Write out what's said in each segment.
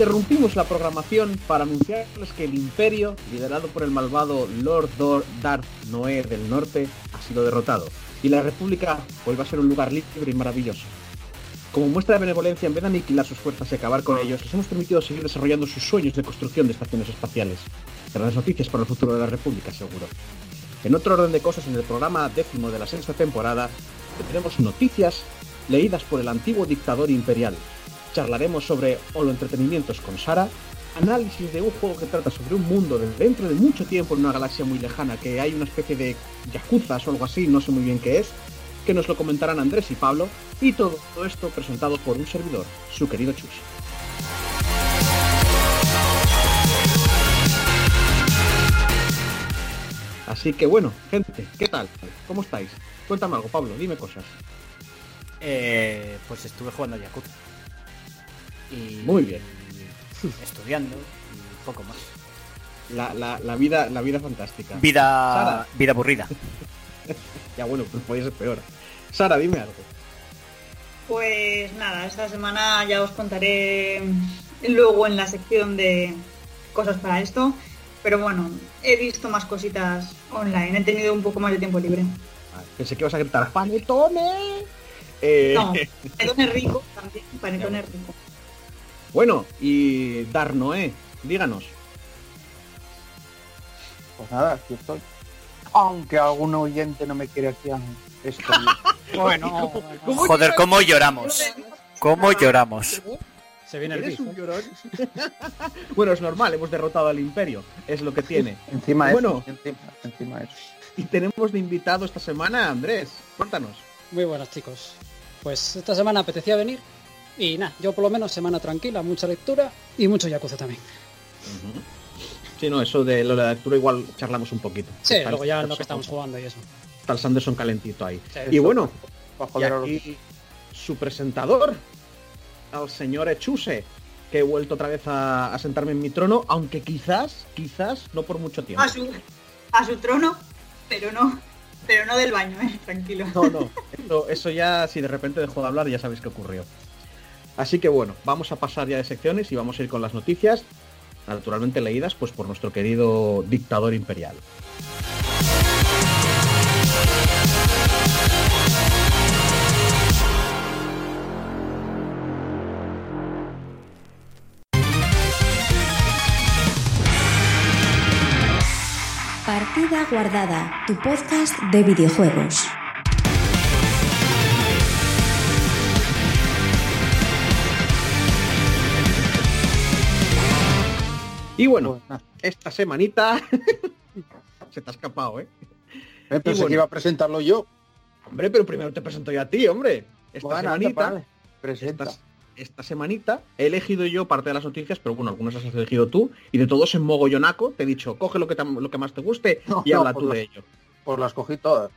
Interrumpimos la programación para anunciarles que el Imperio, liderado por el malvado Lord Dor Darth Noé del Norte, ha sido derrotado y la República vuelve a ser un lugar libre y maravilloso. Como muestra de benevolencia, en vez de aniquilar sus fuerzas y acabar con ellos, les hemos permitido seguir desarrollando sus sueños de construcción de estaciones espaciales. Grandes noticias para el futuro de la República, seguro. En otro orden de cosas, en el programa décimo de la sexta temporada, tendremos noticias leídas por el antiguo dictador imperial, charlaremos sobre holo entretenimientos con Sara, análisis de un juego que trata sobre un mundo de dentro de mucho tiempo en una galaxia muy lejana, que hay una especie de yakuzas o algo así, no sé muy bien qué es, que nos lo comentarán Andrés y Pablo, y todo esto presentado por un servidor, su querido Chus. Así que bueno, gente, ¿qué tal? ¿Cómo estáis? Cuéntame algo, Pablo, dime cosas. Eh, pues estuve jugando a Yakuza. Y Muy bien. Estudiando y poco más. La, la, la vida, la vida fantástica. Vida, Sara. vida aburrida. Ya bueno, pues podría ser peor. Sara, dime algo. Pues nada, esta semana ya os contaré luego en la sección de cosas para esto. Pero bueno, he visto más cositas online, he tenido un poco más de tiempo libre. Ah, Pensé que ibas a gritar ¡Panetone! Eh, No, panetón es rico también, panetón es rico. Bueno, y Dar Noé, díganos. Pues nada, aquí estoy. Aunque algún oyente no me quiere aquí, estoy. Bueno, joder, cómo lloramos. ¿Cómo lloramos? Se viene el ¿Eres beef. un llorón? bueno, es normal, hemos derrotado al imperio, es lo que tiene. encima de Bueno. eso, encima, encima eso. Y tenemos de invitado esta semana a Andrés. Cuéntanos. Muy buenas chicos. Pues esta semana apetecía venir y nada, yo por lo menos semana tranquila, mucha lectura y mucho Yakuza también. Sí, no, eso de lo de la lectura igual charlamos un poquito. Sí, luego ya lo que estamos jugando y eso. Está el Sanderson calentito ahí. Sí, Y bueno, y aquí su presentador, al señor Echuse, que he vuelto otra vez a, a sentarme en mi trono, aunque quizás, quizás, no por mucho tiempo. A su, a su trono, pero no, pero no del baño, eh, tranquilo. No, no, eso, eso ya, si de repente dejo de hablar, ya sabéis qué ocurrió. Así que bueno, vamos a pasar ya de secciones y vamos a ir con las noticias, naturalmente leídas pues por nuestro querido dictador imperial. Partida Guardada, tu podcast de videojuegos. Y bueno, Pues esta semanita... Se te ha escapado, ¿eh? Eh, pensé bueno. que iba a presentarlo yo. Hombre, pero primero te presento yo a ti, hombre. Esta Bueno, semanita... Presenta. esta, esta semanita he elegido yo parte de las noticias, pero bueno, algunas las has elegido tú, y de todos en mogollonaco te he dicho, coge lo que, te- lo que más te guste No, y no, habla por tú la- de ello. Pues las cogí todas.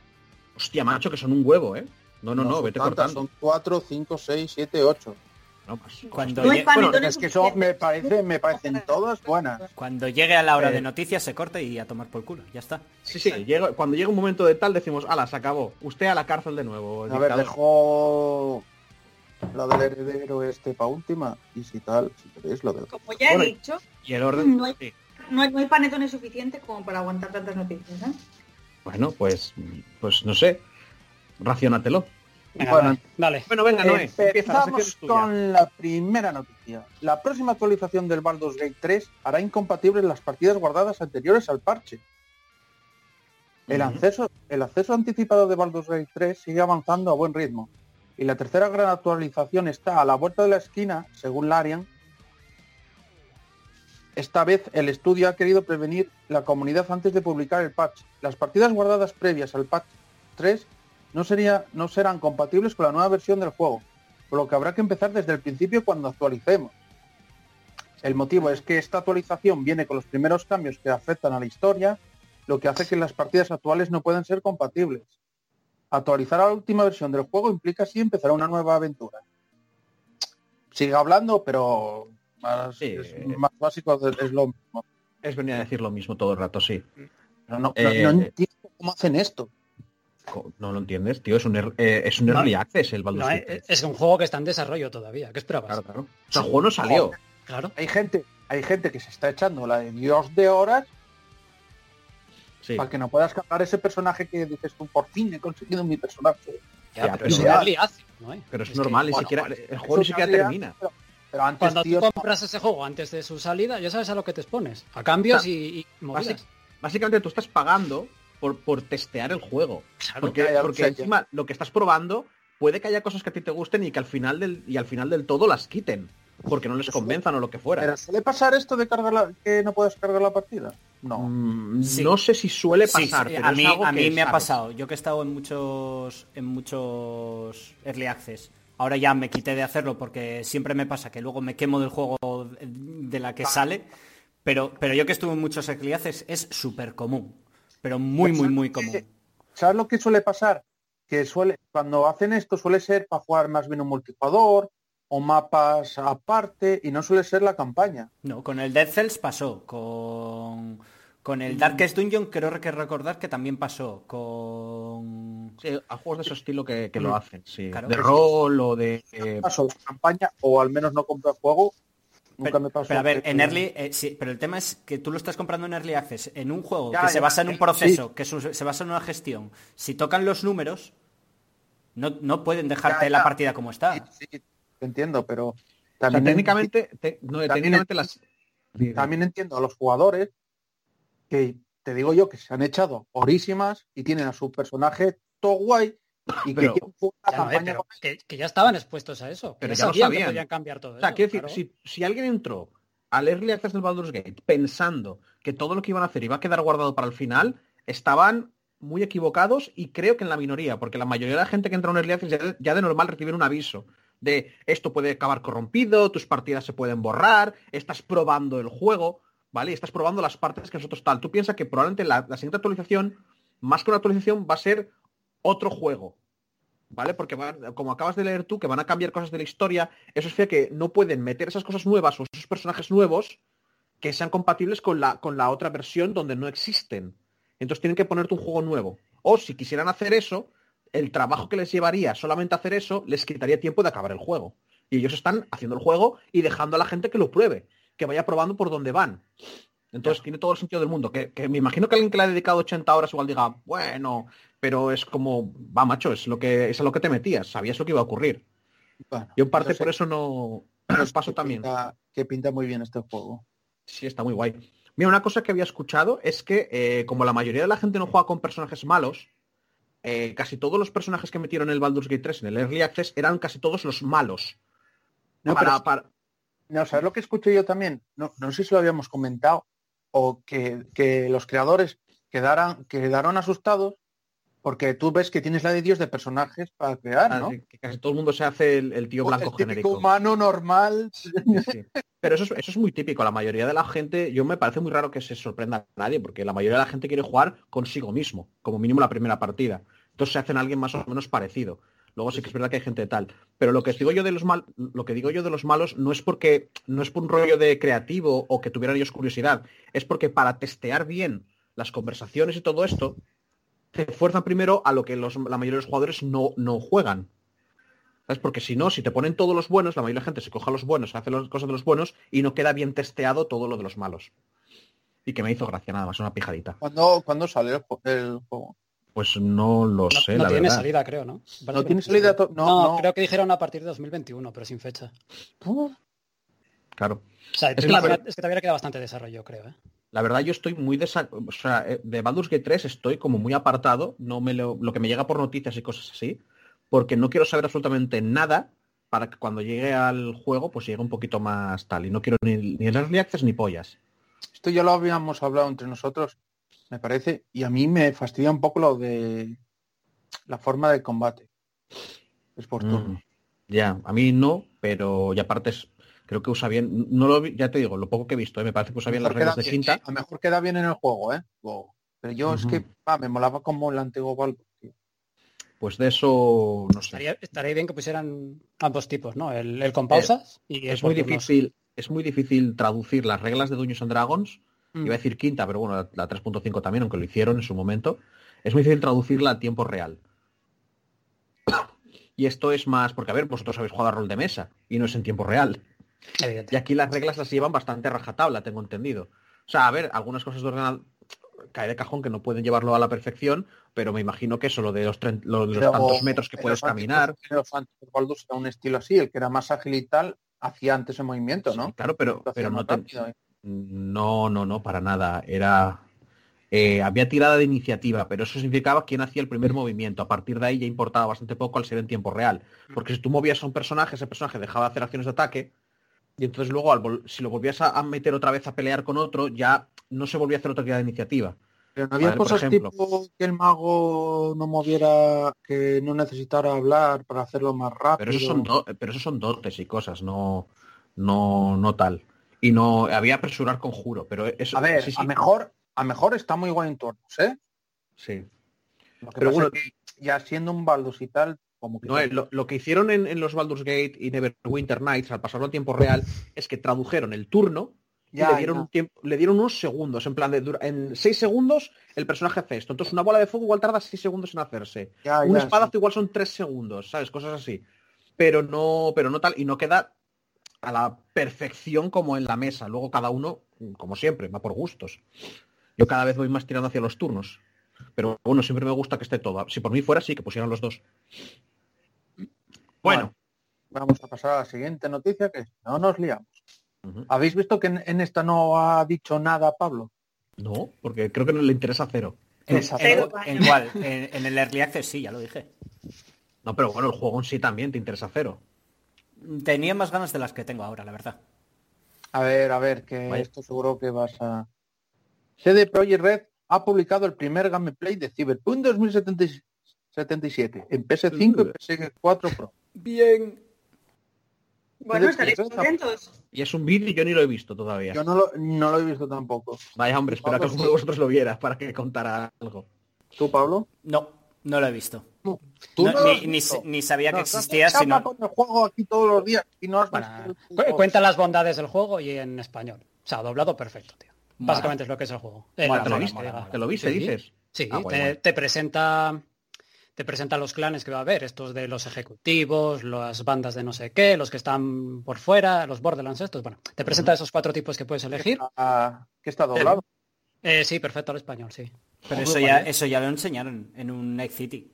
Hostia, macho, que son un huevo, ¿eh? No, no, no, son vete tantas, cortando. Son 4, 5, 6, 7, 8. No, pues, Cuando, No hay lle- pan- Bueno, es que son, me, suficientes. parece, me parecen todas buenas. cuando llegue a la hora Eh. de noticias se corta y a tomar por culo. Ya está. sí, sí, llega- cuando llega un momento de tal decimos, ala, se acabó. Usted a la cárcel de nuevo. A ver, dictador". dejo la del heredero este para última. Y si tal, si queréis lo del... Como ya Bueno, he dicho, Y el orden... No hay- sí. no hay, no hay panetones suficiente como para aguantar tantas noticias, ¿eh? Bueno, pues, pues no sé. Racionatelo. Venga, Bueno, dale. Bueno, venga, Noé, la sección Empezamos tuya. con la primera noticia. La próxima actualización del Baldur's Gate 3 hará incompatibles las partidas guardadas anteriores al parche. El, acceso, el acceso anticipado de Baldur's Gate 3 sigue avanzando a buen ritmo. Y la tercera gran actualización está a la vuelta de la esquina, según Larian. Esta vez el estudio ha querido prevenir la comunidad antes de publicar el patch. Las partidas guardadas previas al patch 3 no, sería, no serán compatibles con la nueva versión del juego, por lo que habrá que empezar desde el principio cuando actualicemos. El motivo es que esta actualización viene con los primeros cambios que afectan a la historia, lo que hace que las partidas actuales no puedan ser compatibles. Actualizar a la última versión del juego implica así empezar una nueva aventura. Sigue hablando, pero más, Sí. es más básico es lo mismo. Es venir a decir lo mismo todo el rato, sí. Pero no, no- Eh, no entiendo cómo hacen esto. No lo entiendes, tío. Es un, er- eh, es un No, early access el Baldur's No, Gate es, 3. es un juego que está en desarrollo todavía. ¿Qué esperabas? Claro, claro. O sea, el juego no salió. Claro. Hay gente, hay gente que se está echando la de Dios de horas Sí. para que no puedas cargar ese personaje que dices tú, por fin he conseguido mi personaje. Ya, Ya, pero es early access, ¿no? eh? Pero es, que normal, ni bueno, siquiera, el juego ni siquiera termina. Pero, pero antes, Cuando tío, tú compras ese juego antes de su salida, ya sabes a lo que te expones. A cambios O sea, y, y movidas. Básicamente tú estás pagando por, por testear el juego. Claro. Porque, porque o sea, ya. encima lo que estás probando puede que haya cosas que a ti te gusten y que al final del, y al final del todo las quiten. Porque no les convenzan o lo que fuera. ¿Pero suele pasar esto de cargar la, que no puedes cargar la partida? No. Mm, Sí. No sé si suele pasar. sí, pero a mí, a mí me ha pasado. Yo que he estado en muchos en muchos early access. Ahora ya me quité de hacerlo porque siempre me pasa que luego me quemo del juego de la que sale. Pero, pero yo que estuve en muchos early access es súper común. Pero muy, muy, muy común. ¿Sabes lo que suele pasar? Que suele, cuando hacen esto suele ser para jugar más bien un multijugador o mapas aparte y no suele ser la campaña. No, con el Dead Cells pasó. Con, con el Darkest Dungeon creo que recordar que también pasó. Con... Sí, a juegos de ese estilo que, que lo Mm. hacen, sí. Claro. De rol o de... eh, Paso la campaña o al menos no compro el juego. Nunca Pero, me pasó. pero a ver, en Early, eh, sí, pero el tema es que tú lo estás comprando en Early Access, en un juego Ya, que ya, se basa en un sí. proceso, que su- se basa en una gestión. Si tocan los números, no, no pueden dejarte Ya, la partida como está. Sí, sí, te entiendo, pero o sea, también, técnicamente, te- no, también técnicamente las... también entiendo a los jugadores que te digo yo que se han echado horísimas y tienen a su personaje todo guay y Pero- que Ya, eh, pero que, que ya estaban expuestos a eso. Pero ya lo sabían que sabían. podían cambiar todo O sea, eso, quiero decir, si, si alguien entró al Early Access del Baldur's Gate pensando que todo lo que iban a hacer iba a quedar guardado para el final, estaban muy equivocados y creo que en la minoría, porque la mayoría de la gente que entra a un Early Access ya, ya de normal reciben un aviso de esto puede acabar corrompido, tus partidas se pueden borrar, estás probando el juego, ¿vale? Y estás probando las partes que nosotros tal. Tú piensas que probablemente la, la siguiente actualización, más que una actualización, va a ser otro juego. ¿Vale? Porque como acabas de leer tú, que van a cambiar cosas de la historia, eso es que no pueden meter esas cosas nuevas o esos personajes nuevos que sean compatibles con la, con la otra versión donde no existen. Entonces tienen que ponerte un juego nuevo. O si quisieran hacer eso, el trabajo que les llevaría solamente hacer eso les quitaría tiempo de acabar el juego. Y ellos están haciendo el juego y dejando a la gente que lo pruebe, que vaya probando por dónde van. Entonces tiene todo el sentido del mundo. Que, que me imagino que alguien que le ha dedicado 80 horas igual diga, bueno, pero es como, va macho, es lo que es a lo que te metías, sabías lo que iba a ocurrir. Bueno, Yo en parte por eso no pero paso que también. pinta- que pinta muy bien este juego. Sí, está muy guay. Mira, una cosa que había escuchado es que eh, como la mayoría de la gente no juega con personajes malos, eh, casi todos los personajes que metieron en el Baldur's Gate 3 en el Early Access eran casi todos los malos. No, Para- pero- para- No, ¿sabes lo que escuché yo también? No, no sé si lo habíamos comentado, o que, que los creadores quedaran, quedaron asustados porque tú ves que tienes la de Dios de personajes para crear, ¿no? que casi todo el mundo se hace el, el tío blanco el típico genérico. humano normal. Sí, sí. Pero eso es, eso es muy típico. La mayoría de la gente, yo me parece muy raro que se sorprenda a nadie, porque la mayoría de la gente quiere jugar consigo mismo, como mínimo la primera partida. Entonces se hacen a alguien más o menos parecido. Luego sí que es verdad que hay gente tal. Pero lo que digo yo de los mal, lo que digo yo de los malos no es porque no es por un rollo de creativo o que tuvieran ellos curiosidad, es porque para testear bien las conversaciones y todo esto, te fuerzan primero a lo que los, la mayoría de los jugadores no, no juegan. ¿Sabes? Porque si no, si te ponen todos los buenos, la mayoría de la gente se coja los buenos, hace las cosas de los buenos y no queda bien testeado todo lo de los malos. Y que me hizo gracia nada más, una pijadita. ¿Cuándo, cuándo sale el juego? Pues no lo No, sé, no la tiene verdad. salida, creo, ¿no? ¿No tiene salida? No, No, no. creo que dijeron a partir de 2021, pero sin fecha. Claro. O sea, Es que la imagina- ver- es que todavía queda bastante desarrollo, creo. ¿eh? La verdad yo estoy muy desa... o sea, eh, de Baldur's Gate 3 estoy como muy apartado, no me lo... lo que me llega por noticias y cosas así, porque no quiero saber absolutamente nada para que cuando llegue al juego pues llegue un poquito más tal y no quiero ni, ni el Early Access ni pollas. Esto ya lo habíamos hablado entre nosotros, me parece, y a mí me fastidia un poco lo de la forma de combate. Es por turno. Mm, Ya, a mí no, pero y aparte es, Creo que usa bien, no lo vi- ya te digo, lo poco que he visto, ¿eh? me parece que usa bien las reglas de bien, quinta. A lo mejor queda bien en el juego, ¿eh? Pero yo es que ah, me molaba como el antiguo. Pues de eso no sé. Estaría, estaría bien que pusieran ambos tipos, ¿no? El, el con pausas y el Es muy turnos. difícil, es muy difícil traducir las reglas de Dungeons and Dragons. Mm. Iba a decir quinta, pero bueno, la, la 3.5 también, aunque lo hicieron en su momento. Es muy difícil traducirla a tiempo real. Y esto es más, porque a ver, vosotros habéis jugado a rol de mesa y no es en tiempo real. Evidente. Y aquí las reglas las llevan bastante a rajatabla, tengo entendido. O sea, a ver, algunas cosas de ordenador cae de cajón que no pueden llevarlo a la perfección, pero me imagino que eso, lo de los, lo de los Pero tantos metros que puedes caminar. Los era un estilo así, el que era más ágil y tal, hacía antes el movimiento, ¿no? Sí, claro, pero, pero no, te- rápido, ¿eh? No, no, no, para nada. Era eh, había tirada de iniciativa, pero eso significaba quién hacía el primer movimiento. A partir de ahí ya importaba bastante poco al ser en tiempo real. Porque si tú movías a un personaje, ese personaje dejaba de hacer acciones de ataque, y entonces luego al vol- si lo volvías a, a meter otra vez a pelear con otro, ya no se volvía a hacer otra tirada de iniciativa. Pero no había ver, cosas ejemplo. tipo que el mago no moviera, que no necesitara hablar para hacerlo más rápido. Pero esos son do- pero esos son dotes y cosas, no, no, no tal. Y no había apresurar conjuro, pero eso A ver, sí, sí, a mejor, a mejor está muy guay en turnos, ¿eh? sí. Lo que Pero bueno, es que ya siendo un Baldus y tal, como que No, eh, lo, lo que hicieron en, en los Baldur's Gate y Neverwinter Nights al pasarlo a tiempo real es que tradujeron el turno y Ya, le dieron ya. un tiempo, le dieron unos segundos, en plan de en seis segundos el personaje hace esto. Entonces una bola de fuego igual tarda seis segundos en hacerse. Ya, un espadazo sí. igual son tres segundos, ¿sabes? Cosas así. Pero no, pero no tal, y no queda a la perfección como en la mesa. Luego cada uno, como siempre, va por gustos. Yo cada vez voy más tirando hacia los turnos. Pero bueno, siempre me gusta que esté todo. Si por mí fuera, sí, que pusieran los dos. Bueno, Vamos a pasar a la siguiente noticia, que es, no nos liamos. ¿Habéis visto que en, en esta no ha dicho nada Pablo? No, porque creo que no le interesa cero. ¿En, Esa- en- en cuál? En, en el Early Access sí, ya lo dije. No, pero bueno, el juego en sí también te interesa cero. Tenía más ganas de las que tengo ahora, la verdad. A ver, a ver, que Vaya. esto seguro que vas a... CD Projekt Red ha publicado el primer gameplay de Cyberpunk 2077 en PS5 y PS4 Pro. Bien. Bueno, estaréis contentos. Y es un vídeo y yo ni lo he visto todavía. Yo no lo, no lo he visto tampoco. Vaya hombre, espera que alguno de vosotros lo viera para que contara algo. ¿Tú, Pablo? No, no lo he visto. ¿Tú No, ni, ni- visto? ni sabía que existía, sino... con el juego aquí todos los días y no has visto cuenta las bondades del juego y en español. O sea, doblado perfecto, tío. Mola. Básicamente es lo que es el juego. Eh, Mola, la ¿Te lo viste? mola. ¿Te lo viste, Sí. dices? Sí, Ah, guay, te, guay. te presenta te presenta los clanes que va a haber, estos de los ejecutivos, las bandas de no sé qué, los que están por fuera, los Borderlands estos, bueno, te presenta esos cuatro tipos que puedes elegir. Ah, que está doblado. Eh, sí, perfecto al español, sí. Pero eso ya, eso ya lo enseñaron en un Night City.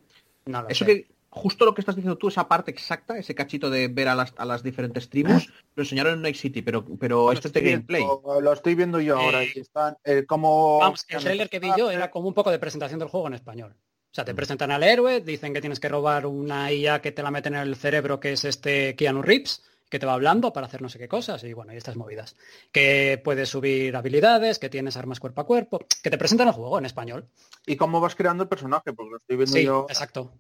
No lo Eso sé. que, justo lo que estás diciendo tú, esa parte exacta, ese cachito de ver a las, a las diferentes tribus, lo enseñaron en Night City, pero, pero Lo esto es de gameplay. viendo- Lo estoy viendo yo ahora. Eh, y están eh, como... Vamos, el trailer que vi yo era como un poco de presentación del juego en español. O sea, te presentan al héroe, dicen que tienes que robar una IA que te la meten en el cerebro, que es este Keanu Reeves, que te va hablando para hacer no sé qué cosas, y bueno, y estas movidas. Que puedes subir habilidades, que tienes armas cuerpo a cuerpo, que te presentan el juego en español. ¿Y cómo vas creando el personaje? Porque lo estoy viendo Sí, yo. exacto.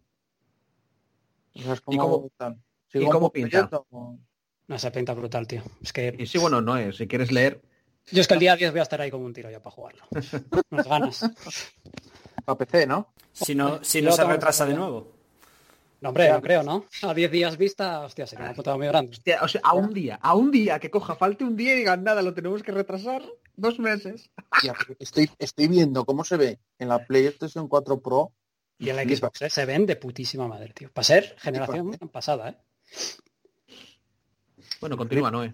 O sea, es ¿Y como cómo- y cómo pinta? leyendo, o- No se pinta brutal, tío. Es que Y sí, bueno, no es. Si quieres leer, yo es que el día 10 voy a estar ahí como un tiro ya para jugarlo. Unas ganas. A PC, ¿no? Si no, si no se retrasa de nuevo. No, hombre, no creo, ¿no? A 10 días vista, hostia, sería una putada muy grande. Hostia, o sea, a un día, a un día que coja, falte un día y digan nada, lo tenemos que retrasar dos meses. Estoy, estoy viendo cómo se ve en la PlayStation 4 Pro. Y en la. Xbox ¿eh? se ven de putísima madre, tío. Para ser generación pasada, ¿eh? Bueno, continúa, Noé.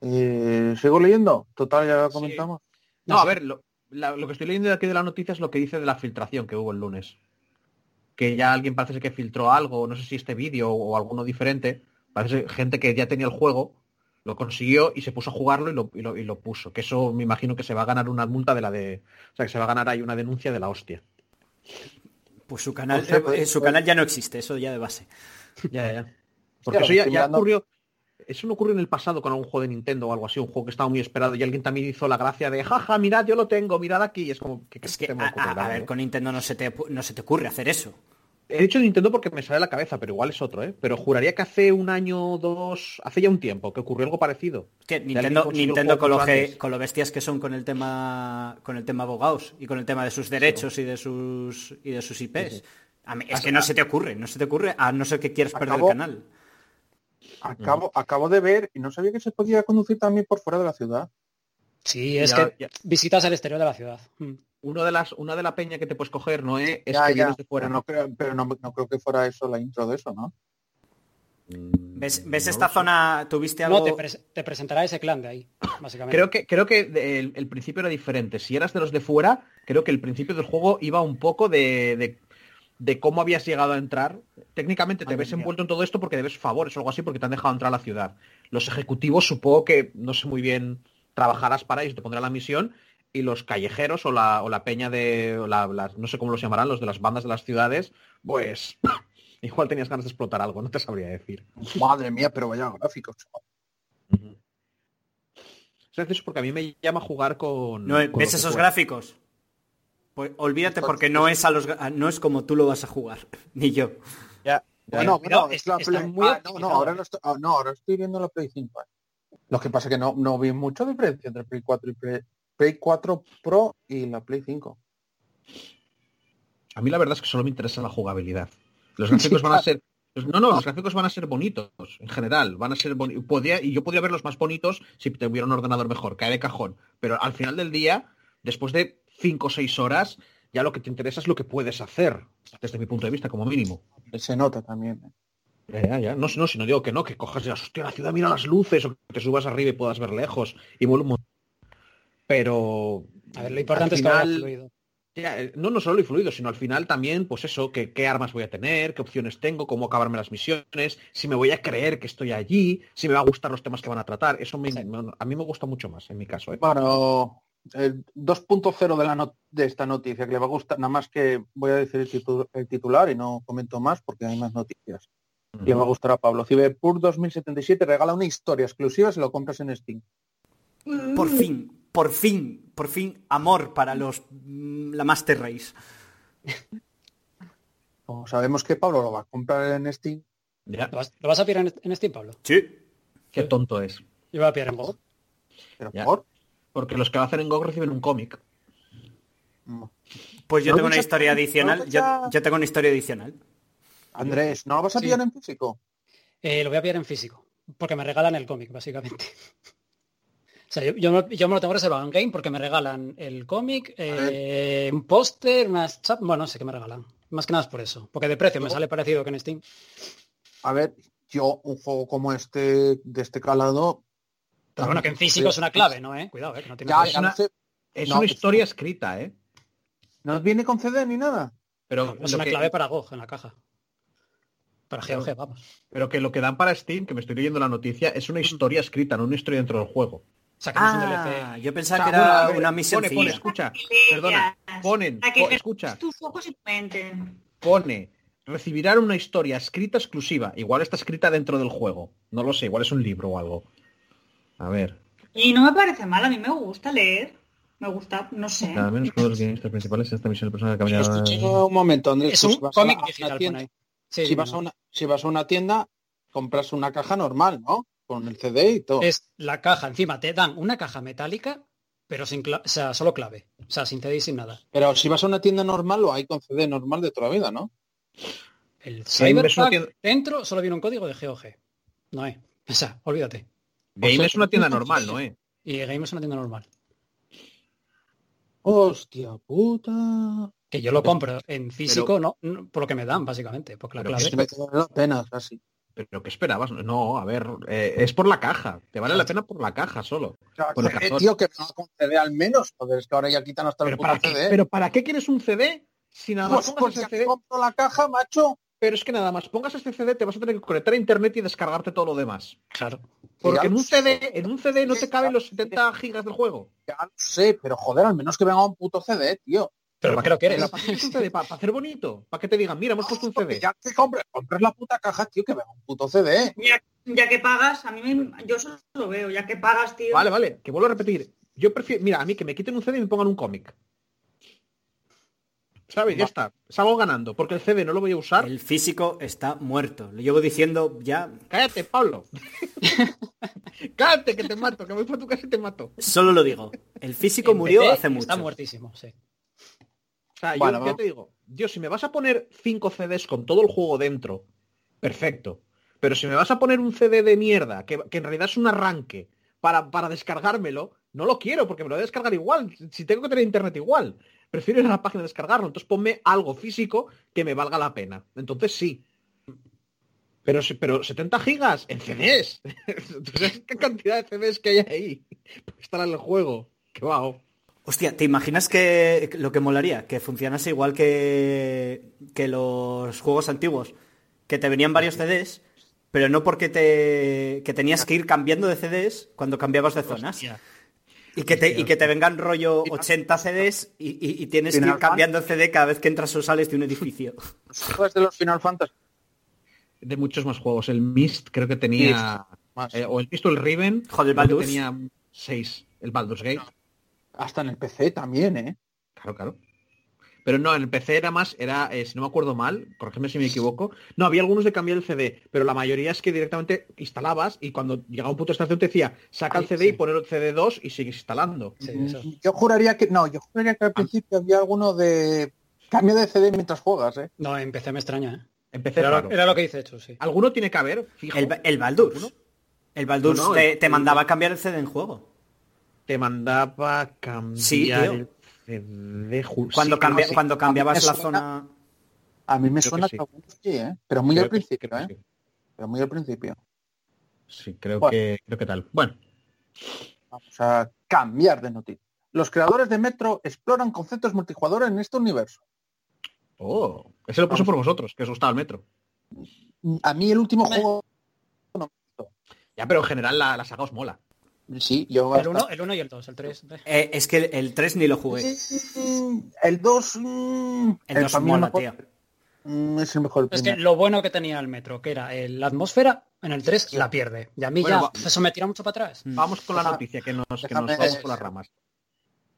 Eh, ¿Sigo leyendo? Total, ya lo Sí. comentamos. No, a ver, lo, la- lo que estoy leyendo de aquí de la noticia es lo que dice de la filtración que hubo el lunes. Que ya alguien parece que filtró algo, no sé si este vídeo o alguno diferente. Parece gente que ya tenía el juego, lo consiguió y se puso a jugarlo y lo, y lo, y lo puso. Que eso me imagino que se va a ganar una multa de la de... O sea, que se va a ganar ahí una denuncia de la hostia. Pues su canal, O sea, pues- eh, su canal ya no existe, eso ya de base. Ya, ya. Porque eso ya, ya mirando- ocurrió... Eso no ocurrió en el pasado con algún juego de Nintendo o algo así, un juego que estaba muy esperado y alguien también hizo la gracia de jaja, mirad, yo lo tengo, mirad aquí. Y es como que, Es se que, a, ocurre, a- a ver, con Nintendo no se, te, no se te ocurre hacer eso. He dicho Nintendo porque me sale a la cabeza, pero igual es otro, ¿eh? Pero juraría que hace un año o dos, hace ya un tiempo, que ocurrió algo parecido. Es que Nintendo, Nintendo con, lo que- con lo bestias que son con el tema con el tema abogados y con el tema de sus derechos y de sus y de sus IPs. A mí- es que no se te ocurre, no se te ocurre, a no ser que quieras perder Acabó- el canal. Acabo, acabo de ver y no sabía que se podía conducir también por fuera de la ciudad. Sí, es Ya- que ya. visitas el exterior de la ciudad. Mm. Uno de las, una de la peña que te puedes coger, Noé, es Ya, que ya, vienes de fuera. Pero, no creo, pero no, no creo que fuera eso la intro de eso, ¿no? Mm, ¿Ves, ves no esta zona? ¿Tuviste algo? No, te, pres- te presentará ese clan de ahí, básicamente. Creo que, creo que de- el, el principio era diferente. Si eras de los de fuera, creo que el principio del juego iba un poco de, de, de cómo habías llegado a entrar. Técnicamente te ves mía. envuelto en todo esto porque debes favores o algo así porque te han dejado entrar a la ciudad. Los ejecutivos supongo que, no sé muy bien, trabajarás para ellos, te pondrá la misión. Y los callejeros o la, o la peña de, o la- no sé cómo los llamarán, los de las bandas de las ciudades, pues igual tenías ganas de explotar algo, no te sabría decir. Madre mía, pero vaya gráficos. Es gracioso porque a mí me llama jugar con... ¿No, con ¿Ves esos gráficos? Pues olvídate porque no es a los no es como tú lo vas a jugar, ni yo. Ya, pero bueno, es es- la Play- muy ah, no, no, ahora no, estoy, ah, no, ahora estoy viendo la Play 5. eh. Lo que pasa es que no, no vi mucha diferencia entre Play 4 y Play, Play 4 Pro y la Play 5. A mí la verdad es que solo me interesa la jugabilidad. Los gráficos van a ser... No, no, los gráficos van a ser bonitos, en general. Van a ser boni- podría Y yo podría verlos más bonitos si tuviera un ordenador mejor, cae de cajón. Pero al final del día, después de 5 o 6 horas, ya lo que te interesa es lo que puedes hacer, desde mi punto de vista, como mínimo. Se nota también. eh. Ya, ya, ya. No, no, si no digo que no, que cojas y digas, hostia, la ciudad mira las luces, o que te subas arriba y puedas ver lejos, y mola un montón. Pero... A ver, lo importante al es que vaya final- fluido. Ya, eh, no, no solo lo influido, sino al final también, pues eso, que, qué armas voy a tener, qué opciones tengo, cómo acabarme las misiones, si me voy a creer que estoy allí, si me va a gustar los temas que van a tratar. Eso me- Sí. me- a mí me gusta mucho más, en mi caso. ¿eh? Bueno, el 2.0 de, la no- de esta noticia, que le va a gustar, nada más que voy a decir el, titu- el titular y no comento más porque hay más noticias. Le va a gustar a Pablo. Cyberpunk 2077 regala una historia exclusiva si lo compras en Steam. Por fin, por fin, por fin, amor para los mm, la Master Race. Como sabemos que Pablo lo va a comprar en Steam, Ya, ¿Lo vas, lo vas a pillar en, en Steam, Pablo? Sí. qué tonto es. Yo voy a pillar en Go. pero Ya. por... Porque los que lo hacen en GOG reciben un cómic. Mm. Pues yo No tengo una a- historia no adicional. Yo, tengo una historia adicional. Andrés, ¿no vas a Sí. pillar en físico? Eh, lo voy a pillar en físico, porque me regalan el cómic, básicamente. O sea, yo, yo me, yo me lo tengo reservado en game porque me regalan el cómic, eh, un póster, unas chap... Bueno, no sé qué me regalan. Más que nada es por eso. Porque de precio me sale parecido que en Steam. A ver, yo un juego como este, de este calado... Pero bueno, que en físico es una clave, ¿no? Eh? Cuidado, eh, que no tiene Ya, que ya ver. no sé, Es No, una es- historia escrita, ¿eh? no viene con CD ni nada. Pero, Es una que- clave para GOG en la caja. Para GOG, vamos. pero que lo que dan para Steam, que me estoy leyendo la noticia, es una historia escrita, no una historia dentro del juego. Es un Ah, DLC. yo pensaba O sea, que era ver, una pone, misión pone, escucha, Ideas. perdona, ponen, po- escucha, tus ojos y tu mente. pone, recibirán una historia escrita exclusiva. Igual está escrita dentro del juego. No lo sé, igual es un libro o algo. A ver. Y no me parece mal, a mí me gusta leer. Me gusta, no sé. Al menos uno de los guionistas principales en esta misión que caminaba... un momento, Andrés. Es un si vas a cómic una digital, tienda-. Sí, si, vas a una, si vas a una tienda, compras una caja normal, ¿no? Con el CD y todo. Es la caja, encima te dan una caja metálica, pero sin cla- o sea, solo clave. O sea, sin CD y sin nada. Pero si vas a una tienda normal, lo hay con CD normal de toda la vida, ¿no? El es Cyberpunk tienda- dentro solo viene un código de GOG. No hay. O sea, olvídate. Game es una tienda normal, ¿no? Eh? Y Game es una tienda normal. Hostia puta. Que yo lo compro en físico, no, no, por lo que me dan, básicamente. Porque la clave. Es que me la pena, casi. ¿Pero qué esperabas? No, a ver, eh, es por la caja. Te vale la pena por la caja solo. Con el Eh, cartón. tío, que me va con CD al menos. Joder, es que ahora ya quitan hasta el ¿Pero puto para, qué, CD. ¿Pero para qué quieres un CD? Si nada más Pues porque ese CD... compro la caja, macho. Pero es que nada más pongas este CD te vas a tener que conectar a internet y descargarte todo lo demás. Claro. Porque Ya en un sé. CD, en un CD no te caben los 70 gigas del juego. Ya lo sé, pero joder, al menos que venga un puto CD, tío. Pero ¿para qué lo quieres? ¿Para un CD? ¿Para, hacer bonito? ¿Para que te digan, mira, hemos puesto un CD? Ya que compres, compres la puta caja, tío, que venga un puto CD. Ya, ya que pagas, a mí me, yo solo lo veo, ya que pagas, tío. Vale, vale, que vuelvo a repetir. Yo prefiero, mira, a mí que me quiten un CD y me pongan un cómic. ¿Sabes? Ya está. Salgo ganando, porque el CD no lo voy a usar. El físico está muerto. Lo llevo diciendo ya. Cállate, Pablo. Cállate, que te mato, que voy por tu casa y te mato. Solo lo digo. El físico murió PC hace mucho. Está muertísimo, sí. O sea, Bueno, yo ya te digo, Dios, si me vas a poner 5 CDs con todo el juego dentro, perfecto. Pero si me vas a poner un CD de mierda, que, que en realidad es un arranque, para, para descargármelo, no lo quiero, porque me lo voy a descargar igual. Si tengo que tener internet igual. Prefiero ir a la página y descargarlo. Entonces ponme algo físico que me valga la pena. Entonces sí. Pero, pero 70 gigas en CDs. Entonces, ¿qué cantidad de CDs que hay ahí? Para instalar el juego. Qué wow. Hostia, ¿te imaginas que lo que molaría? Que funcionase igual que, que los juegos antiguos, que te venían varios CDs, pero no porque te que tenías que ir cambiando de CDs cuando cambiabas de zonas. Y que, te, y que te vengan rollo 80 CDs y, y- y tienes que ir cambiando el CD cada vez que entras o sales de un edificio. ¿Sabes de los Final Fantasy? de muchos más juegos. El Mist creo que tenía... Más. eh, o el Mist o el Riven. Joder, el Baldur's. tenía seis. El Baldur's Gate. Hasta en el PC también, ¿eh? Claro, claro. Pero no, en el PC era más, era, eh, si no me acuerdo mal, corrígeme si me equivoco, no, había algunos de cambiar el CD, pero la mayoría es que directamente instalabas y cuando llegaba un punto de estación te decía, saca el Ay, CD sí. y poner el CD2 y sigues instalando. Sí, eso. Yo juraría que. No, yo juraría que al principio había alguno de. Cambio de CD mientras juegas, ¿eh? No, en PC me extraña, ¿eh? Empecé Era, lo, era lo que dice hecho, sí. Alguno tiene que haber, fijo. El, el Baldur's. El Baldur's No, no, te, el- te mandaba a cambiar el CD en juego. Te mandaba a cambiar Sí, tío. el CD. ju- Cuando, sí, cambia- sí. cuando cambiabas la zona... A mí me Creo suena que sí. ¿eh? Pero muy Creo al principio, ¿eh? Pero muy al principio. Sí, creo Bueno. que creo que tal. Bueno, Vamos a cambiar de noticia. Los creadores de Metro exploran conceptos multijugador en este universo. oh, ese lo puso por vosotros, que os gustaba el metro. A mí el último juego... Ya, pero en general la, la saga os mola. Sí, yo... El hasta- 1 el uno y el 2, el 3. Eh, es que el, el 3 ni lo jugué. Mm, El 2... mm, El 2 para mí mola, tío. mm, Es el mejor. Es que lo bueno que tenía el metro, que era el- la atmósfera, en el 3 la pierde. Y a mí Bueno, ya va- eso me tira mucho para atrás. Vamos con la noticia, que nos, que nos vamos por las ramas.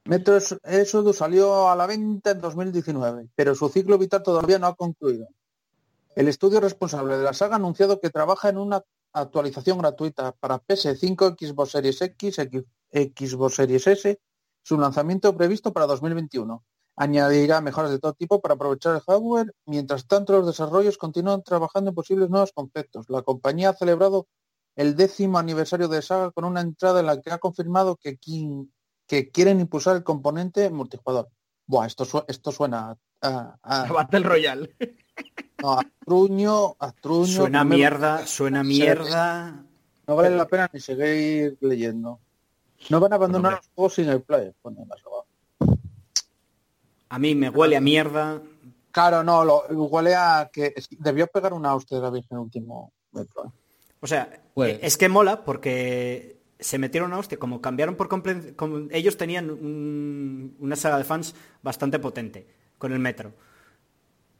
Metro Exodus salió a la venta en 2019, pero su ciclo vital todavía no ha concluido. El estudio responsable de la saga ha anunciado que trabaja en una actualización gratuita para PS5, Xbox Series X, Xbox Series S, su lanzamiento previsto para 2021. Añadirá mejoras de todo tipo para aprovechar el hardware. Mientras tanto, los desarrollos continúan trabajando en posibles nuevos conceptos. La compañía ha celebrado el décimo aniversario de saga con una entrada en la que ha confirmado que, quien- que quieren impulsar el componente multijugador. Buah, esto, su- esto suena a, a, Battle Royale. no, a truño, a truño. Suena no me- mierda, suena mierda. No vale la pena ni seguir leyendo. No van a abandonar Hombre. los juegos sin el player. pone más. A mí me huele a mierda. Claro, no, lo, huele a que debió pegar una hostia de la Virgen último metro. ¿eh? O sea, eh, es que mola porque se metieron a hostia. Como cambiaron por completo... Ellos tenían un- una saga de fans bastante potente con el metro.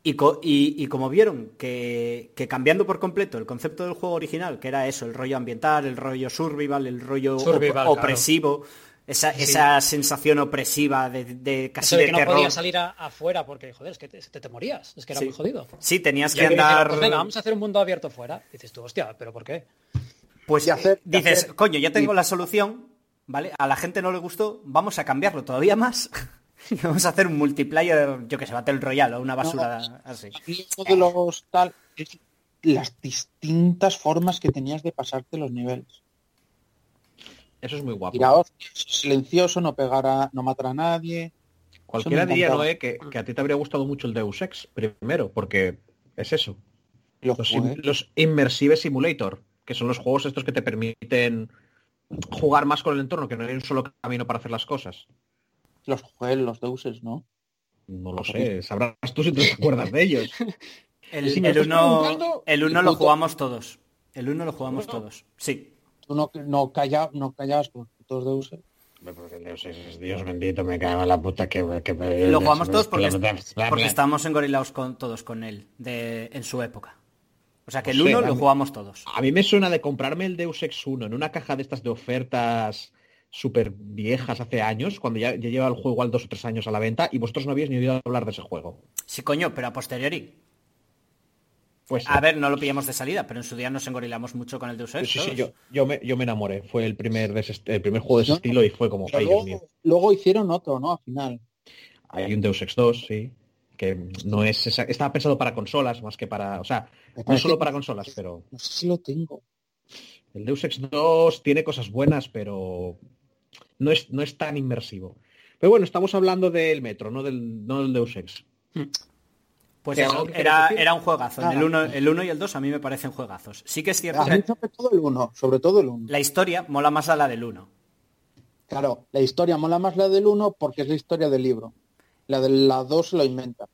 Y, co- y- y como vieron que, que cambiando por completo el concepto del juego original, que era eso, el rollo ambiental, el rollo survival, el rollo op- opresivo, esa, Sí. esa sensación opresiva de, de casi Eso de de que no podías salir a- afuera porque, joder, es que te, te, te morías. Es que era Sí. muy jodido. Sí, tenías Y que dijeron, andar... pues venga, vamos a hacer un mundo abierto fuera. dices tú, hostia, ¿pero por qué? Pues Y hacer- eh, y dices, hacer- coño, ya tengo la solución, ¿vale? A la gente no le gustó, vamos a cambiarlo todavía más. Vamos a hacer un multiplayer, yo que sé, Battle Royale o una basura así. De los tal es las distintas formas que tenías de pasarte los niveles. Eso es muy guapo. Silencioso, no pegar no matar a nadie. Cualquiera diría. Noé, que, que a ti te habría gustado mucho el Deus Ex, primero, porque es eso. Lo Los, los Immersive Simulator, que son los juegos estos que te permiten jugar más con el entorno, que no hay un solo camino para hacer las cosas. Los jugué los deuses, ¿no? No lo sé, sabrás tú si te acuerdas de ellos. El, Si me el uno, el uno lo jugamos todos. El uno lo jugamos todos. Sí. Tú no, no, calla, no callabas con los deuses. Dios bendito, me cago en la puta que... Lo jugamos todos porque, porque estábamos engorilados con todos con él de, en su época. O sea que el No sé, uno a lo jugamos todos. A mí me suena de comprarme el Deus Ex 1 en una caja de estas de ofertas súper viejas hace años, cuando ya, ya lleva el juego igual dos o tres años a la venta y vosotros no habéis ni oído hablar de ese juego. Sí, coño, pero a posteriori. Pues A ver, no lo pillamos de salida, pero en su día nos engorilamos mucho con el Deus Ex. sí, sí, todos. yo, yo, me, yo me enamoré. Fue el primer, de ese- el primer juego de ese No, estilo y fue como, Dios mío. luego, luego hicieron otro, ¿no? Al final. Hay un Deus Ex 2, sí. Que no es esa- estaba pensado para consolas más que para. O sea, no solo para consolas, pero. No sé si lo tengo. El Deus Ex 2 tiene cosas buenas, pero no es, no es tan inmersivo. Pero bueno, estamos hablando del Metro, no del, no del Deus Ex. Pues ¿Te eso, algo que era, era un juegazo. Nada. el 1 el uno y el 2 a mí me parecen juegazos. Sí que es cierto A mí que sobre todo el uno, sobre todo el uno. la historia mola más a la del 1. Claro, la historia mola más la del uno porque es la historia del libro. La de la dos lo inventa.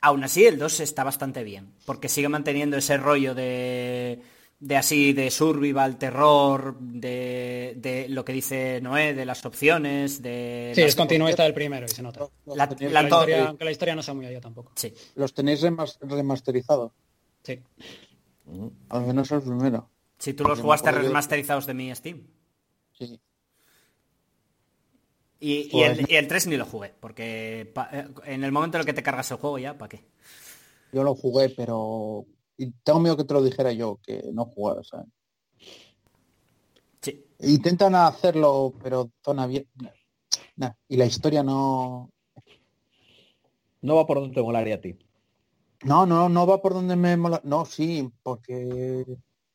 Aún así, el 2 está bastante bien, porque sigue manteniendo ese rollo de, de así, de survival, terror, de, de lo que dice Noé, de las opciones, de... Sí, las- es continuista del primero y se nota. La- la- La to- historia- aunque la historia no sea muy allá tampoco. Sí. los tenéis remas- remasterizados. Sí. Al menos el primero. Si tú los Porque jugaste remasterizados de mi Steam. Sí. Y, y Pues- el, y el 3 ni lo jugué, porque pa- eh, en el momento en el que te cargas el juego ya, ¿para qué? Yo lo jugué, pero y tengo miedo que te lo dijera yo, que no jugara, ¿sabes? Sí. Intentan hacerlo, pero zona bien. Nah, Y la historia no. No va por donde te molaría a ti. No, no, no va por donde me mola. No, sí, porque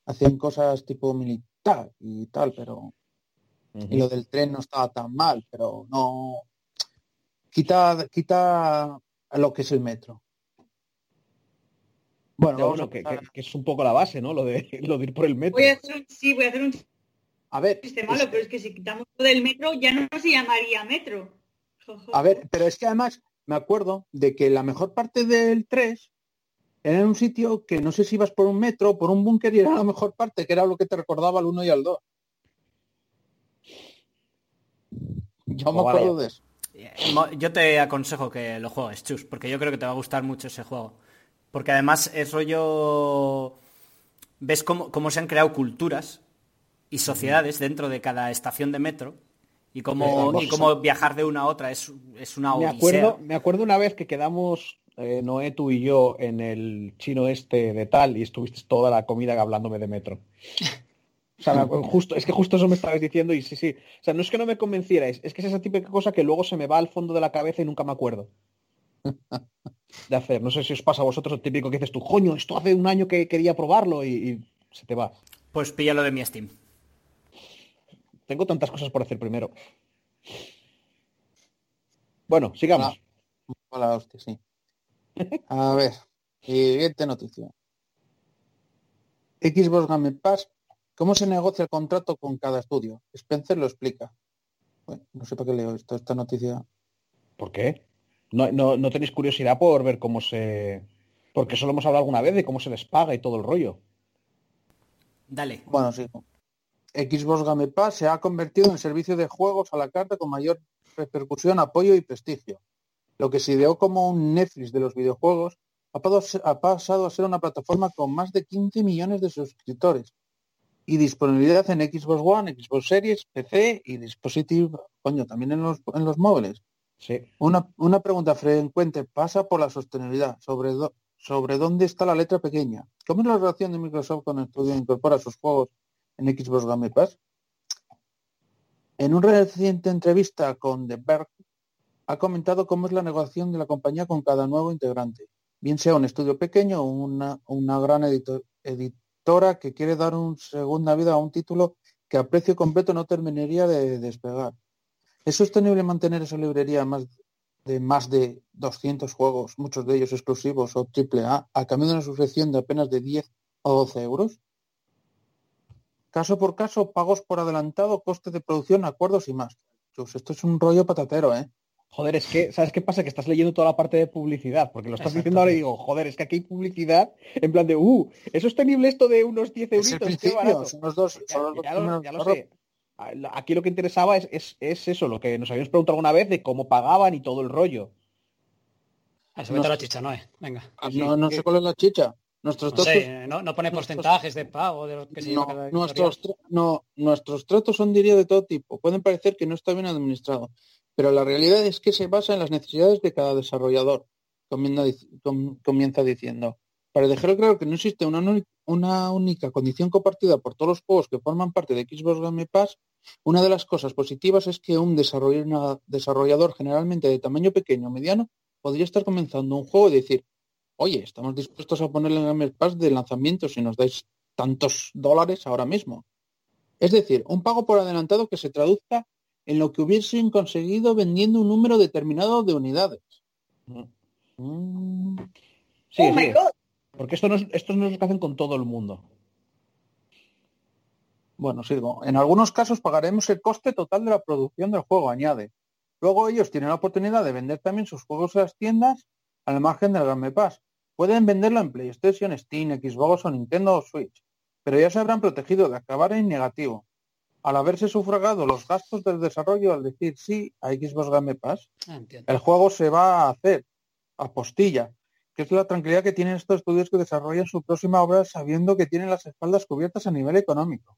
hacían cosas tipo militar y tal, pero. Y lo del tren no estaba tan mal, pero no. Quita, quita a lo que es el metro. Bueno, que, pasar- que- que es un poco la base, ¿no? Lo de, lo de ir por el metro. Voy a hacer un, sí, voy a hacer un a ver, chiste malo, pero es que si quitamos lo del metro ya no se llamaría metro. A ver, pero es que además me acuerdo de que la mejor parte del 3 era en un sitio que no sé si ibas por un metro o por un búnker y era la mejor parte, que era lo que te recordaba al 1 y al 2. Yo me Oh, vale. acuerdo de eso. Yo te aconsejo que lo juegues, Chus, porque yo creo que te va a gustar mucho ese juego. Porque además es rollo... Ves cómo, cómo se han creado culturas y sociedades dentro de cada estación de metro y cómo, y cómo viajar de una a otra es, es una Me odisea. acuerdo, me acuerdo una vez que quedamos eh, Noé, tú y yo en el chino este de tal y estuviste toda la comida hablándome de metro. O sea, me justo, es que justo eso me estabais diciendo y sí, sí. O sea, no es que no me convencierais, es que es esa típica cosa que luego se me va al fondo de la cabeza y nunca me acuerdo de hacer. No sé si os pasa a vosotros el típico que dices tú, coño, esto hace un año que quería probarlo y, y se te va. Pues píllalo de mi Steam. Tengo tantas cosas por hacer primero. Bueno, sigamos. Hola, hostia, sí. A ver, siguiente noticia. Xbox Game Pass, ¿cómo se negocia el contrato con cada estudio? Spencer lo explica. Bueno, no sé para qué leo esto, esta noticia. ¿Por qué? No, no, no tenéis curiosidad por ver cómo se... Porque solo hemos hablado alguna vez de cómo se les paga y todo el rollo. Dale. Bueno, sí. Xbox Game Pass se ha convertido en servicio de juegos a la carta con mayor repercusión, apoyo y prestigio. Lo que se ideó como un Netflix de los videojuegos ha pasado, a ser- una plataforma con más de 15 millones de suscriptores y disponibilidad en Xbox One, Xbox Series, PC y dispositivo, coño, también en los, en los móviles. Sí. Una, una pregunta frecuente pasa por la sostenibilidad, sobre, sobre dónde está la letra pequeña. ¿Cómo es la relación de Microsoft con el estudio que incorpora sus juegos en Xbox Game Pass? En una reciente entrevista con The Berg, ha comentado cómo es la negociación de la compañía con cada nuevo integrante, bien sea un estudio pequeño o una, una gran edito- editora que quiere dar una segunda vida a un título que a precio completo no terminaría de despegar. ¿Es sostenible mantener esa librería más de más de 200 juegos, muchos de ellos exclusivos o AAA, a cambio de una suscripción de apenas de 10 o 12 euros? Caso por caso, pagos por adelantado, coste de producción, acuerdos y más. Chus, esto es un rollo patatero, ¿eh? Joder, es que, ¿sabes qué pasa? Que estás leyendo toda la parte de publicidad, porque lo estás Exacto. diciendo ahora y digo, joder, es que aquí hay publicidad en plan de, uh, ¿es sostenible esto de unos 10 Es el euritos? Qué principio, barato. son los dos, Ya, son los dos ya lo, ya sé. A- la- Aquí lo que interesaba es, es, es eso, lo que nos habíamos preguntado alguna vez de cómo pagaban y todo el rollo. A eso vete a la chicha, no, eh. Venga. No, no sé cuál es la chicha. Nuestros No, tratos, sé, no, no pone porcentajes de pago de lo que se no, cada nuestros, no, nuestros tratos son, diría, de todo tipo. Pueden parecer que no está bien administrado, pero la realidad es que se basa en las necesidades de cada desarrollador. Comienza, dic- com- comienza diciendo, para dejar claro que no existe una, una única condición compartida por todos los juegos que forman parte de Xbox Game Pass, una de las cosas positivas es que un desarrollador generalmente de tamaño pequeño o mediano podría estar comenzando un juego y decir, oye, estamos dispuestos a ponerle en el Game Pass de lanzamiento si nos dais tantos dólares ahora mismo. Es decir, un pago por adelantado que se traduzca en lo que hubiesen conseguido vendiendo un número determinado de unidades. Mm. Oh my sigue. god. Porque esto no, es, esto no es lo que hacen con todo el mundo. Bueno, sigo. En algunos casos pagaremos el coste total de la producción del juego, añade. Luego ellos tienen la oportunidad de vender también sus juegos en las tiendas al margen del Game Pass. Pueden venderlo en PlayStation, Steam, Xbox o Nintendo o Switch, pero ya se habrán protegido de acabar en negativo. Al haberse sufragado los gastos del desarrollo al decir sí a Xbox Game Pass, Ah, el juego se va a hacer a postilla, que es la tranquilidad que tienen estos estudios que desarrollan su próxima obra sabiendo que tienen las espaldas cubiertas a nivel económico.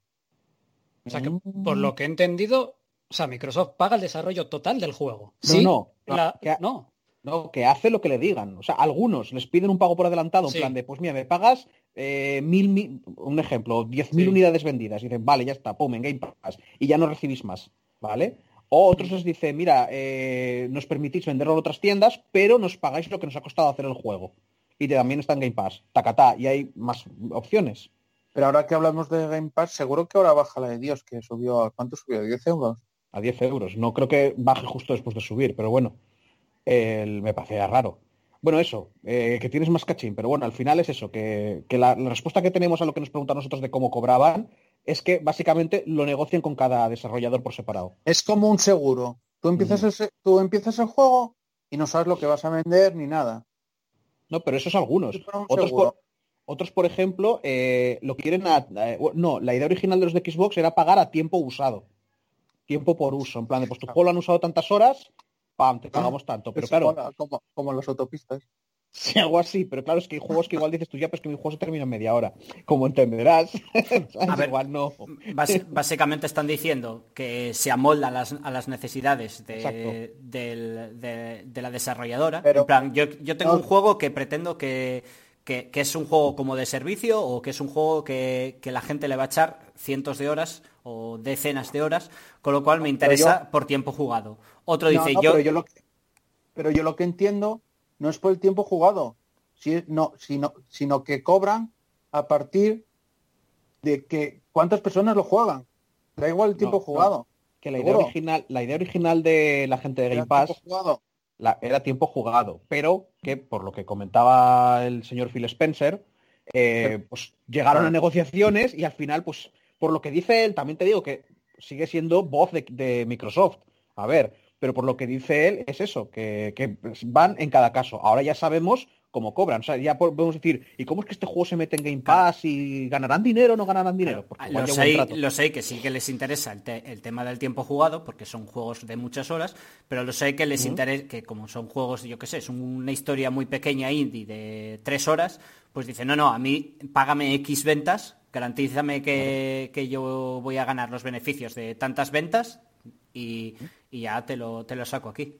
O sea que, por lo que he entendido, o sea, Microsoft paga el desarrollo total del juego. No, Sí, no, la- que- no. No, que hace lo que le digan. O sea, algunos les piden un pago por adelantado, en Sí. plan de, pues mira, me pagas eh, mil, mil- un ejemplo, 10.000 Sí. unidades vendidas. Y dicen, vale, ya está, pum, en Game Pass. Y ya no recibís más, ¿vale? O otros les dicen, mira, eh, nos permitís venderlo en otras tiendas, pero nos pagáis lo que nos ha costado hacer el juego. Y también está en Game Pass, tacatá, y hay más opciones. Pero ahora que hablamos de Game Pass, seguro que ahora baja la de Dios, que subió, ¿a cuánto subió? ¿10 euros? a 10 euros. No creo que baje justo después de subir, pero bueno, el- me parecía raro. Bueno, eso, eh, que tienes más cachín, pero bueno, al final es eso, que, que la, la respuesta que tenemos a lo que nos preguntan nosotros de cómo cobraban es que básicamente lo negocian con cada desarrollador por separado. Es como un seguro. Tú empiezas, Mm. el, tú empiezas el juego y no sabes lo que vas a vender ni nada. No, pero eso es algunos. Otros por, otros, por ejemplo, eh, lo quieren a... eh, no, la idea original de los de Xbox era pagar a tiempo usado. Tiempo por uso. En plan de, pues tu juego lo han usado tantas horas, pam, te pagamos tanto. Pero Es claro, como, como, como las autopistas. Sí, algo así, pero claro, es que hay juegos que igual dices tú ya, pues que mi juego se termina en media hora. Como entenderás. A ver, igual no. Básicamente están diciendo que se amolda a las, a las necesidades de, del- de- de la desarrolladora. Pero- en plan, yo, yo tengo No. un juego que pretendo que, que- que es un juego como de servicio o que es un juego que, que la gente le va a echar cientos de horas o decenas de horas, con lo cual me interesa por tiempo jugado. Otro No, dice, no, yo, pero, yo lo que, pero yo lo que entiendo no es por el tiempo jugado, si- no, sino, sino que cobran a partir de que cuántas personas lo juegan. Da igual el tiempo No, no. jugado. Que la idea original, la idea original de la gente de Era Game Pass tiempo la- era tiempo jugado, pero que por lo que comentaba el señor Phil Spencer, eh, pues llegaron a negociaciones y al final, pues por lo que dice él, también te digo que sigue siendo voz de, de Microsoft. A ver, pero por lo que dice él es eso, que, que van en cada caso. Ahora ya sabemos cómo cobran. O sea, ya podemos decir, ¿y cómo es que este juego se mete en Game Pass y ganarán dinero o no ganarán dinero? Porque igual Lo lleva un sé, trato. lo sé que sí que les interesa el, te- el tema del tiempo jugado, porque son juegos de muchas horas, pero lo sé que les interesa, que como son juegos, yo qué sé, es una historia muy pequeña indie de tres horas, pues dicen, no, no, a mí págame X ventas, garantízame que, que yo voy a ganar los beneficios de tantas ventas y, y ya te lo, te lo saco aquí.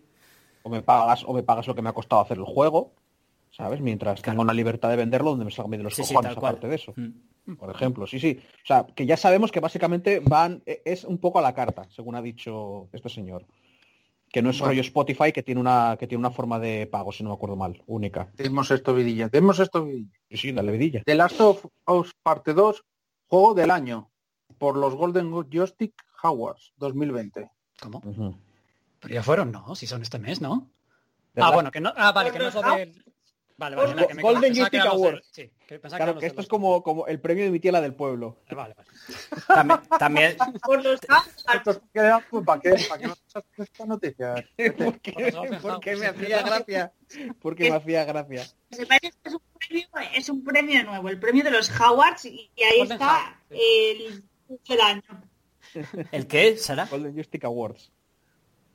o me pagas o me pagas lo que me ha costado hacer el juego, ¿sabes? Mientras tenga una libertad de venderlo donde me salga de los Sí, sí, cojones aparte de eso. Mm. Por ejemplo, sí, sí. O sea, que ya sabemos que básicamente van, e- es un poco a la carta, según ha dicho este señor. Que no es Bueno. rollo Spotify que tiene una, que tiene una forma de pago, si no me acuerdo mal, única. Tenemos esto vidilla. Tenemos esto vidilla. Sí, sí, dale vidilla. The Last of Us Parte 2, juego del año, por los Golden Joystick Awards 2020. ¿Cómo? Ujú. Pero ya fueron, ¿no? Si son este mes, ¿no? Ah, Last- bueno, que no. Ah, vale, que no es lo del. Vale, vale, nada, que me Golden que del- Awards. Sí, que pensaba que Claro, los que esto es como, como el premio de mi tía la del pueblo. Vale, vale. También, también, Por los queda- ¿Para qué? ¿Para qué esta noticia? ¿Por qué? Por eso, Porque me hacía gracia. Porque me hacía gracia. Se parece que es un premio, es un premio nuevo, el premio de los Howards y, ahí está el del año. ¿El qué, Sara? Golden Joystick Awards.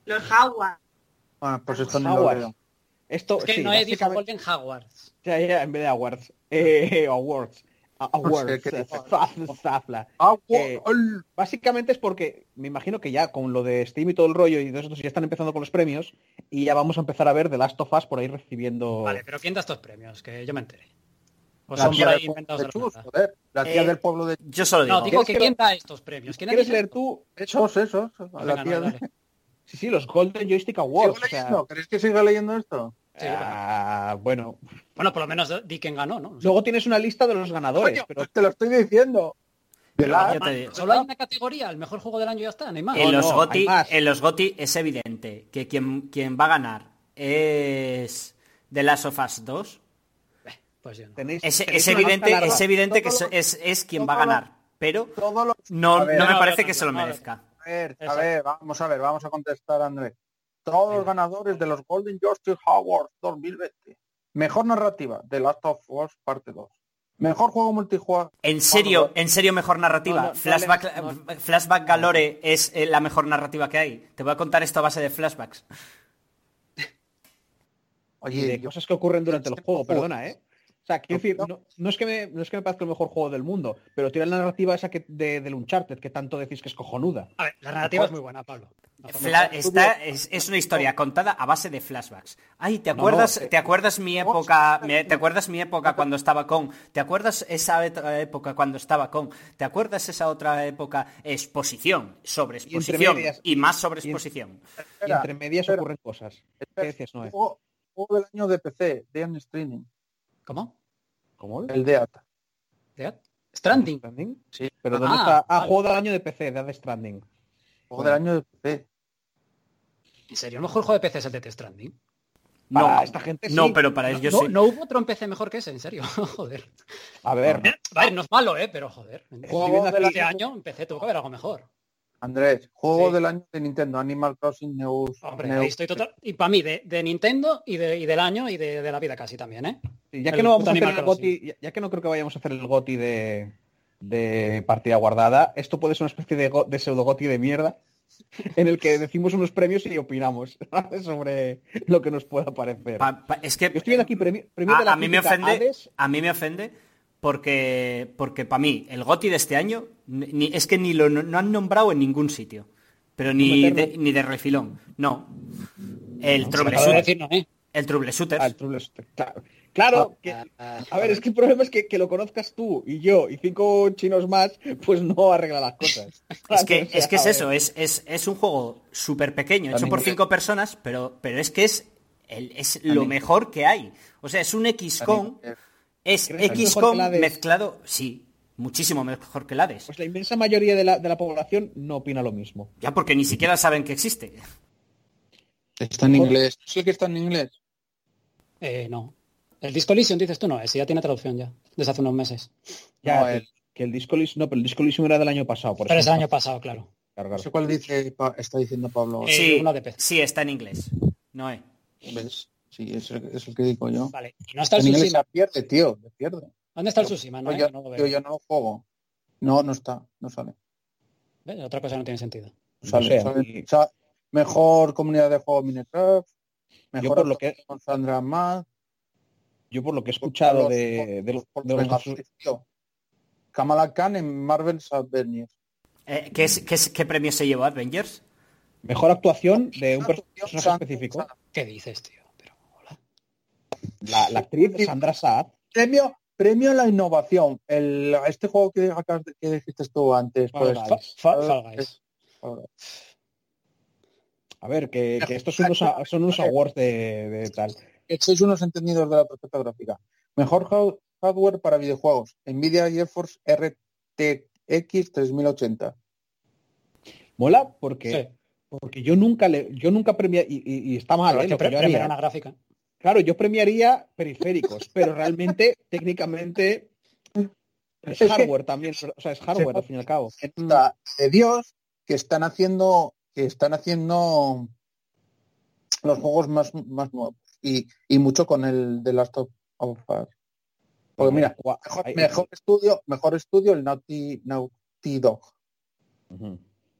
Los Howards. Bueno, pues esto no lo veo. Esto, Es que sí, no he dicho Golden Hogwarts. Ya, ya, en vez de awards. Eh, awards. Awards. Ah, Eh, Básicamente es porque me imagino que ya con lo de Steam y todo el rollo y de esto ya están empezando con los premios y ya vamos a empezar a ver The Last of Us por ahí recibiendo... Vale, pero ¿quién da estos premios? Que yo me enteré. O la son tía por del ahí pueblo inventados de la Chus, joder, la tía Eh, del pueblo de Yo solo digo. No, digo ¿Quieres que que quién lo- da estos premios. ¿Quién ¿Quieres leer tú? esos, esos. La tía de-. Sí, sí, los Golden Joystick ¿Sigo Awards. o sea, leyendo? ¿Queréis que siga leyendo esto? Sí, ah, bueno. Bueno, por lo menos di quién ganó, ¿no? Luego tienes una lista de los ganadores, Coño, pero te lo estoy diciendo. De la- digo. Solo hay una categoría, el mejor juego del año ya está, no hay más. No, En los, no, hay más. en los GOTY es evidente que quien, quien va a ganar es The Last of Us 2. Pues yo no. tenéis... Es, tenéis es una evidente, es evidente que Todo es, lo- es, es quien va a lo- ganar. Pero no, A ver, no me parece que se lo merezca. A ver, a Exacto. ver, vamos a ver, vamos a contestar, Andrés. Todos los ganadores de los Golden Joystick Awards 2020. Mejor narrativa, The Last of Us Parte 2. Mejor juego multijugador. En serio, en serio mejor narrativa. No, no, no Flashback, no. Flashback Galore es eh, la mejor narrativa que hay. Te voy a contar esto a base de flashbacks. Oye, de cosas que ocurren durante el Juego. perdona, ¿eh? O sea, quiero decir, no, no es que me, no es que me parezca el mejor juego del mundo, pero tiene la narrativa esa que de, del Uncharted, que tanto decís que es cojonuda. A ver, la narrativa es muy buena, Pablo. No, Fla- está, es, es una historia contada a base de flashbacks. Ay, ¿te acuerdas, no, eh, ¿te acuerdas mi época, mi- te acuerdas mi época cuando estaba con? ¿Te acuerdas esa otra época cuando estaba con? ¿Te acuerdas esa otra época? Exposición, sobre entre exposición medias- y más sobre y en- exposición. y espera, entre medias espera, ocurren cosas. ¿Qué espera, decías, Noé? juego, juego del año de PC, Dead Streaming. ¿Cómo? ¿Cómo? El Dead. ¿Dead? Stranding. Stranding? Sí, ¿Pero Ah, dónde está? Ah, vale. juego del año de PC, Death Stranding. juego del año de PC. ¿En serio? ¿El mejor juego de PC es el de Death Stranding? Para No, esta gente sí. no, pero para ellos no, sí. no hubo otro en PC mejor que ese, en serio. joder. A ver, A ver, no es malo, ¿eh? Pero joder. Juego Este año- año en PC tuvo que haber algo mejor. Andrés, juego Sí. del año de Nintendo, Animal Crossing News. Hombre, News- ahí estoy total. Y para mí, de, de Nintendo y, de, y del año y de, de la vida casi también, ¿eh? ya el que no vamos a hacer el goti, ya, ya que no creo que vayamos a hacer el goti de, de partida guardada, esto puede ser una especie de, go- de pseudo goti de mierda en el que decimos unos premios y opinamos sobre lo que nos pueda parecer. Pa- pa- es que Yo estoy viendo aquí premio, premio de la a, a mí me crítica ofende, Hades. a mí me ofende porque porque para mí el GOTI de este año ni- es que ni lo no, no han nombrado en ningún sitio, pero ni de, ni de refilón, no. El Se Trouble acaba de Shooter, decir, no, ¿eh? el Trouble Shooter. Ah, el Trouble Shooter, claro. Claro, que- a ver, es que el problema es que, que lo conozcas tú y yo y cinco chinos más, pues no arregla las cosas. Es que, es que es eso, es, es, es un juego súper pequeño, hecho por cinco personas, pero, pero es que es, el, es lo mejor que hay. O sea, es un XCOM, es ¿Crees que es XCOM mezclado, sí, muchísimo mejor que el Hades. Pues la inmensa mayoría de la, de la población no opina lo mismo. Ya porque ni siquiera saben que existe. Está en inglés. Sí que está en inglés. Eh, no. El Disco Elysium, dices tú, no, ese ya tiene traducción ya, desde hace unos meses. Ya, No, que, el- que el disco Elysium- no, pero el disco Elysium era del año pasado. Por Pero es eso el año pasado, claro. Claro, No sé cuál dice, está diciendo Pablo. Eh, Sí, de sí, está en inglés. No es. ¿Ves? Sí, es el, es el que digo yo. Vale. Y no está el se pierde, tío, se pierde. ¿Dónde está el Tsushima? No, yo, no lo yo no lo juego. No, no está, no sale. ¿Ves? Otra cosa no tiene sentido. No sale, sé, sale- y- sa- mejor comunidad de juego Minecraft. Mejor por lo que- con Sandra más. Yo por lo que he escuchado de, de los, de los- Kamala Khan en Marvel's Avengers. Eh, ¿qué, es- qué es- qué premio se llevó Avengers? mejor actuación de un personaje específico. ¿Qué dices, tío? La, la actriz Sandra Saad. Premio, premio a la innovación. El, este juego que, que dijiste tú antes. Fall Pues, Guys. Fa- Fall Guys. A ver, que, que estos son unos, son unos awards de, de tal. que sois unos entendidos de la tarjeta gráfica. Mejor hard- hardware para videojuegos. Nvidia GeForce RTX 3080. Mola porque, Sí. porque yo nunca le, yo nunca premia y, y- y está mal, ¿eh? que lo que pre- yo premiar haría. una gráfica. Claro, yo premiaría periféricos, pero realmente, técnicamente, es hardware también, o sea, es hardware al fin y al cabo. De Dios que están haciendo que están haciendo los juegos más, más nuevos y, y mucho con el de Last of Us. Porque mira, mejor, estudio, mejor estudio el Naughty, Naughty Dog,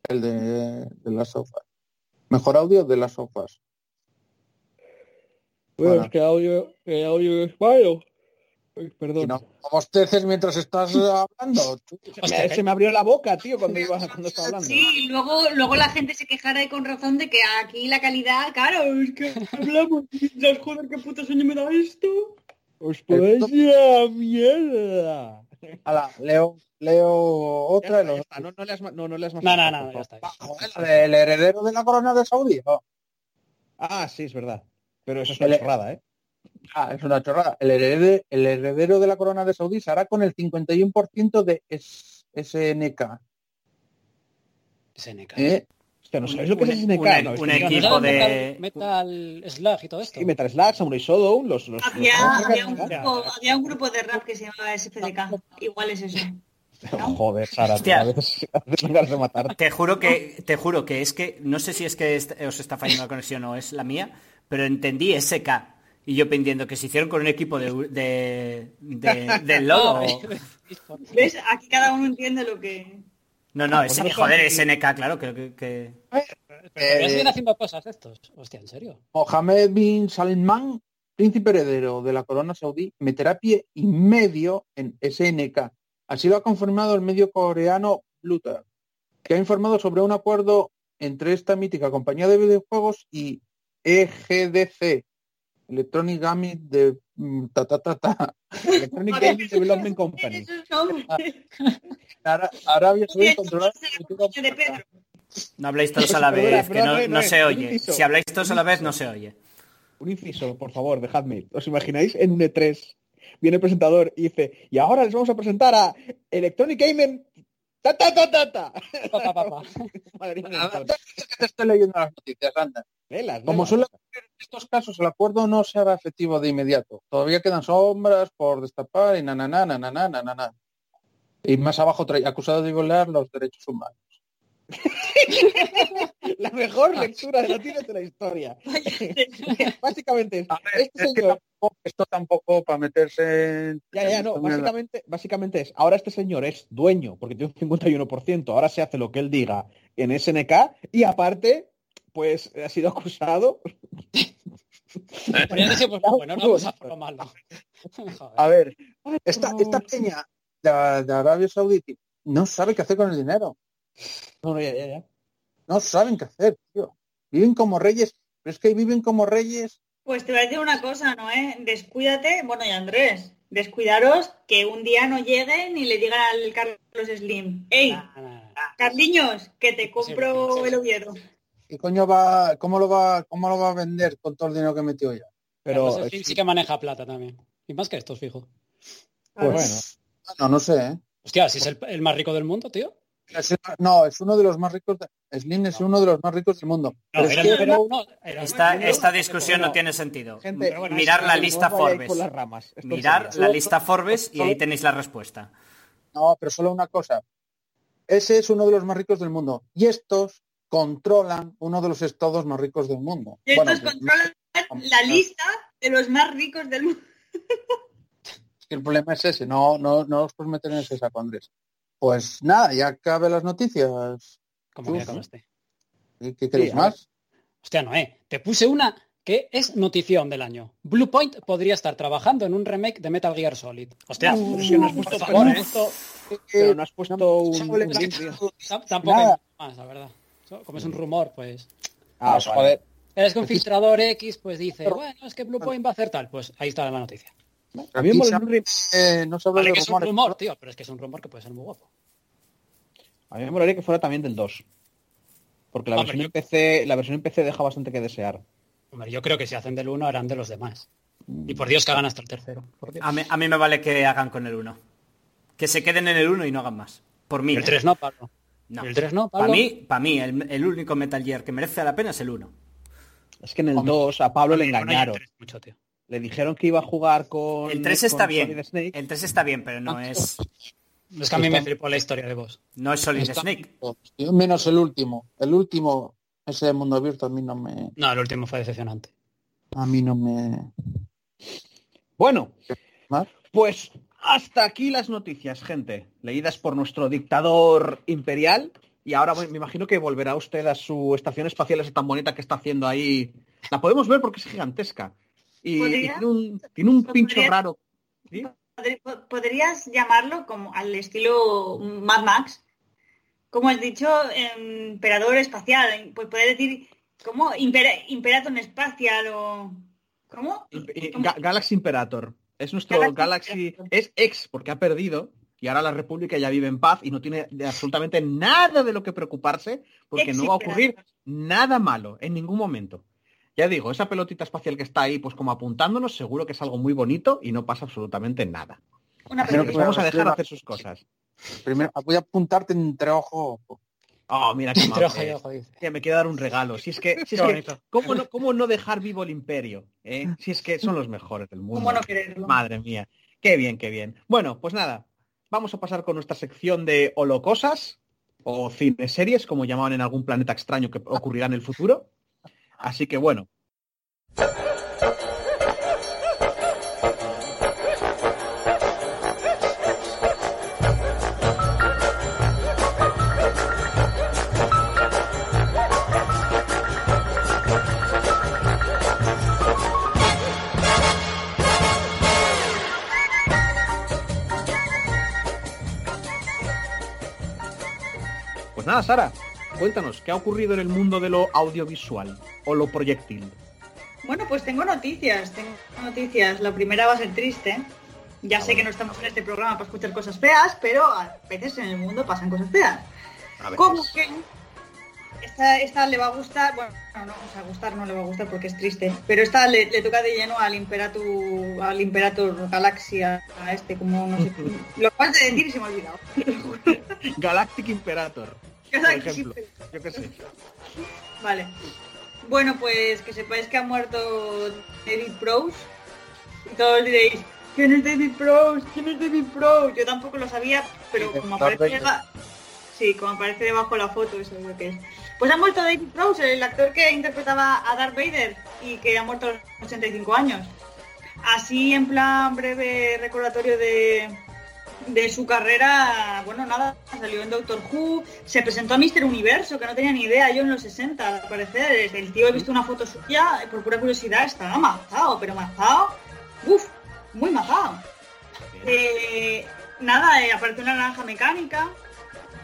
el de, de Last of Us. Mejor audio de Last of Us. Bueno, es que audio, que audio es malo. Perdón. Si no bosteces mientras estás hablando. tú. Se me, se me abrió la boca, tío, cuando iba cuando estaba hablando. Sí, luego, luego la gente se quejará y con razón de que aquí la calidad, claro, es que hablamos y joder, qué puto sueño me da esto. Os podéis ir a la mierda. Ala, leo, leo otra. Está, No, no leas más. No, no leas más. No, no, no, ya está. Ah, joder, del heredero de la corona de Saudí. Oh, Ah, sí, es verdad. Pero eso es El- una chorrada, ¿eh? Ah, es una chorrada. El heredero, el heredero de la corona de Saudí se hará con el 51% de S- SNK. SNK. ¿eh? Hostia, ¿no sabéis lo que es SNK? un- No, un esto- ¿No equipo de- Metal, Metal Slug y todo esto. Sí, Metal Slug, Samurai Shodown, los... los Había, los- había, un grupo, había un grupo de rap que se llamaba SFDK. Igual es eso. Joder, Sara, Hostia. a veces, a de matar. Te juro que, te juro que es que, no sé si es que est- os está fallando la conexión o es la mía, pero entendí SK. Y yo pendiendo que se hicieron con un equipo de, de, de- del logo. ¿Ves? Aquí cada uno entiende lo que... No, no, es, Vosotros joder, sois- SNK, claro, que, que, que- Pero Eh, siguen haciendo cosas estos. Hostia, ¿en serio? Mohamed bin Salman, príncipe heredero de la corona saudí, meterá pie y medio en SNK. Así lo ha confirmado el medio coreano Bluter, que ha informado sobre un acuerdo entre esta mítica compañía de videojuegos y EGDC, Electronic Gaming de mm, ta ta ta ta. Electronic Gaming Development Company. Nombres. Ara- Arabia Saudí Pedro. no habláis todos a la vez, que no, no se oye. Si habláis todos a la vez, no se oye. Un inciso, por favor, dejadme. ¿Os imagináis en un E3? Viene el presentador y dice, y ahora les vamos a presentar a Electronic Gaming... Ta, ta, ta, ta, ta. Madre mía, estoy leyendo las noticias, anda. Como suele ocurrir en estos casos, el acuerdo no se hará efectivo de inmediato. Todavía quedan sombras por destapar y nananana, nananana. Na, na, na, y más abajo, trae acusado de violar los derechos humanos. la mejor ah. lectura de latinos de la historia. básicamente, este es esto tampoco para meterse en... Ya, ya, no, básicamente, básicamente es, ahora este señor es dueño, porque tiene un 51%, ahora se hace lo que él diga en SNK y aparte pues ha sido acusado. Pues, a hacer lo malo. Joder. A ver, esta, esta peña de, de Arabia Saudí no sabe qué hacer con el dinero. No, no, ya, ya, ya. No saben qué hacer, tío. Viven como reyes, pero es que viven como reyes Pues te voy a decir una cosa, ¿no? Eh? Descuídate, bueno, y Andrés, descuidaros que un día no lleguen y le digan al Carlos Slim, ¡Ey, Nah, nah, nah. Carliños, que te compro el Oviedo! ¿Y coño va, cómo lo va, cómo lo va a vender con todo el dinero que metió ya? Pero, Slim sí que maneja plata también. Y más que estos, fijo. pues bueno, No, no sé, ¿eh? Hostia, si es el, el más rico del mundo, tío. Es- no, es uno de los más ricos. de- Slim es uno de los más ricos del mundo. No, Pero era uno. Era Esta, discusión no tiene sentido. gente, Pero bueno, Mirar la no lista no Forbes. ramas. Mirar la lista Forbes y ahí tenéis la respuesta. no, pero solo una cosa. Ese es uno de los más ricos del mundo. Y estos controlan uno de los estados más ricos del mundo. Y estos Bueno, pues, controlan la lista de los más ricos del mundo. es que el problema es ese. No, no, no os puedes meter en ese saco, Andrés. Pues nada, ya cabe las noticias. Como con este. ¿Qué, qué queréis Sí, más? Hostia, Noé, te puse una que es notición del año. Bluepoint podría estar trabajando en un remake de Metal Gear Solid. Hostia, Pero si no has puesto, por favor, ¿eh? puesto- pero no has puesto un, un Tampoco hay Nada. más, la verdad. Como es un rumor, pues. Ah, vale. joder. Es que un filtrador X pues dice, bueno, es que Bluepoint va a hacer tal. Pues ahí está la noticia. A mí me Aquí mola se- un remake- eh, no se habla Vale de que es un rumores, rumor, tío, pero es que es un rumor que puede ser muy guapo. A mí me molaría que fuera también del 2. Porque la Hombre, versión, yo- en PC, la versión en PC deja bastante que desear. Hombre, yo creo que si hacen del 1 harán de los demás. Y por Dios que hagan hasta el tercero. Por Dios. A mí, a mí me vale que hagan con el 1. Que se queden en el 1 y no hagan más. Por mí. El 3 no, Pablo. No. El 3 no, Para mí, para mí el, el único Metal Gear que merece la pena es el 1. Es que en el 2 a Pablo le engañaron. 3 mucho, tío. Le dijeron que iba a jugar con. El 3 con está bien. Snake. El 3 está bien, pero no es, Es que a mí me flipó la historia de vos. no es Solid Está- Snake. Menos el último. El último, ese de mundo abierto, a mí no me. No, el último fue decepcionante. A mí no me. Bueno, ¿Más? pues hasta aquí las noticias, gente. Leídas por nuestro dictador imperial. Y ahora me imagino que volverá usted a su estación espacial esa tan bonita que está haciendo ahí. La podemos ver porque es gigantesca. Y, y ¿Podría? tiene un, tiene un pincho ¿Podría? raro. Podrías llamarlo como al estilo Mad Max, como has dicho, emperador espacial. Pues poder decir, ¿cómo? Imper- Imperator espacial o... ¿Cómo? Ga- Galaxy Imperator. Es nuestro Galaxy es ex porque ha perdido y ahora la República ya vive en paz y no tiene de absolutamente nada de lo que preocuparse porque no va a ocurrir nada malo en ningún momento. Ya digo, esa pelotita espacial que está ahí, pues como apuntándonos, seguro que es algo muy bonito y no pasa absolutamente nada. Una Así que vamos a dejar hacer sus cosas. Primero, voy a apuntarte entre ojo. Oh, mira qué amable. dice. Tía, me quiero dar un regalo. Si es que, si es que bonito. ¿cómo, no, cómo no dejar vivo el imperio? eh? Si es que son los mejores del mundo. ¿Cómo no quererlo? Madre mía. Qué bien, qué bien. Bueno, pues nada. Vamos a pasar con nuestra sección de holocosas o cineseries, como llamaban en algún planeta extraño que ocurrirá en el futuro. Así que bueno. Pues nada, Sara, cuéntanos, ¿qué ha ocurrido en el mundo de lo audiovisual o lo proyectil? Bueno, pues tengo noticias, tengo noticias. La primera va a ser triste. Ya sé que no estamos en este programa para escuchar cosas feas, pero a veces en el mundo pasan cosas feas. Como que esta, esta le va a gustar, bueno, no, no, o sea, gustar no le va a gustar porque es triste, pero esta le, le toca de lleno al Imperator, al Imperator Galaxia, a este, como no sé, lo acabas de decir y se me ha olvidado. Galactic Imperator, por Galaxy ejemplo. Yo qué sé. Vale. Bueno, pues que sepáis que ha muerto David Prowse. Y todos diréis, ¿quién es David Prowse? ¿Quién es David Prowse? Yo tampoco lo sabía, pero como aparece, deba- sí, como aparece debajo la foto, eso es lo que es. Pues ha muerto David Prowse, el actor que interpretaba a Darth Vader y que ha muerto a los 85 años. Así, en plan breve recordatorio de, de su carrera, bueno, nada, salió en Doctor Who, se presentó a Mister Universo, que no tenía ni idea, yo en los 60, al parecer. El tío he visto una foto suya, por pura curiosidad, estaba mazado, pero mazado, uff, muy mazado. Eh, nada, eh, apareció una naranja mecánica,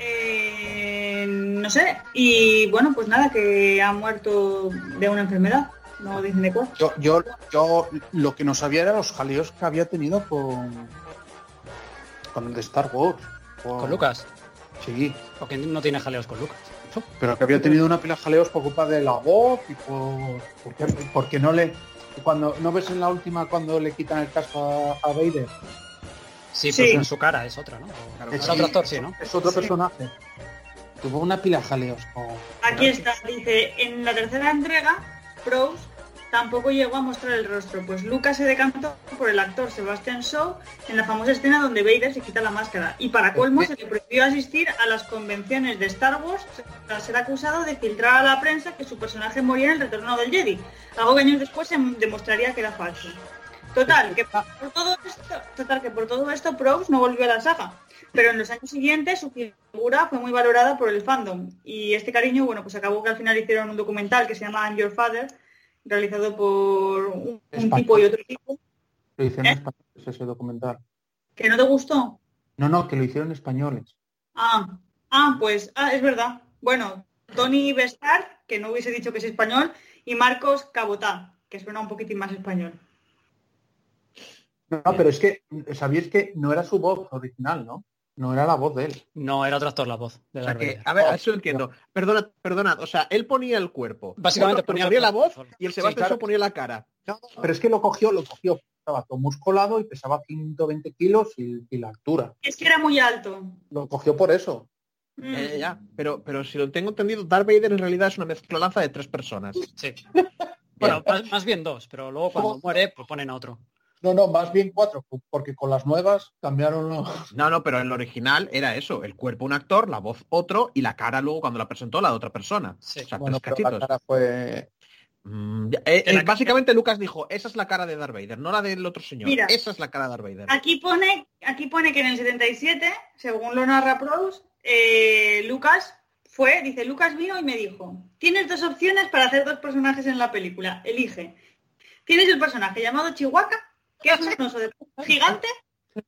eh, no sé, y bueno, pues nada, que ha muerto de una enfermedad, no dicen de cuál. Yo, yo, yo lo que no sabía era los jaleos que había tenido con con el de Star Wars. Con Lucas. Sí, Porque no tiene jaleos con Lucas. pero que había tenido una pila de jaleos por culpa de la voz y por porque, porque no le cuando no ves en la última cuando le quitan el casco a, a Vader Sí, Sí. pues en su cara es otra, ¿no? Claro, Es otro actor, sí, ¿no? es otro Sí. personaje. Tuvo una pila de jaleos con Aquí está, dice, en la tercera entrega, Prowse tampoco llegó a mostrar el rostro, pues Lucas se decantó por el actor Sebastian Shaw en la famosa escena donde Vader se quita la máscara. Y para colmo se le prohibió asistir a las convenciones de Star Wars tras ser acusado de filtrar a la prensa que su personaje moría en el retorno del Jedi, algo que años después se demostraría que era falso. Total, que por todo esto, total, que por todo esto no volvió a la saga. Pero en los años siguientes su figura fue muy valorada por el fandom. Y este cariño, bueno, pues acabó que al final hicieron un documental que se llama I'm Your Father, realizado por un, tipo y otro tipo. lo hicieron ¿Eh? españoles ese documental. ¿Que no te gustó? No, no, que lo hicieron españoles. Ah, ah, pues, ah, es verdad. Bueno, Tony Bestard, que no hubiese dicho que es español, y Marcos Cabotá, que suena un poquitín más español. No, pero es que sabíais que no era su voz original, ¿no? No era la voz de él. No, era otro actor la voz de O sea que, a ver, eso entiendo. Perdona, perdonad, o sea, él ponía el cuerpo. Básicamente ponía ponía el la voz y el Sí, Sebastián claro. Shaw ponía la cara. No, pero es que lo cogió, lo cogió. Estaba todo musculado y pesaba 120 kilos y, y la altura. Es que era muy alto. Lo cogió por eso. Mm. Ya, ya. Pero, pero si lo tengo entendido, Darth Vader en realidad es una mezclanza de tres personas. Sí. Bueno, más, más bien dos, pero luego cuando muere, pues ponen a otro. No, no, más bien cuatro, porque con las nuevas cambiaron los... No, no, pero el original era eso, el cuerpo un actor, la voz otro y la cara luego cuando la presentó la de otra persona. Sí. O sea, Bueno, tres pero la cara fue... Mm, eh, eh, básicamente Lucas dijo, esa es la cara de Darth Vader, no la del otro señor. Mira. esa es la cara de Darth Vader. Aquí pone, aquí pone que en el 77, según lo narra Prowse, eh, Lucas fue, dice, Lucas vino y me dijo, tienes dos opciones para hacer dos personajes en la película, elige. ¿Quién es el personaje llamado Chihuahua? ¿Que es un oso de gigante?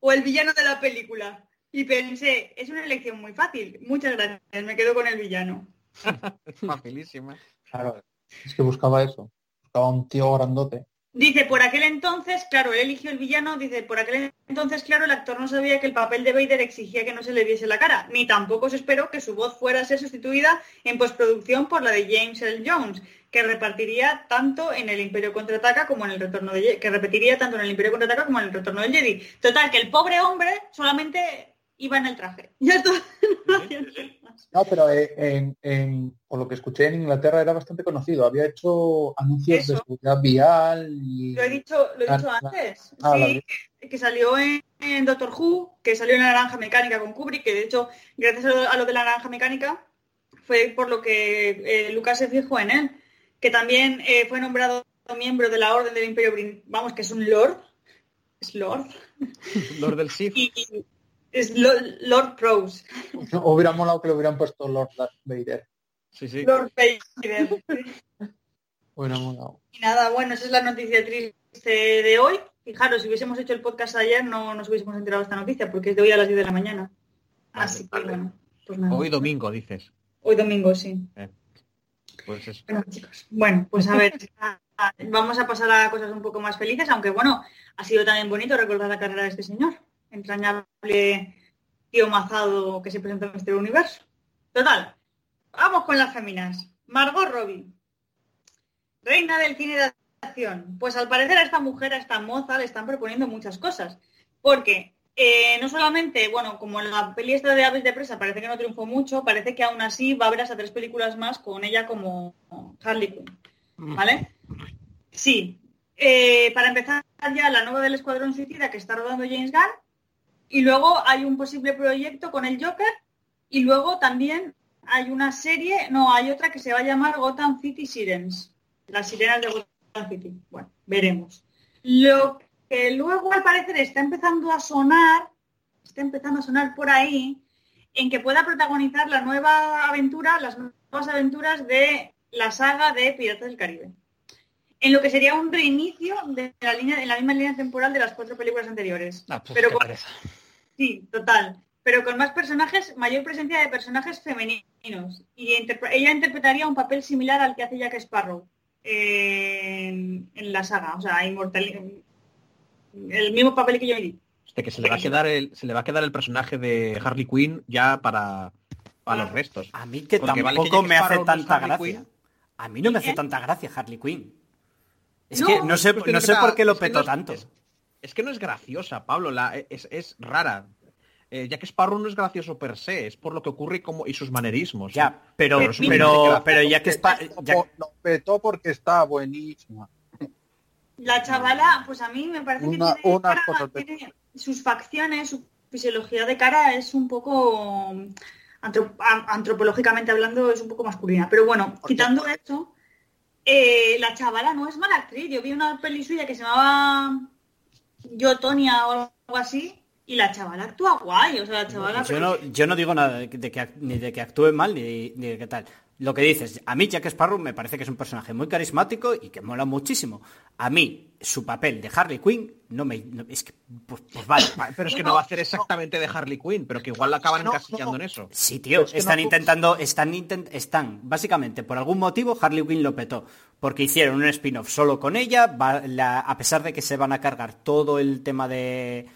¿O el villano de la película? Y pensé, es una elección muy fácil. Muchas gracias, me quedo con el villano. Facilísima. Claro, es que buscaba eso. Buscaba un tío grandote. Dice, por aquel entonces, claro, él eligió el villano, dice, por aquel entonces, claro, el actor no sabía que el papel de Vader exigía que no se le viese la cara, ni tampoco se esperó que su voz fuera a ser sustituida en postproducción por la de James L. Jones, que repartiría tanto en el Imperio Contraataca como en el Retorno de que repetiría tanto en el Imperio Contraataca como en el Retorno del Jedi. Total, que el pobre hombre solamente iba en el traje. Ya está. No pero eh, en, en- por lo que escuché en Inglaterra era bastante conocido. Había hecho anuncios de seguridad vial y... Lo he dicho, lo he dicho ah, antes. ah, sí, que, que salió en, en Doctor Who, que salió en la Naranja Mecánica con Kubrick, que de hecho, gracias a lo, a lo de la Naranja Mecánica, fue por lo que eh, Lucas se fijó en él. Que también eh, fue nombrado miembro de la Orden del Imperio Brin- Vamos, que es un Lord. Es Lord. Lord del Sith. Y, y es Lo- Lord Prose. No, hubiera molado que le hubieran puesto Lord Darth Vader. Sí, sí. Lord Vader. Hubiera molado. Y nada, bueno, esa es la noticia triste de hoy. Fijaros, si hubiésemos hecho el podcast ayer no nos hubiésemos enterado de esta noticia, porque es de hoy a las 10 de la mañana. Así que bueno, pues nada. Hoy domingo, dices. Hoy domingo, sí. Pues es... Bueno, chicos. Bueno, pues a ver, vamos a pasar a cosas un poco más felices, aunque bueno, ha sido también bonito recordar la carrera de este señor. Entrañable tío mazado que se presentó en este universo. Total, vamos con las féminas. Margot Robbie, reina del cine de acción. Pues al parecer a esta mujer, a esta moza, le están proponiendo muchas cosas. Porque eh, no solamente, bueno, como en la peli esta de Aves de Presa parece que no triunfó mucho, parece que aún así va a haber hasta tres películas más con ella como Harley Quinn. ¿Vale? Sí. Eh, para empezar ya la nueva del Escuadrón Suicida que está rodando James Gunn. Y luego hay un posible proyecto con el Joker. Y luego también hay una serie, no, hay otra que se va a llamar Gotham City Sirens. Las sirenas de Gotham City. Bueno, veremos. Lo que luego al parecer está empezando a sonar, está empezando a sonar por ahí, en que pueda protagonizar la nueva aventura, las nuevas aventuras de la saga de Piratas del Caribe. En lo que sería un reinicio de la línea, en la misma línea temporal de las cuatro películas anteriores. Ah, pues, Pero con-. Sí, total. Pero con más personajes, mayor presencia de personajes femeninos. Y interpre- ella interpretaría un papel similar al que hace Jack Sparrow eh, en, en la saga. O sea, inmortal. El mismo papel que yo vi. Este, que se le va a quedar el, se le va a quedar el personaje de Harley Quinn ya para, para los restos. A mí que Porque vale tampoco que me hace tanta Harley gracia. Quinn. A mí no me hace ¿Eh? tanta gracia Harley Quinn. Es No, que no sé, no sé por qué lo es que petó tanto. Es, es que no es graciosa, Pablo, la, es, es rara. Eh, Jack Sparrow no es gracioso per se, es por lo que ocurre y, como, y sus manerismos. Ya, pero, Pero pero, que ya que Spa- ya- Lo, petó porque está buenísima. La chavala, pues a mí me parece Una- que tiene, cara- tiene- sus facciones, su fisiología de cara es un poco antropológicamente hablando es un poco masculina. Pero bueno, quitando eso, eh, la chavala no es mala actriz. Yo vi una peli suya que se llamaba Yo Tonia o algo así y la chavala actúa guay. O sea, la chavala. yo, no, yo no digo nada de que, que ni de que actúe mal ni, ni de qué tal. Lo que dices, a mí Jack Sparrow me parece que es un personaje muy carismático y que mola muchísimo. A mí, su papel de Harley Quinn, no me... no- es que, pues, pues vale. Pero es que no va a hacer exactamente de Harley Quinn, pero que igual la acaban No, encasillando no. en eso. Sí, tío, Es que están no- intentando, están, intent- están, básicamente, por algún motivo, Harley Quinn lo petó, porque hicieron un spin-off solo con ella, va- la- a pesar de que se van a cargar todo el tema de,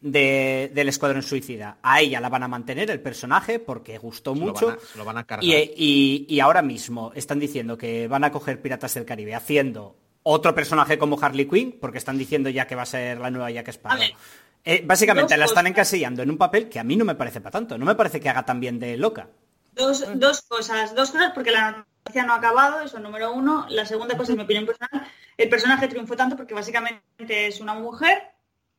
de- del Escuadrón Suicida, a ella la van a mantener, el personaje, porque gustó Se lo mucho, van a- se lo van a cargar. y, y- y ahora mismo están diciendo que van a coger Piratas del Caribe haciendo otro personaje como Harley Quinn, porque están diciendo ya que va a ser la nueva Jack Sparrow. Eh, básicamente Dos la están encasillando en un papel que a mí no me parece para tanto, no me parece que haga tan bien de loca. Dos, dos cosas, dos cosas porque la no ha acabado, eso número uno. La segunda cosa, en mi opinión personal, el personaje triunfó tanto porque básicamente es una mujer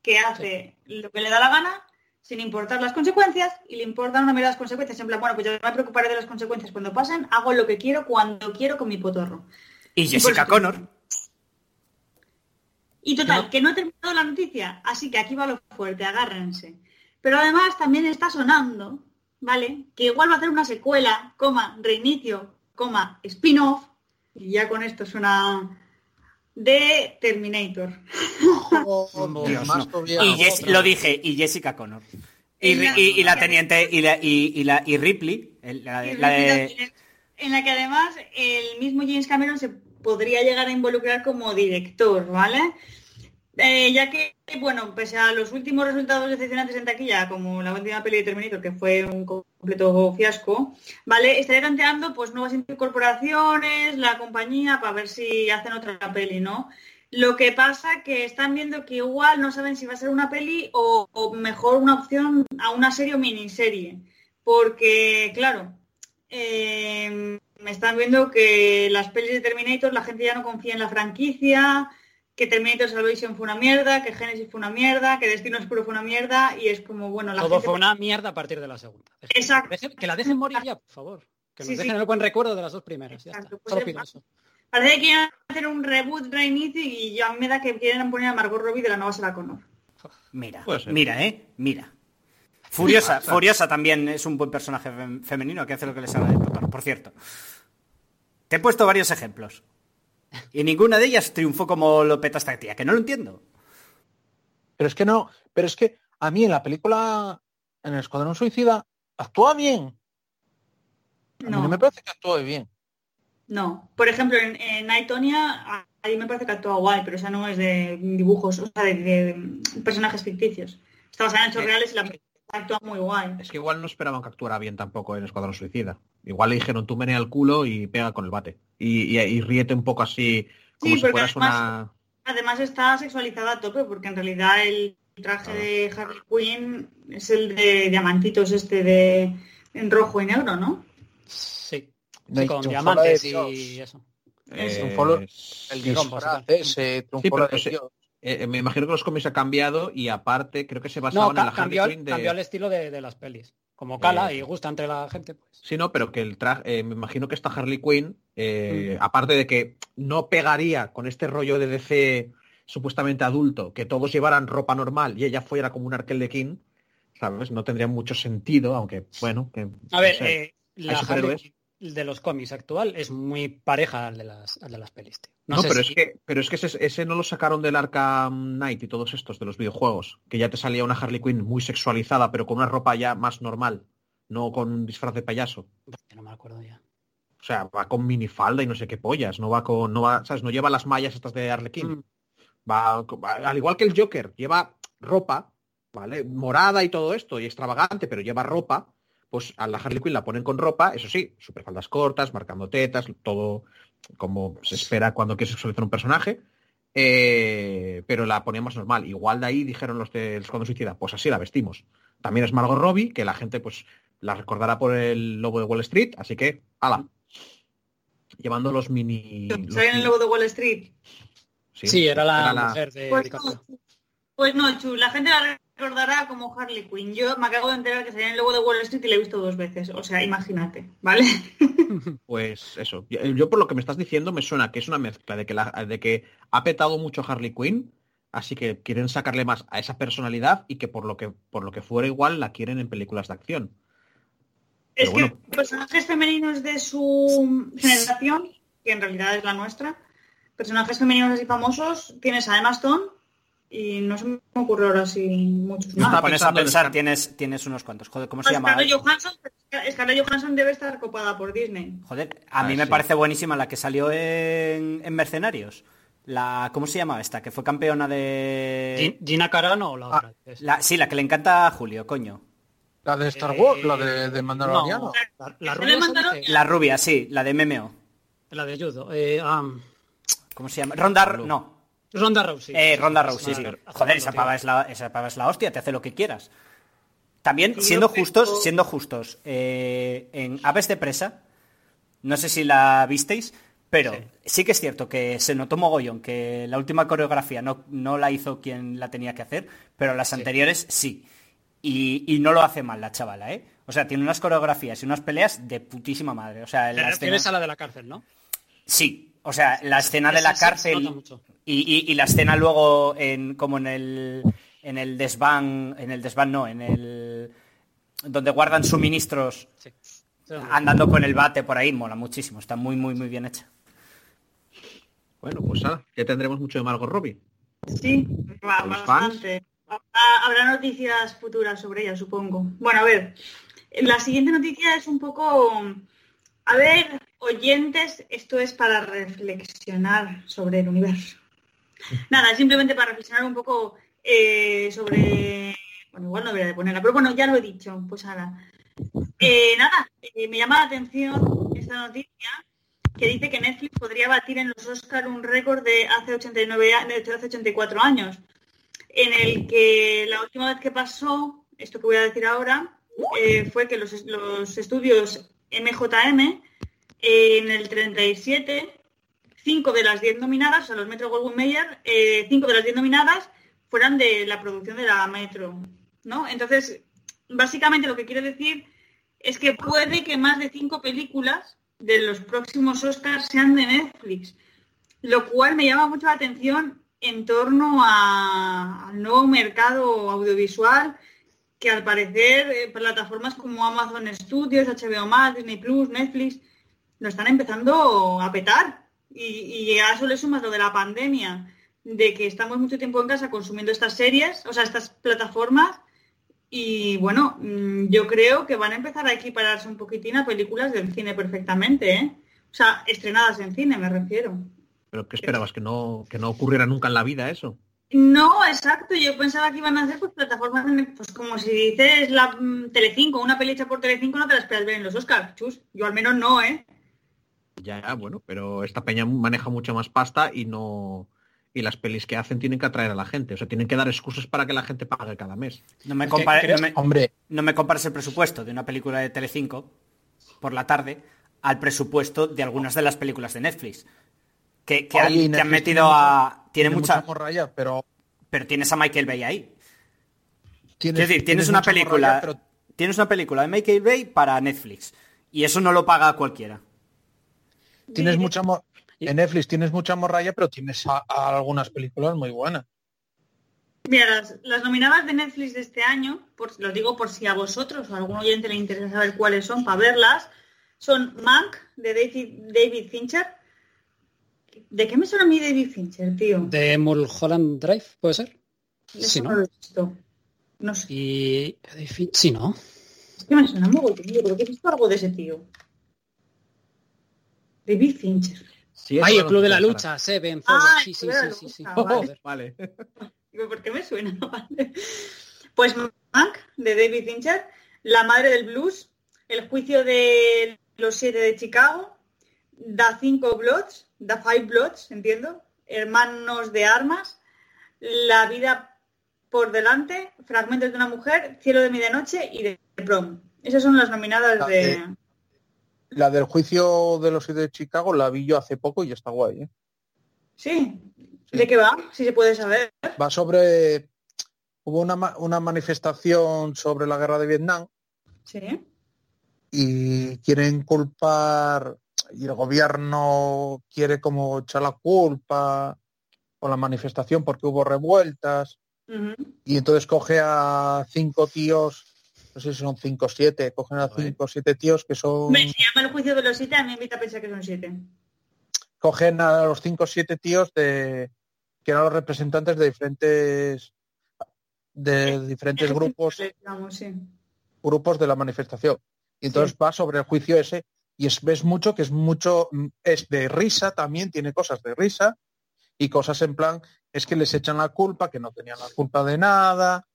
que hace lo que le da la gana sin importar las consecuencias y le importan una mierda las consecuencias. En plan, bueno, pues yo no me preocuparé de las consecuencias cuando pasen, hago lo que quiero cuando quiero con mi potorro. Y Jessica por Connor. Y total, que no he terminado la noticia, así que aquí va lo fuerte, agárrense. Pero además también está sonando, ¿vale? Que igual va a hacer una secuela, coma, reinicio, coma, spin-off, y ya con esto suena de Terminator. Dios, más no. todavía. Y Jess- lo dije, y Jessica Connor. Y, la- y- y la teniente, y, la, y, y la, y Ripley, el- la, de- la En la que además el mismo James Cameron se podría llegar a involucrar como director, ¿vale? Eh, ya que, bueno, pese a los últimos resultados decepcionantes en taquilla, como la última peli de Terminator, que fue un completo fiasco, ¿vale? Estaría tanteando pues nuevas incorporaciones, la compañía, para ver si hacen otra peli, ¿no? Lo que pasa que están viendo que igual no saben si va a ser una peli o, mejor una opción a una serie o miniserie. Porque, claro, eh, me están viendo que las pelis de Terminator la gente ya no confía en la franquicia, que Terminator Salvation fue una mierda, que Genesis fue una mierda, que Destino Oscuro fue una mierda y es como, bueno, la Todo gente... fue una mierda a partir de la segunda. Dejen- Exacto. dejen- que la dejen morir ya, por favor. Que nos Sí, dejen sí. el buen recuerdo de las dos primeras. Ya está. pues Solo es pido más- eso. Parece que quieren hacer un reboot, reinicio y ya me da que quieren poner a Margot Robbie de la nueva Sarah Connor. Mira, mira, eh, mira. Furiosa, Furiosa también es un buen personaje fem- femenino que hace lo que le sale de tocar, por cierto. Te he puesto varios ejemplos. Y ninguna de ellas triunfó como lo peta esta tía, que no lo entiendo. Pero es que no, pero es que a mí en la película, en el Escuadrón Suicida, actúa bien. A mí No. no me parece que actúe bien. No, por ejemplo, en, en Night Tonya, ahí me parece que actúa guay, pero esa no es de dibujos, o sea, de, de personajes ficticios. Está basada en hechos Eh, reales y la película actúa muy guay. Es que igual no esperaban que actuara bien tampoco en Escuadrón Suicida. Igual le dijeron tú menea el culo y pega con el bate. Y, y- y ríete un poco así, como Sí, si fueras una... Además está sexualizada a tope, porque en realidad el traje de Harley Quinn es el de diamantitos este de en rojo y negro, ¿no? Sí. No Sí, hay con diamantes y eso. eh, El disfraz triunfó Sí, pero lo de ese- Dios. Eh, me imagino que los cómics ha cambiado y aparte creo que se No, basaban en la Harley cambió, Quinn de... cambió el estilo de, de las pelis. Como cala Eh, y gusta entre la gente, pues. Sí, no, pero que el traje, eh, me imagino que esta Harley Quinn, eh, Mm. aparte de que no pegaría con este rollo de DC supuestamente adulto, que todos llevaran ropa normal y ella fuera como un Arkel de King, ¿sabes? No tendría mucho sentido, aunque, bueno, que... A ver, no sé. eh, la. Harley de los cómics actual es muy pareja al de las, al de las pelis. tío. No, sé pero, si- es que, pero es que ese, ese no lo sacaron del Arkham Knight y todos estos de los videojuegos, que ya te salía una Harley Quinn muy sexualizada, pero con una ropa ya más normal, no con un disfraz de payaso. No me acuerdo ya. O sea, va con minifalda y no sé qué pollas, no va con, no va, ¿sabes? No lleva las mallas estas de Arlequín. Mm. Va, va- al igual que el Joker, lleva ropa, ¿vale? Morada y todo esto, y extravagante, pero lleva ropa, pues a la Harley Quinn la ponen con ropa, eso sí, superfaldas cortas, marcando tetas, todo como se espera cuando quieres sexualizar un personaje, eh, pero la ponían más normal. Igual de ahí dijeron los de Escuadrón Suicida, pues así la vestimos. También es Margot Robbie, que la gente pues la recordará por el lobo de Wall Street, así que, ala. Llevando los mini... los ¿Sale en el logo de Wall Street? Sí, era la, mujer de Pues no, pues no, Chu, la gente la recordará como Harley Quinn. Yo me acabo de enterar que salía en el logo de Wall Street y la he visto dos veces. O sea, imagínate, ¿vale? Pues eso. Yo, por lo que me estás diciendo me suena que es una mezcla de que, la- de que ha petado mucho Harley Quinn, así que quieren sacarle más a esa personalidad y que por lo que por lo que fuera igual la quieren en películas de acción. Es que personajes femeninos de su generación, que en realidad es la nuestra, personajes femeninos así famosos, tienes a Emma Stone y no se me ocurre ahora sí muchos más. Te estaba pones a pensar, tienes, tienes unos cuantos. Joder, ¿cómo se Pues llama? Scarlett Johansson, Scarlett Johansson debe estar copada por Disney. Joder, a Ah, mí me sí. parece buenísima la que salió en, en Mercenarios. La, ¿Cómo se llama esta? Que fue campeona de... Gin- Gina Carano o la Ah, otra. La, sí, la que le encanta a Julio, coño. La de Star Eh, Wars, la de, de Mandaloriano. no, la, la ¿Se rubia La rubia, sí, la de MMO. la de judo. Eh, ¿Cómo se llama? Ronda... No. Ronda Rousey. Eh, Ronda Rousey, sí. Joder, esa pava, es la, esa pava es la hostia, te hace lo que quieras. También, siendo justos, siendo justos, eh, en Aves de Presa, no sé si la visteis, pero sí. que es cierto que se notó mogollón, que la última coreografía no, no la hizo quien la tenía que hacer, pero las anteriores sí. Y, y no lo hace mal la chavala, ¿eh? O sea, tiene unas coreografías y unas peleas de putísima madre. O sea, Te la refieres escena- a la de la cárcel, ¿no? Sí, o sea, la escena de la cárcel y, y- y la escena luego en como en el en el desván, en el desván no, en el donde guardan suministros Sí. Andando con el bate por ahí, mola muchísimo, está muy muy muy bien hecha. Bueno, pues ya tendremos mucho de Margot Robbie. Sí, va- ¿Los bastante. Habrá noticias futuras sobre ella, supongo. Bueno, a ver, la siguiente noticia es un poco... A ver, oyentes, esto es para reflexionar sobre el universo. Nada, simplemente para reflexionar un poco eh, sobre... Bueno, igual no debería de ponerla, pero bueno, ya lo he dicho, pues ahora. Eh, nada, eh, me llama la atención esta noticia que dice que Netflix podría batir en los Oscar un récord de hace 89 a- de hace 84 años, en el que la última vez que pasó, esto que voy a decir ahora, eh, fue que los, los estudios MJM en el 37, cinco de las 10 nominadas, o sea, los Metro Goldwyn Mayer, eh, cinco de las 10 nominadas fueran de la producción de la Metro, ¿no? Entonces, básicamente lo que quiero decir es que puede que más de cinco películas de los próximos Oscars sean de Netflix, lo cual me llama mucho la atención en torno al nuevo mercado audiovisual que al parecer eh, plataformas como Amazon Studios, HBO Max, Disney Plus, Netflix lo están empezando a petar. Y, y a eso le sumas lo de la pandemia, de que estamos mucho tiempo en casa consumiendo estas series, o sea, estas plataformas, y bueno, mm, yo creo que van a empezar a equipararse un poquitín a películas del cine perfectamente, ¿eh? O sea, estrenadas en cine, me refiero. ¿Pero qué esperabas? ¿Que no, que no ocurriera nunca en la vida eso? No, exacto. Yo pensaba que iban a hacer pues plataformas, en- pues como si dices la mm, Telecinco, una peli hecha por Telecinco no te la esperas ver en los Oscars, chus. Yo al menos no, ¿eh? Ya, bueno, pero esta peña maneja mucha más pasta y no... Y las pelis que hacen tienen que atraer a la gente. O sea, tienen que dar excusas para que la gente pague cada mes. No me, compare- no me- Hombre, no me compares el presupuesto de una película de Telecinco por la tarde al presupuesto de algunas de las películas de Netflix. Que, que han, oye, que han Netflix metido a... Tiene mucha... morralla, pero Pero tienes a Michael Bay ahí. tienes, Es decir, tienes una película... morralla, pero Tienes una película de Michael Bay para Netflix. Y eso no lo paga cualquiera. tienes Sí. mucha mo- en Netflix tienes mucha morralla, pero tienes a- a algunas películas muy buenas. Mira, las, las nominadas de Netflix de este año, por, lo digo por si a vosotros o a algún oyente le interesa saber cuáles son para verlas, son Mank de David, David Fincher. ¿De qué me suena a mí David Fincher, tío? De Mulholland Drive, ¿puede ser? Sí, no ¿no? lo he visto. No sé. Y... Sí, ¿no? Es que me suena muy tío. Creo que he visto algo de ese tío. David Fincher. Sí, Ay, el Club de la. Lucha, Seven, Ah, sí, sí, sí, sí, sí. Vale. Joder. Vale. Digo, ¿por qué me suena? Vale. Pues Mank, de David Fincher, La Madre del Blues, El Juicio de los Siete de Chicago, Da Cinco Bloods, Da Five Bloods, entiendo, Hermanos de Armas, La Vida por Delante, Fragmentos de una Mujer, Cielo de Medianoche y de Prom. Esas son las nominadas La de... La del juicio de los siete de Chicago la vi yo hace poco y está guay. ¿eh? Sí. ¿De qué va? Si se puede saber. Va sobre... Hubo una, una manifestación sobre la guerra de Vietnam Sí. y quieren culpar y el gobierno quiere como echar la culpa por la manifestación porque hubo revueltas y entonces coge a cinco tíos no sé si son cinco o siete cogen a cinco o siete tíos que son se llama El Juicio de los Siete, a mí me invita a pensar que son siete. cogen a los cinco o siete tíos de que eran los representantes de diferentes de diferentes grupos Digamos, sí. grupos de la manifestación. Y entonces va sobre el juicio ese y es, ves mucho que es mucho, mm, es de risa también, tiene cosas de risa y cosas en plan, es que les echan la culpa, que no tenían la culpa de nada.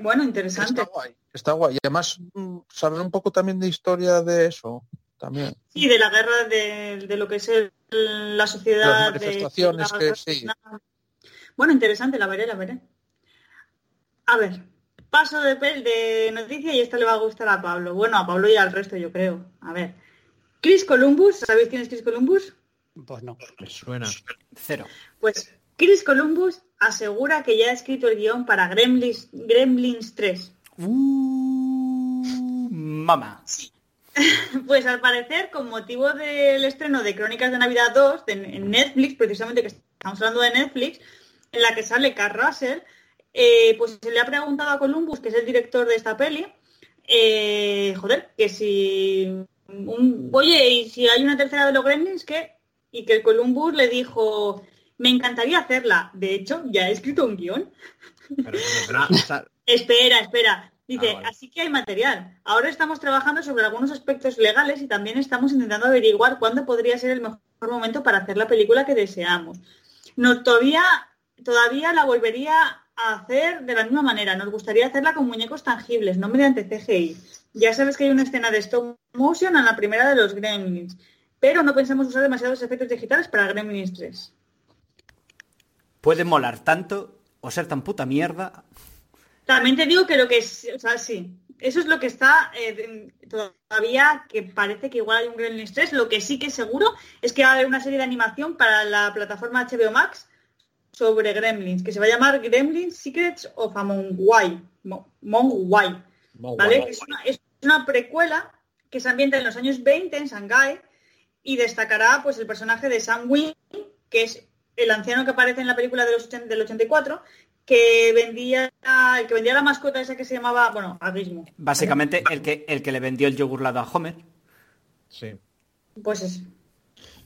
Bueno, interesante. Está guay, está guay. Y además, mm, saber un poco también de historia de eso, también. Sí, de la guerra de, de lo que es el- la sociedad. Las manifestaciones de, que sí. Bueno, interesante, la veré, la veré. A ver, paso de, de noticia y esta le va a gustar a Pablo. Bueno, a Pablo y al resto, yo creo. A ver. Chris Columbus, ¿sabéis quién es Chris Columbus? Pues no. Me suena. Cero. Pues Chris Columbus asegura que ya ha escrito el guion para Gremlins, Gremlins 3. Uh, mamá. Pues al parecer, con motivo del estreno de Crónicas de Navidad 2 de- en Netflix, precisamente que estamos hablando de Netflix, en la que sale Carl Russell, eh, pues se le ha preguntado a Columbus, que es el director de esta peli, eh, joder, que si un- oye, y si hay una tercera de los Gremlins, ¿qué? y que el Columbus le dijo, me encantaría hacerla. De hecho, ya he escrito un guion. Pero Espera, espera. Dice, Ah, vale. así que hay material. Ahora estamos trabajando sobre algunos aspectos legales y también estamos intentando averiguar cuándo podría ser el mejor momento para hacer la película que deseamos. No, todavía, todavía la volvería hacer de la misma manera. Nos gustaría hacerla con muñecos tangibles, no mediante CGI. Ya sabes que hay una escena de stop motion en la primera de los Gremlins, pero no pensamos usar demasiados efectos digitales para Gremlins 3. Puede molar tanto o ser tan puta mierda. También te digo que lo que es, o sea, sí, eso es lo que está eh, todavía, que parece que igual hay un Gremlins 3. Lo que sí que es seguro es que va a haber una serie de animación para la plataforma HBO Max sobre Gremlins, que se va a llamar Gremlins Secrets of Among Wai. Mo- Mogwai, Mo- ¿vale? Es una, es una precuela que se ambienta en los años 20 en Shanghái y destacará pues el personaje de Sam Wing, que es el anciano que aparece en la película de los 80 del 84, que vendía el que vendía la mascota esa que se llamaba, bueno, Abismo. Básicamente el que, el que le vendió el yogur lado a Homer. Sí. Pues eso.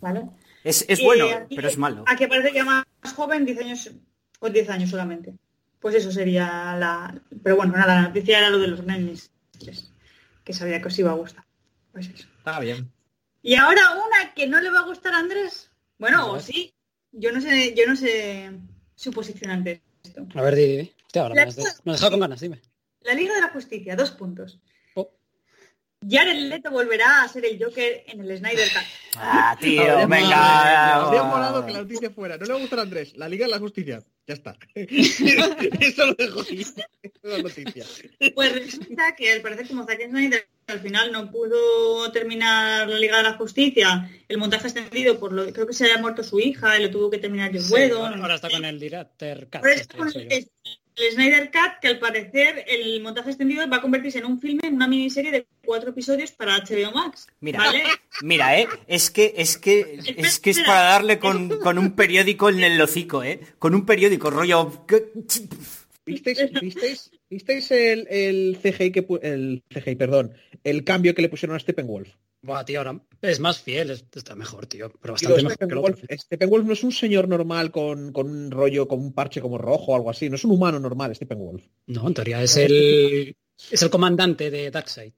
¿Vale? Es, es bueno, aquí- pero es malo. Aquí parece que más joven, 10 años o 10 años solamente. Pues eso sería la. Pero bueno, nada, la noticia era lo de los Gremlins 3, que sabía que os iba a gustar. Pues eso. Está bien. Y ahora una que no le va a gustar a Andrés. Bueno, A o sí. Yo no sé, yo no sé su posición ante esto. A ver, di, di, di. Hostia, ahora me La- has de- me has dejado con ganas, dime. La Liga de la Justicia, dos puntos. Jared Leto volverá a ser el Joker en el Snyder Cut. Ah, tío, Habría venga. Habría molado que la noticia fuera. No le va a gustar a Andrés. La Liga de la Justicia. Ya está. Eso lo dejo ahí. La noticia. Pues resulta que al parecer como Zack Snyder al final no pudo terminar la Liga de la Justicia, el montaje extendido por lo creo que se había muerto su hija y lo tuvo que terminar Joss Sí, Whedon. ahora, ahora está con el Director Cut. Ahora está con el, yo. El Snyder Cut, que al parecer el montaje extendido va a convertirse en un filme, en una miniserie de cuatro episodios para HBO Max. Mira, ¿vale? mira, eh, es que, es que, es que es para darle con, con un periódico en el hocico, eh, con un periódico, rollo. ¿Visteis, visteis, visteis el, el CGI que el CGI, perdón, el cambio que le pusieron a Steppenwolf? Buah, tío, ahora es más fiel, es- está mejor, tío. Pero bastante mejor que el otro. Steppenwolf, Steppenwolf no es un señor normal con, con un rollo, con un parche como rojo o algo así. No es un humano normal, Steppenwolf. No, en teoría es el, es el comandante de Darkseid.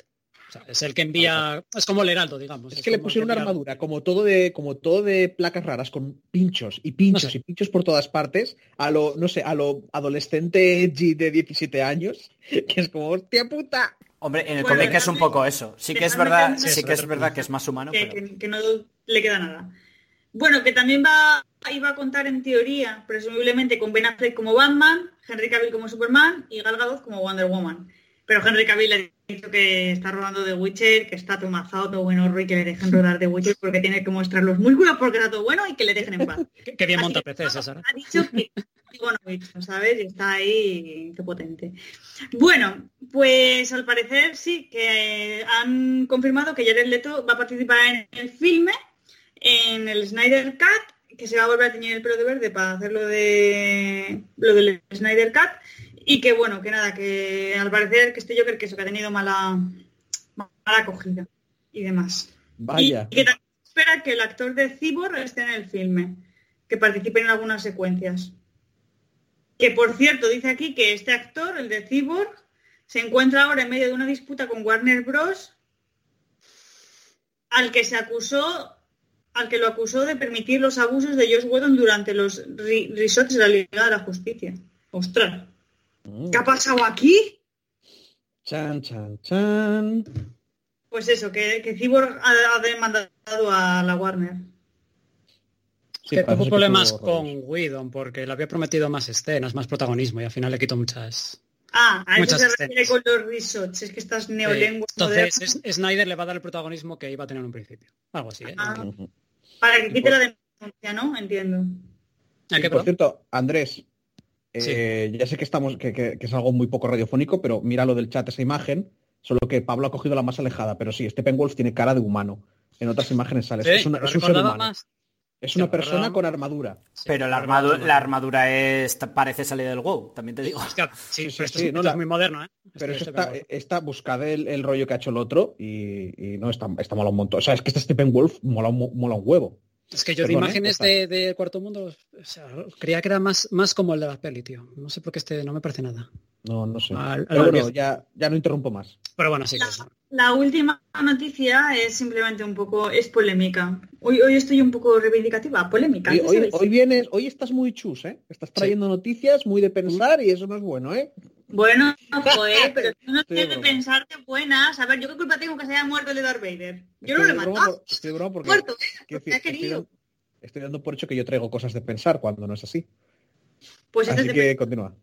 Sea, es el que envía... Es como el heraldo, digamos. Es que le pusieron una armadura como todo de como todo de placas raras con pinchos y pinchos No sé. y pinchos por todas partes a lo no sé a lo adolescente edgy de 17 años que es como hostia puta Hombre, en el Bueno, cómic es un poco eso. Sí que es verdad, sí que es verdad que es más humano, que, pero. que- que no le queda nada. Bueno, que también va iba a contar en teoría, presumiblemente con Ben Affleck como Batman, Henry Cavill como Superman y Gal Gadot como Wonder Woman. Pero Henry Cavill ha dicho que está rodando The Witcher, que está tomazado, todo bueno, y que le dejen rodar The Witcher porque tiene que mostrar los músculos porque está todo bueno y que le dejen en paz. Qué, bien monta PC, César. Ha dicho que bueno, ¿sabes? Y está ahí, qué potente. Bueno, pues al parecer sí, que eh, han confirmado que Jared Leto va a participar en el filme, en el Snyder Cut, que se va a volver a teñir el pelo de verde para hacer lo de lo del Snyder Cut, y que bueno, que nada, que al parecer que este Joker que eso que ha tenido mala, mala acogida y demás. vaya Y que también espera que el actor de Cyborg esté en el filme, que participe en algunas secuencias. Que por cierto, dice aquí que este actor, el de Cyborg, se encuentra ahora en medio de una disputa con Warner Bros. al que se acusó, al que lo acusó de permitir los abusos de Josh Whedon durante los re- resorts de la Liga de la Justicia. Ostras. ¿Qué ha pasado aquí? chan chan chan Pues eso, que, que Cyborg ha, ha demandado a la Warner. Sí, que tuvo que problemas tuvo con. Whedon porque le había prometido más escenas, más protagonismo y al final le quitó muchas... Ah, a eso Muchas se refiere escenas. con los resorts, es que estas Eh, neolenguas entonces Snyder le va a dar el protagonismo que iba a tener en un principio. Algo así, ¿eh? Ah. Para que quite la denuncia, ¿no? Entiendo. ¿A Y qué, por cierto Andrés eh, ya sé que estamos que, que- que es algo muy poco radiofónico pero mira lo del chat esa imagen solo que Pablo ha cogido la más alejada pero sí Steppenwolf tiene cara de humano en otras imágenes sale Sí, es, una- es un ser humano más. es una persona con armadura Pero la armadura, la armadura es, parece salir del WoW, también te digo. Hostia, sí, Sí, sí, pero esto, sí, es, no, esto la- es muy moderno, ¿eh? Pero Esto es está, está buscad el, el rollo que ha hecho el otro y, y no está, está mola un montón. O sea, es que este Steppenwolf mola un, mola un huevo. Es que yo de Perdón, ¿eh? imágenes de, de Cuarto Mundo, o sea, creía que era más, más como el de la peli, tío. No sé por qué este no me parece nada. No, no sé. Al- al Pero bueno, ya, ya no interrumpo más. Pero bueno, sí que es. La última noticia es simplemente un poco, es polémica. Hoy, hoy estoy un poco reivindicativa, polémica. Hoy, hoy vienes, hoy estás muy chus, ¿eh? Estás trayendo noticias muy de pensar y eso no es bueno, ¿eh? Bueno, joder, pero tú no Estoy de tienes que pensarte buenas. A ver, ¿yo qué culpa tengo que se haya muerto el de Darth Vader? Yo Estoy no lo he de matado. por- Estoy de broma porque, Muerto, ¿eh? Porque ha estoy, dando, estoy dando por hecho que yo traigo cosas de pensar cuando no es así. Pues este Así es, de, que continúa.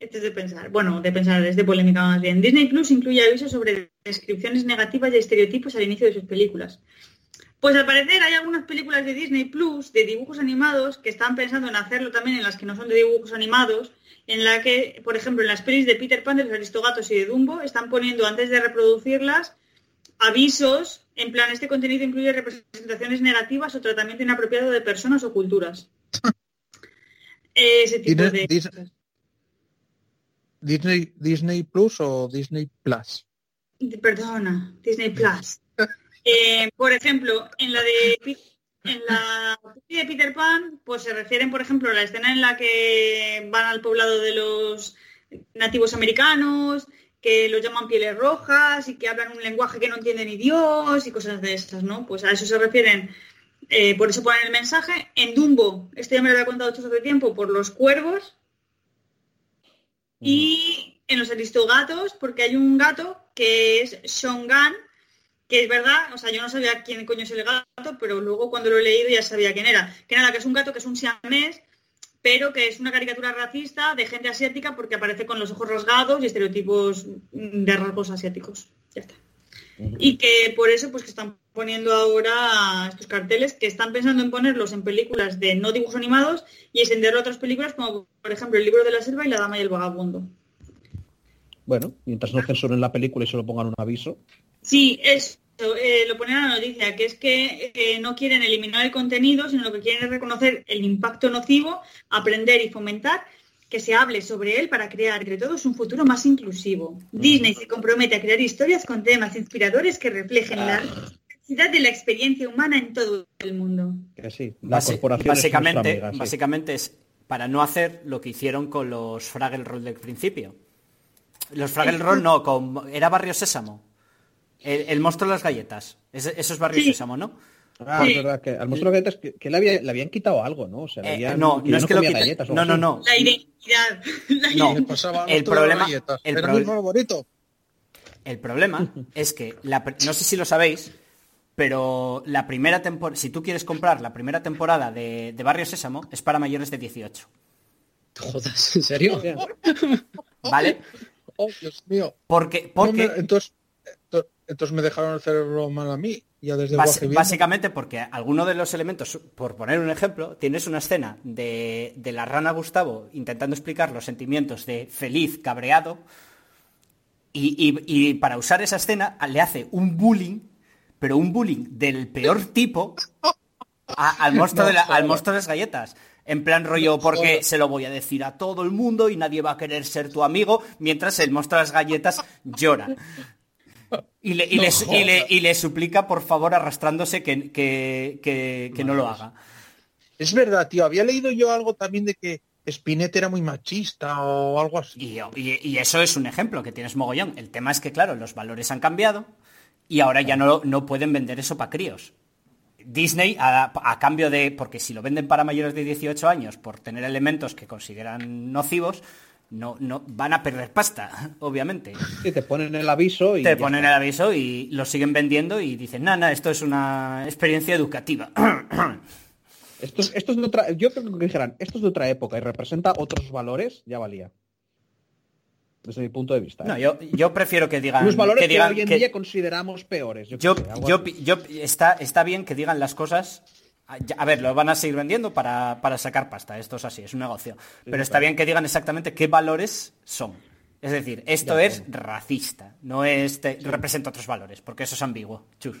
este es de pensar. Bueno, de pensar, es de polémica más bien. Disney Plus incluye avisos sobre descripciones negativas y estereotipos al inicio de sus películas. Pues al parecer hay algunas películas de Disney Plus de dibujos animados que están pensando en hacerlo también en las que no son de dibujos animados, en la que, por ejemplo, en las pelis de Peter Pan, de los Aristogatos y de Dumbo, están poniendo antes de reproducirlas avisos, en plan, este contenido incluye representaciones negativas o tratamiento inapropiado de personas o culturas. Ese tipo Disney- de... Disney- Disney, Disney Plus o Disney Plus. Perdona, Disney Plus. Eh, por ejemplo, en la de en la de Peter Pan, pues se refieren, por ejemplo, a la escena en la que van al poblado de los nativos americanos, que los llaman pieles rojas y que hablan un lenguaje que no entiende ni Dios y cosas de estas, ¿no? Pues a eso se refieren, eh, por eso ponen el mensaje. En Dumbo, esto ya me lo había contado esto hace tiempo, por los cuervos, y en los aristogatos, porque hay un gato que es Shongan, que es verdad, o sea, yo no sabía quién coño es el gato, pero luego cuando lo he leído ya sabía quién era. Que nada, que es un gato que es un siamés, pero que es una caricatura racista de gente asiática porque aparece con los ojos rasgados y estereotipos de rasgos asiáticos. Ya está. Y que por eso pues que están poniendo ahora estos carteles que están pensando en ponerlos en películas de no dibujos animados y extenderlo a otras películas como por ejemplo El libro de la selva y La dama y el vagabundo. Bueno, mientras no censuren la película y solo pongan un aviso. Sí, eso, eh, lo ponen en la noticia, que es que eh, no quieren eliminar el contenido, sino lo que quieren es reconocer el impacto nocivo, aprender y fomentar que se hable sobre él para crear entre todos un futuro más inclusivo. Disney se compromete a crear historias con temas inspiradores que reflejen la necesidad de la experiencia humana en todo el mundo. Que sí, la Basi- corporación es básicamente, amiga, sí. básicamente es para no hacer lo que hicieron con los Fraggle Roll del principio. Los Fraggle Roll no, con, era Barrio Sésamo. El, el monstruo de las galletas. Es Barrio Sí. Sésamo, ¿no? Ah, Sí. es verdad que al monstruo de galletas que, que le, había- le habían quitado algo, ¿no? O sea, le Eh, habían- no, no ya es que lo comía quiten. galletas No, no, no. La identidad. La No. El problema- galletas. el pro-. El problema es que, la no sé si lo sabéis, pero la primera temporada, si tú quieres comprar la primera temporada de, de Barrio Sésamo, es para mayores de 18. Jodas, ¿en serio? ¿Vale? Oh, Dios mío. Porque, No porque me- entonces, ento- entonces me dejaron el cerebro mal a mí. Ya desde viendo. básicamente porque alguno de los elementos, por poner un ejemplo, tienes una escena de, de la rana Gustavo intentando explicar los sentimientos de feliz, cabreado, y, y- y para usar esa escena le hace un bullying, pero un bullying del peor tipo a- al, monstruo No de la- al monstruo de las galletas. En plan rollo, porque se lo voy a decir a todo el mundo y nadie va a querer ser tu amigo, mientras el monstruo de las galletas llora. Y le, y No le- y le- jodas. y le suplica, por favor, arrastrándose que, que- que- que no lo haga. Es verdad, tío. Había leído yo algo también de que Spinetta era muy machista o algo así. Y, eso es un ejemplo que tienes mogollón. El tema es que, claro, los valores han cambiado y ahora ya no, no pueden vender eso para críos. Disney, a, a cambio de, porque si lo venden para mayores de 18 años por tener elementos que consideran nocivos, no, no van a perder pasta, obviamente. Sí, te ponen el aviso y Te ponen está. el aviso y lo siguen vendiendo y dicen, nada, esto es una experiencia educativa. Esto es, esto es de otra, yo creo que dijeran, esto es de otra época y representa otros valores, ya valía. Desde mi punto de vista. ¿eh? No, yo, yo prefiero que digan... Unos valores que que, digan hoy en que- día consideramos peores. Yo, Yo, yo- está, está bien que digan las cosas. A ya- a ver, lo van a seguir vendiendo para, para sacar pasta. Esto es así, es un negocio. Pero está bien que digan exactamente qué valores son. Es decir, esto Ya, es racista, no es te- representa otros valores, porque eso es ambiguo. Chus.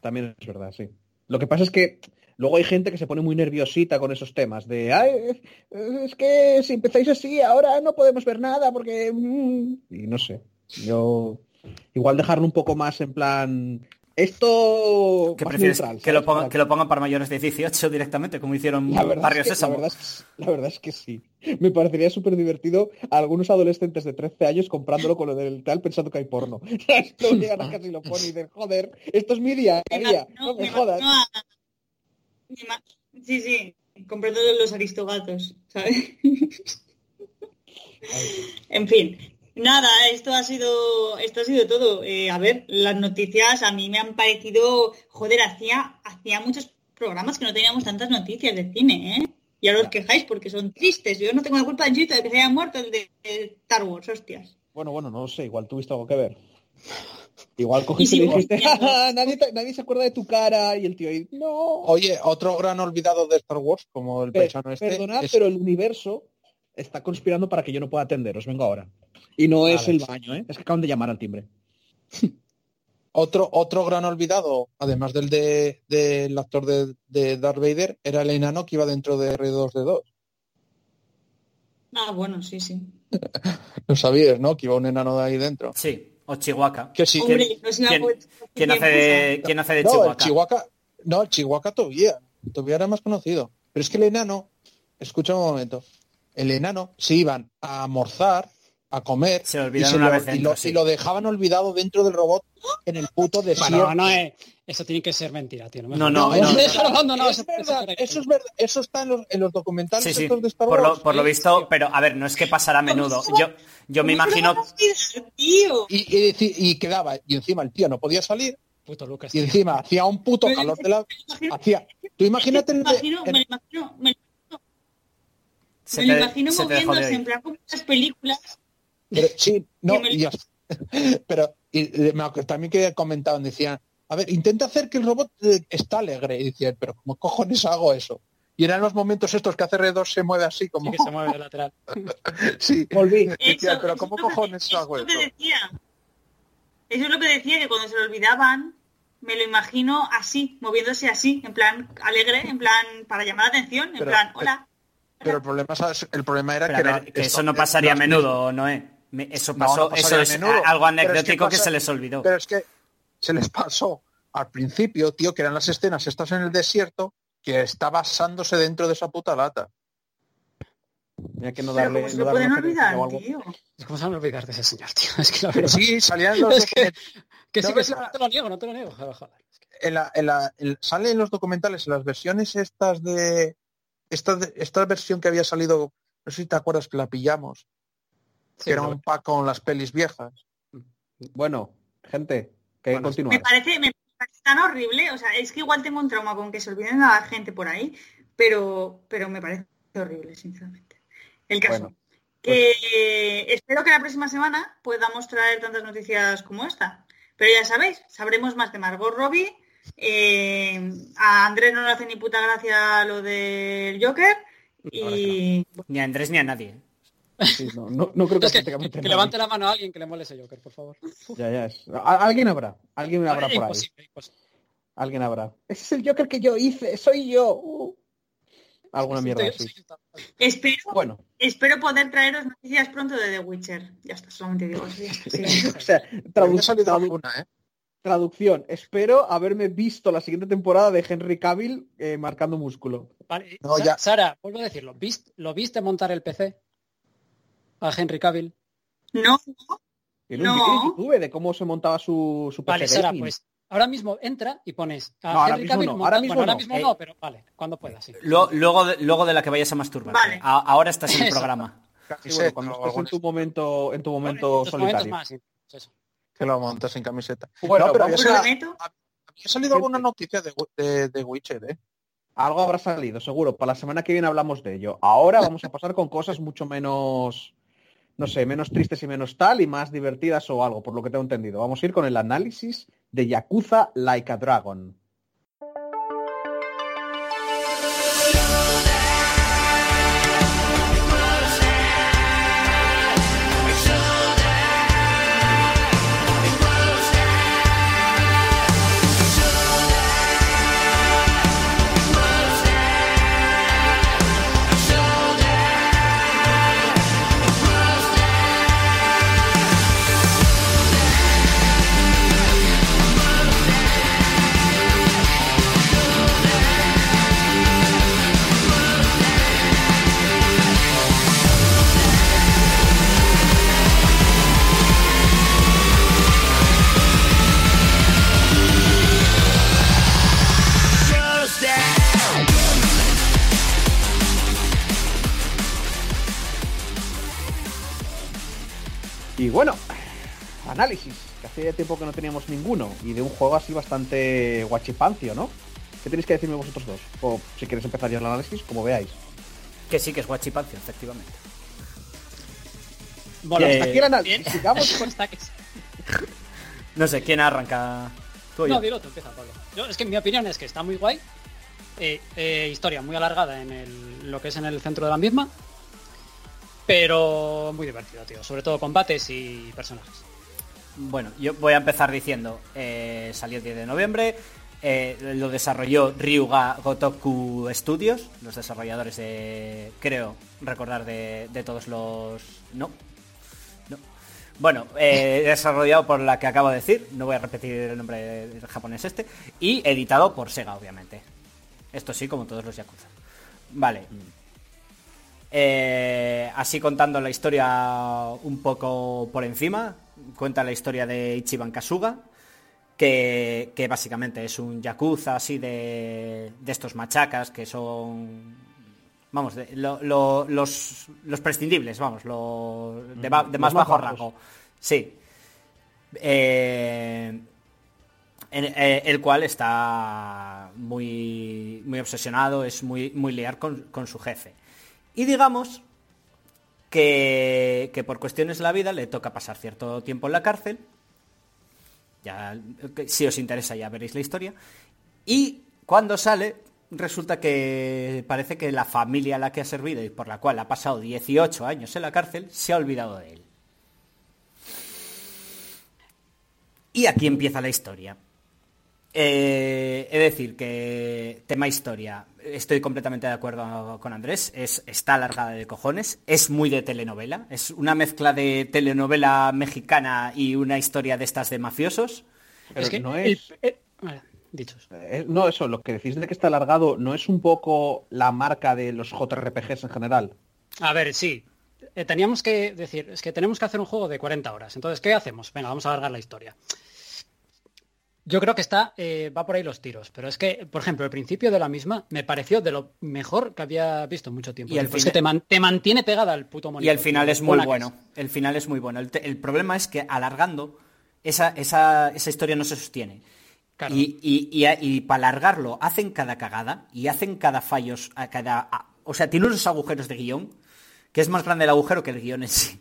También es verdad, sí. Lo que pasa es que luego hay gente que se pone muy nerviosita con esos temas de, "Ay, es que si empezáis así, ahora no podemos ver nada porque... mm", Y no sé, yo... Igual dejarlo un poco más en plan Esto ¿Qué más prefieres? neutral, que, lo pongan, Para- que lo pongan para mayores de 18 directamente, como hicieron La verdad, Barrio es que, la, Sésamo. verdad es, la verdad es que sí. Me parecería súper divertido a algunos adolescentes de 13 años comprándolo con lo del tal pensando que hay porno. Luego llegan a casa y lo ponen y dicen, joder, esto es mi día imagino- no me me jodas. a- Sí, sí, comprando los aristogatos, ¿sabes? en fin, nada, esto ha sido, esto ha sido todo. Eh, a ver, las noticias a mí me han parecido, joder, hacía, hacía muchos programas que no teníamos tantas noticias de cine, ¿eh? Y ahora os quejáis porque son tristes. Yo no tengo la culpa, Chito, de que se haya muerto el de de Star Wars, hostias. Bueno, bueno, no lo sé, igual tuviste algo que ver. Igual cogiste y, dijiste, viendo. "Ja, ja, nadie, se acuerda de tu cara y el tío ahí, no. Oye, otro gran olvidado de Star Wars, como el Pe- paisano este, Perdonad, es- pero el universo está conspirando para que yo no pueda atenderos. Vengo ahora. Y no es Vale. el baño, ¿eh? Es que acaban de llamar al timbre. otro, otro gran olvidado, además del de, del actor de, de Darth Vader, era el enano que iba dentro de R2D2. Ah, bueno, sí, sí. Lo sabías, ¿no? Que iba un enano de ahí dentro. Sí, o Chihuahua. Que sí. Hombre, no es una ¿Quién, hace de, quién hace de no, Chihuahua? el Chihuahua, no, el Chihuahua todavía, todavía era más conocido. Pero es que el enano, escucha un momento, el enano se iban a almorzar, a comer, Se y, olvidaron se una lo, vez y lo- sí. y lo dejaban olvidado dentro del robot en el puto desierto. Bueno, no es... Eso tiene que ser mentira, tío. No, no, No, no. es Déjalo, no, no, es eso- verdad, eso- es verdad, eso está en los, en los documentales Sí, sí, estos de Star por lo, por lo ¿eh? visto, pero a ver, no es que pasara a menudo. Yo, yo me ¿Cómo te lo imagino? Y, y, quedaba, y encima el tío no podía salir, Puto Lucas. y tío. encima hacía un puto calor de la... Hacía, tú imagínate me el lo de- imagino, el- me lo imagino, me lo- se me lo te, imagino se moviéndose en plan como las películas. pero, sí, no, ya- pero y, eh, también que comentaban, decían, a ver, intenta hacer que el robot eh, está alegre, y decían, pero ¿cómo cojones hago eso? Y eran los momentos estos que hace R2 se mueve así Sí como... que se mueve de lateral. Sí, Volví. Decía, Eso, pero eso ¿cómo que- cojones eso hago es lo que eso? decía. Eso es lo que decía, que cuando se lo olvidaban, me lo imagino así, moviéndose así, en plan alegre, en plan para llamar la atención, en Pero- plan, hola. Pero el problema, ¿sabes? el problema era Pero, que, a era- ver, que esto- eso no pasaría a menudo, Noé. Me- Eso No, pasó, no pasaría eso es menudo. algo Pero es que anecdótico que, pasa- se les olvidó. Pero es que se les pasó al principio, tío, que eran las escenas estas en el desierto, que está basándose dentro de esa puta lata. Mira que no Pero darle, ¿cómo se no pueden olvidar, tío? ¿Cómo se van a olvidar de ese señor, tío? Es que la Pero verdad... sí, salían los Es que-. Que ¿No sí, que sí, no te lo niego, no te lo niego. Joder, joder. En la- en la- en- sale en los documentales, en las versiones estas de esta, esta versión que había salido, no sé si te acuerdas que la pillamos, Sí, que era un pack con las pelis viejas. Bueno, gente, que Bueno, continuar. Me parece, me parece tan horrible, o sea, es que igual tengo un trauma con que se olviden a la gente por ahí, pero, pero me parece horrible, sinceramente. El caso. Bueno, que eh, espero que la próxima semana podamos traer tantas noticias como esta. Pero ya sabéis, sabremos más de Margot Robbie. Eh, a Andrés no le hace ni puta gracia lo del Joker. Y Ni a Andrés ni a nadie. sí, no, no, no creo que, Es que, prácticamente que nadie. levante la mano a alguien que le mole ese Joker, por favor. Ya, ya es. Alguien habrá, alguien habrá por ahí. Imposible, imposible. Alguien habrá. Ese es el Joker que yo hice, soy yo. Uh. Alguna Sí, mierda sí, así. sí, sí, espero, Bueno, espero poder traeros noticias pronto de The Witcher. Ya está, solamente digo eso. sí. o sea, Había tradu- salido tradu- alguna, ¿eh? Traducción. Espero haberme visto la siguiente temporada de Henry Cavill eh, marcando músculo. Vale, No, Sa- ya. Sara, vuelvo a decirlo. ¿Viste, ¿Lo viste montar el PC? A Henry Cavill. No, No. YouTube de cómo se montaba su, su Vale, PC Sara, gaming. pues ahora mismo entra y pones a No, ahora Henry mismo Cavill no, ahora mismo bueno, ahora mismo Eh, no, pero vale, cuando pueda, sí. Lo- luego, de, luego de la que vayas a masturbarte. Vale. A- ahora estás en el programa. Bueno, cuando estés en tu momento, en tu momento En solitario. más, sí, pues eso. Que lo montas sin camiseta. Bueno, no, pero vamos había a- salido, prometo. había salido alguna noticia de, de, de Witcher, ¿eh? Algo habrá salido, seguro. Para la semana que viene hablamos de ello. Ahora vamos a pasar con cosas mucho menos, no sé, menos tristes y menos tal y más divertidas o algo, por lo que tengo entendido. Vamos a ir con el análisis de Yakuza Like a Dragon. Tiempo que no teníamos ninguno, y de un juego así bastante guachipancio, ¿no? ¿Qué tenéis que decirme vosotros dos? O si quieres empezar ya el análisis, como veáis. Que sí que es guachipancio, efectivamente. Bueno, Que- hasta aquí el análisis. Sigamos con- Está que- No sé, ¿quién arranca? Tú? No, dilo tú, empieza, Pablo. Yo, es que mi opinión es que está muy guay. Eh, eh, historia muy alargada en el- lo que es en el centro de la misma. Pero muy divertido, tío. Sobre todo combates y personajes. Bueno, yo voy a empezar diciendo, eh, salió el 10 de noviembre, eh, lo desarrolló Ryuga Gotoku Studios, los desarrolladores de, creo, recordar de, de todos los... No, no. Bueno, eh, desarrollado por la que acabo de decir, no voy a repetir el nombre del japonés este, y editado por Sega, obviamente. Esto sí, como todos los Yakuza. Vale. Eh, así contando la historia un poco por encima, cuenta la historia de Ichiban Kasuga, que, que básicamente es un yakuza así de, de estos machacas que son, vamos, de- lo- lo- los, los prescindibles, vamos, lo, de, ba- de Los más bajo rango. Sí. Eh, en- eh, el cual está muy, muy obsesionado, es muy, muy leal con, con su jefe. Y digamos que, por cuestiones de la vida le toca pasar cierto tiempo en la cárcel. Ya, si os interesa ya veréis la historia. Y cuando sale, resulta que parece que la familia a la que ha servido y por la cual ha pasado 18 años en la cárcel se ha olvidado de él. Y aquí empieza la historia. Eh, es decir, que tema historia, estoy completamente de acuerdo con Andrés, es, está alargada de cojones, es muy de telenovela, es una mezcla de telenovela mexicana y una historia de estas de mafiosos. Pero es que no el- es... eh, vale, dichos. Eh, No, eso, lo que decís de que está alargado, ¿no es un poco la marca de los JRPGs en general? A ver, sí. Eh, teníamos que decir, es que tenemos que hacer un juego de 40 horas. Entonces, ¿qué hacemos? Venga, vamos a alargar la historia. Yo creo que está, eh, va por ahí los tiros, pero es que, por ejemplo, el principio de la misma me pareció de lo mejor que había visto mucho tiempo. Y Pues que te, man- te mantiene pegada al puto monitor. Y el final es muy bueno. El final es muy bueno. El, te- el problema es que alargando, esa, esa, esa historia no se sostiene. Claro. Y, y, y, y para alargarlo, hacen cada cagada y hacen cada fallos, a cada. a- o sea, tiene unos agujeros de guion que es más grande el agujero que el guion en sí.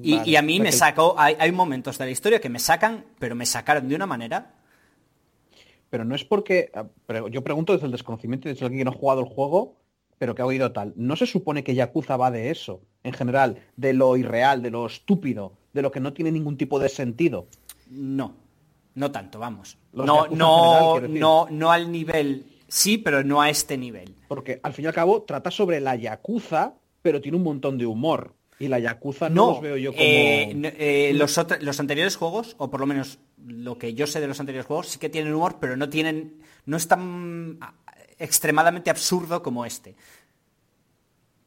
Y, Vale, y a mí me sacó. Hay, hay momentos de la historia que me sacan, pero me sacaron de una manera. Pero no es porque... ah, pero yo pregunto desde el desconocimiento, desde alguien que no ha jugado el juego, pero que ha oído tal. ¿No se supone que Yakuza va de eso, en general? De lo irreal, de lo estúpido, de lo que no tiene ningún tipo de sentido. No. No tanto, vamos. Los No, no, general, no, no al nivel. Sí, pero no a este nivel. Porque al fin y al cabo trata sobre la Yakuza, pero tiene un montón de humor. Y la Yakuza no, los veo yo como... eh, no, eh, los, anteriores juegos, o por lo menos lo que yo sé de los anteriores juegos, sí que tienen humor, pero no tienen. no es tan ah, extremadamente absurdo como este.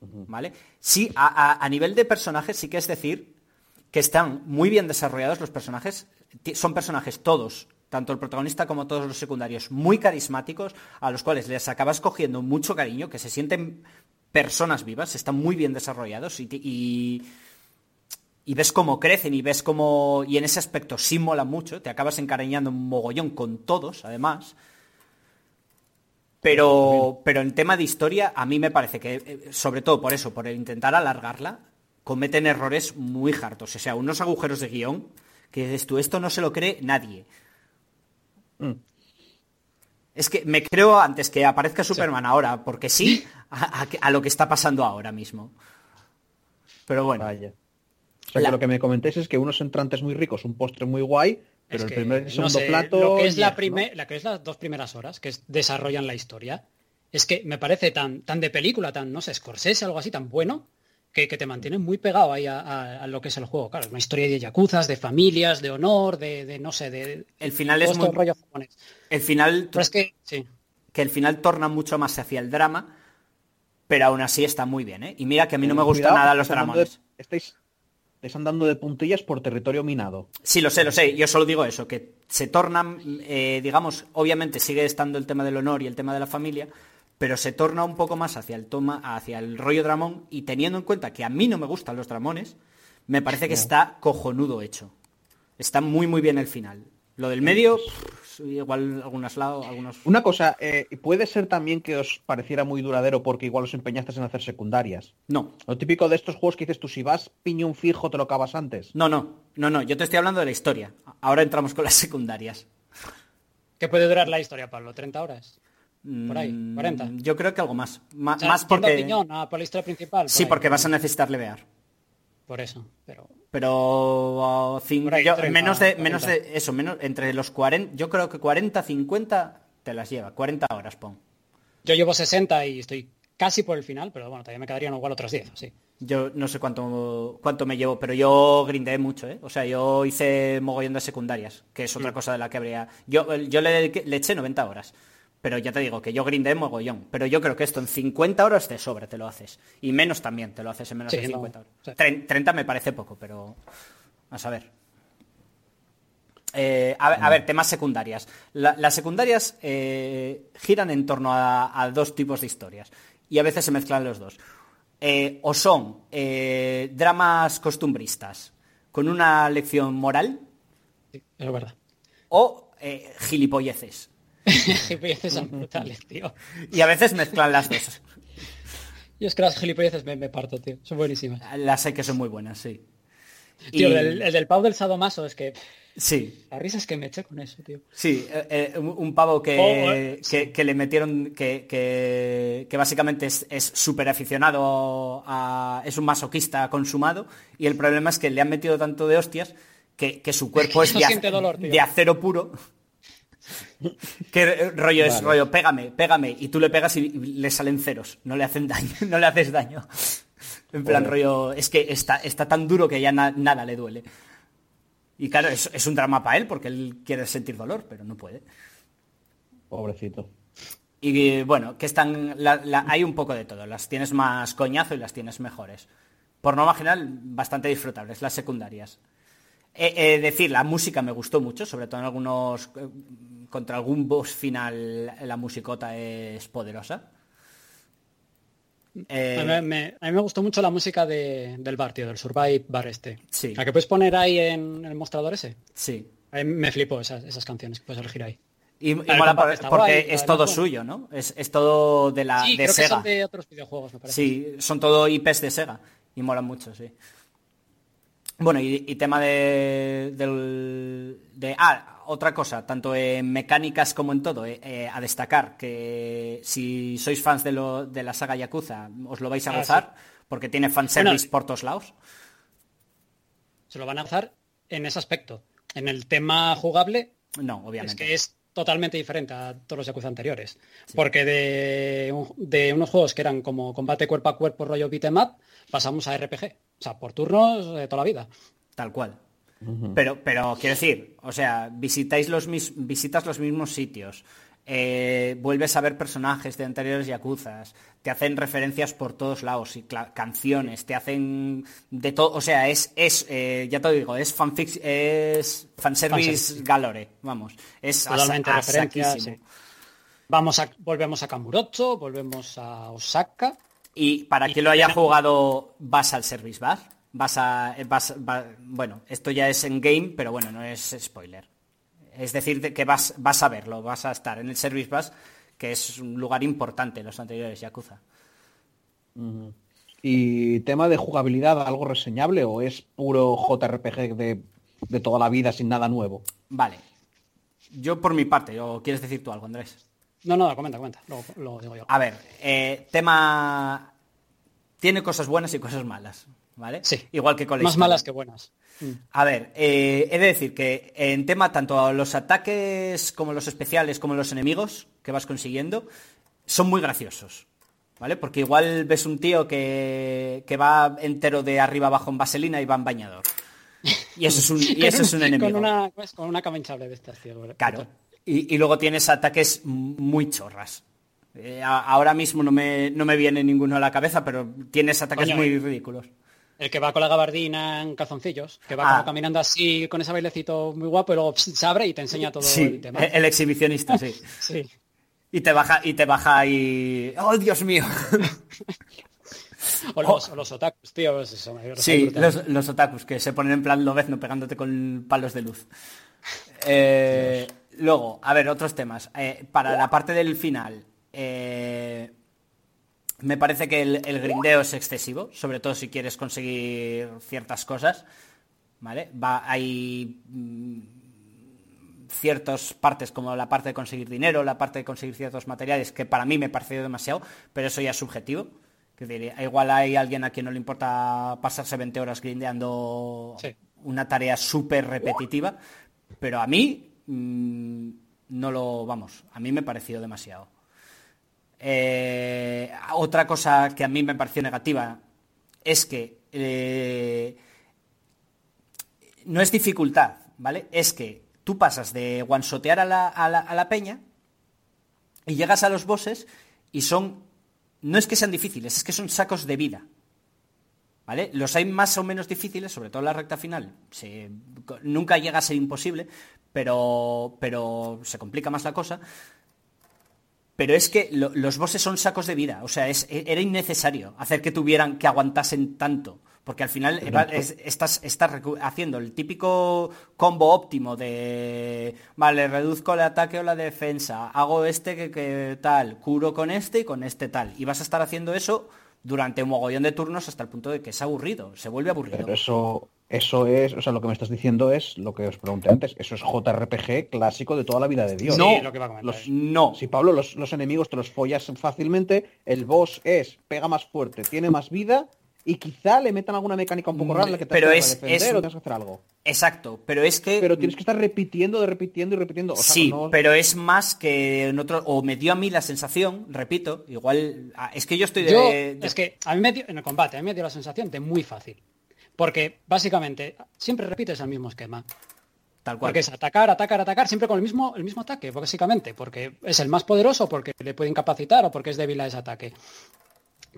¿Vale? Sí, a, a- a nivel de personajes, sí que es decir que están muy bien desarrollados los personajes. Son personajes todos, tanto el protagonista como todos los secundarios, muy carismáticos, a los cuales les acabas cogiendo mucho cariño, que se sienten personas vivas, están muy bien desarrollados y, ti- y, y ves cómo crecen y ves cómo... Y en ese aspecto sí mola mucho, te acabas encariñando un mogollón con todos, además. Pero, pero en tema de historia, a mí me parece que, eh, sobre todo por eso, por el intentar alargarla, cometen errores muy hartos. O sea, unos agujeros de guion que dices tú, esto no se lo cree nadie. Mm. Es que me creo antes que aparezca Superman ahora, porque sí, a, a- a lo que está pasando ahora mismo. Pero bueno, Vaya. O sea, La- que lo que me comentáis es que unos entrantes muy ricos, un postre muy guay, pero Es el que, primer y no segundo sé, plato... Lo que es la, ñe, ¿no? la que es las dos primeras horas que es- desarrollan la historia, es que me parece tan, tan de película, tan, no sé, Scorsese, algo así, tan bueno, que, que te mantiene muy pegado ahí a, a- a lo que es el juego. Claro, es una historia de yakuzas, de familias, de honor, de, de no sé, de... el final es este muy... rollo japonés. El final, Pero es que, sí. que el final torna mucho más hacia el drama, pero aún así está muy bien, ¿eh? Y mira que a mí no me gustan cuidado, nada los andando de- dramones. Estáis, estáis andando de puntillas por territorio minado. Sí, lo sé, lo sé. Yo solo digo eso, que se tornan, eh, digamos, obviamente sigue estando el tema del honor y el tema de la familia, pero se torna un poco más hacia el toma, hacia el rollo dramón y teniendo en cuenta que a mí no me gustan los dramones, Me parece que está cojonudo hecho. Está muy muy bien el final. Lo del medio, pff, igual algunos lados, algunos. Una cosa, eh, puede ser también que os pareciera muy duradero porque igual os empeñasteis en hacer secundarias. No, Lo típico de estos juegos que dices tú, si vas piñón fijo, te lo acabas antes. no, no, no, no. Yo te estoy hablando de la historia. Ahora entramos con las secundarias. ¿Qué puede durar la historia, Pablo? ¿30 horas? Por ahí, Mm, 40. Yo creo que algo más. Ma- O sea, más porque. piñón, a por la historia principal. por Sí, ahí. porque vas a necesitar levear. Por eso, pero... Pero uh, ahí, yo- 30, menos de menos 40. de eso, menos entre los 40, yo creo que 40, 50 te las lleva, 40 horas pon. Yo llevo 60 y estoy casi por el final, pero bueno, todavía me quedarían igual otras 10, sí. Yo no sé cuánto cuánto me llevo, pero yo grindeé mucho, ¿eh? O sea, yo hice mogollón de secundarias, que es otra cosa de la que habría. Yo, yo le, le eché 90 horas. Pero ya te digo que yo grindé mogollón. Pero yo creo que esto en 50 horas de sobre te lo haces. Y menos también te lo haces en menos Sí, de no, 50 horas. sí. Tren- 30 me parece poco, pero a saber. Eh, a, ver, a ver, temas secundarias. La- las secundarias eh, giran en torno a, a dos tipos de historias y a veces se mezclan los dos. Eh, o son dramas costumbristas con una lección moral Sí, es verdad. o gilipolleces. gilipolleces son brutales, tío. Y a veces mezclan las dos. Yo es que las gilipolleces me, me parto, tío. Son buenísimas. Las hay que son muy buenas, sí. Tío, Y- el, el del pavo del sadomaso es que... Sí, La risa es que me eché con eso, tío. Sí, eh, eh, un, pavo que, Oh, eh, que, que le metieron, que, que, que básicamente es súper aficionado a... es un masoquista consumado y el problema es que le han metido tanto de hostias que, que su cuerpo es dolor, de acero puro. Que eh, rollo es rollo, pégame, pégame, y tú le pegas y le salen ceros, no le hacen daño, no le haces daño. En plan rollo, es que está, está tan duro que ya na- nada le duele. Y claro, es, es un drama para él porque él quiere sentir dolor, pero no puede. Pobrecito. Y eh, bueno, que están. la- la- hay un poco de todo. Las tienes más coñazo y las tienes mejores. Por norma general, bastante disfrutables, las secundarias. Eh, eh, decir, la música me gustó mucho, sobre todo en algunos. Contra algún boss final, la musicota es poderosa. Eh, A, mí, me, a mí me gustó mucho la música de- del bar, tío, del Survive Bar este. Sí. La que puedes poner ahí en el mostrador ese. sí. A mí me flipó esas, esas canciones que puedes elegir ahí. Y, mola por- porque guay, es todo suyo, ¿no? Es, es todo de la sí, de creo que Sega. son de otros videojuegos, me parece. Sí, son todo IPs de Sega y molan mucho, sí. Bueno, y, y tema de, del, de... Ah, otra cosa, tanto en mecánicas como en todo, eh, eh, a destacar que si sois fans de, lo, de la saga Yakuza, os lo vais a Ah, gozar, porque tiene fanservice Bueno. por todos lados. Se lo van a hacer en ese aspecto. En el tema jugable, No, es obviamente. que es totalmente diferente a todos los Yakuza anteriores. Porque de, de unos juegos que eran como combate cuerpo a cuerpo rollo beat'em up, pasamos a RPG. O sea, por turnos de toda la vida. Tal cual. Pero, pero quiero decir, o sea, visitáis los mis- visitas los mismos sitios, eh, vuelves a ver personajes de anteriores Yakuzas, te hacen referencias por todos lados y canciones, te hacen de todo, o sea, es, es eh, ya te digo, es fanfic, es fanservice Fanservice. galore, vamos, es Totalmente a referencias. saquísimo. sí. Vamos a, volvemos a Kamurocho, volvemos a Osaka. Y para Y quien lo haya jugado, vas al service bar. Vas a. Vas, va- bueno, esto ya es en game, pero bueno, no es spoiler. Es decir, de que vas, vas a verlo, vas a estar en el service bus, que es un lugar importante en los anteriores Yakuza. ¿Y tema de jugabilidad, algo reseñable o es puro JRPG de, de toda la vida sin nada nuevo? Vale. Yo por mi parte, ¿o quieres decir tú algo, Andrés? No, no, comenta, comenta. Lo, lo digo yo. A ver, eh, tema. Tiene cosas buenas y cosas malas, ¿vale? Sí. Igual que con la Más historia. malas que buenas. Mm. A ver, eh, he de decir que en tema tanto los ataques como los especiales como los enemigos que vas consiguiendo son muy graciosos, ¿vale? Porque igual ves un tío que, que va entero de arriba abajo en vaselina y va en bañador. Y eso es un, y eso es un enemigo. Con una, pues, con una de estas, tío. Claro. Y, y luego tienes ataques muy chorras. Eh, a- ahora mismo no me, no me viene ninguno a la cabeza, pero tienes ataques Coño, muy ridículos. El que va con la gabardina en calzoncillos, que va Ah. como caminando así con ese bailecito muy guapo y luego pss, se abre y te enseña todo Sí, el tema. el, exhibicionista, sí. Sí. Y te baja, y te baja y. ¡Oh, Dios mío! O los, o los otakus, tío. pues eso, Sí, los, los otakus, que se ponen en plan lobezno pegándote con palos de luz. Eh, luego, a ver, otros temas. Eh, para la parte del final, eh, me parece que el, el grindeo es excesivo, sobre todo si quieres conseguir ciertas cosas. ¿Vale? Va, hay mm, ciertas partes como la parte de conseguir dinero, la parte de conseguir ciertos materiales que para mí me pareció demasiado, pero eso ya es subjetivo. Que diría, igual hay alguien a quien no le importa pasarse 20 horas grindeando Sí. una tarea súper repetitiva, pero a mí mm, no lo, vamos, a mí me pareció demasiado. Eh, otra cosa que a mí me pareció negativa es que eh, no es dificultad, ¿vale? Es que tú pasas de one-shotear a la, peña y llegas a los bosses y son... No es que sean difíciles, es que son sacos de vida. ¿Vale? Los hay más o menos difíciles, sobre todo en la recta final. Nunca llega a ser imposible, pero, pero se complica más la cosa. Pero es que lo- los bosses son sacos de vida. O sea, es- era innecesario hacer que tuvieran, que aguantasen tanto. Porque al final es- estás, haciendo el típico combo óptimo de, vale, reduzco el ataque o la defensa, hago este que, que tal, curo con este y con este tal. Y vas a estar haciendo eso durante un mogollón de turnos hasta el punto de que es aburrido, se vuelve aburrido. Pero eso, eso es, o sea, lo que me estás diciendo es lo que os pregunté antes. Eso es JRPG clásico de toda la vida de Dios. No, No, lo que va a comentar. los- No, Si Pablo, los, los enemigos te los follas fácilmente, el boss es, pega más fuerte, tiene más vida y quizá le metan alguna mecánica un poco rara en la que te Pero es- que defender es- o tengas que hacer algo. exacto, pero es que... Pero tienes que estar repitiendo, de repitiendo y repitiendo. O sea, sí, no- pero es más que en otro, o me dio a mí la sensación, repito, igual, ah, es que yo estoy de... Yo, de- es que a mí me dio, en el combate, a mí me dio la sensación de muy fácil. Porque básicamente siempre repites el mismo esquema. tal cual. Porque es atacar, atacar, atacar, siempre con el mismo, el mismo ataque, básicamente. Porque es el más poderoso, porque le puede incapacitar o porque es débil a ese ataque.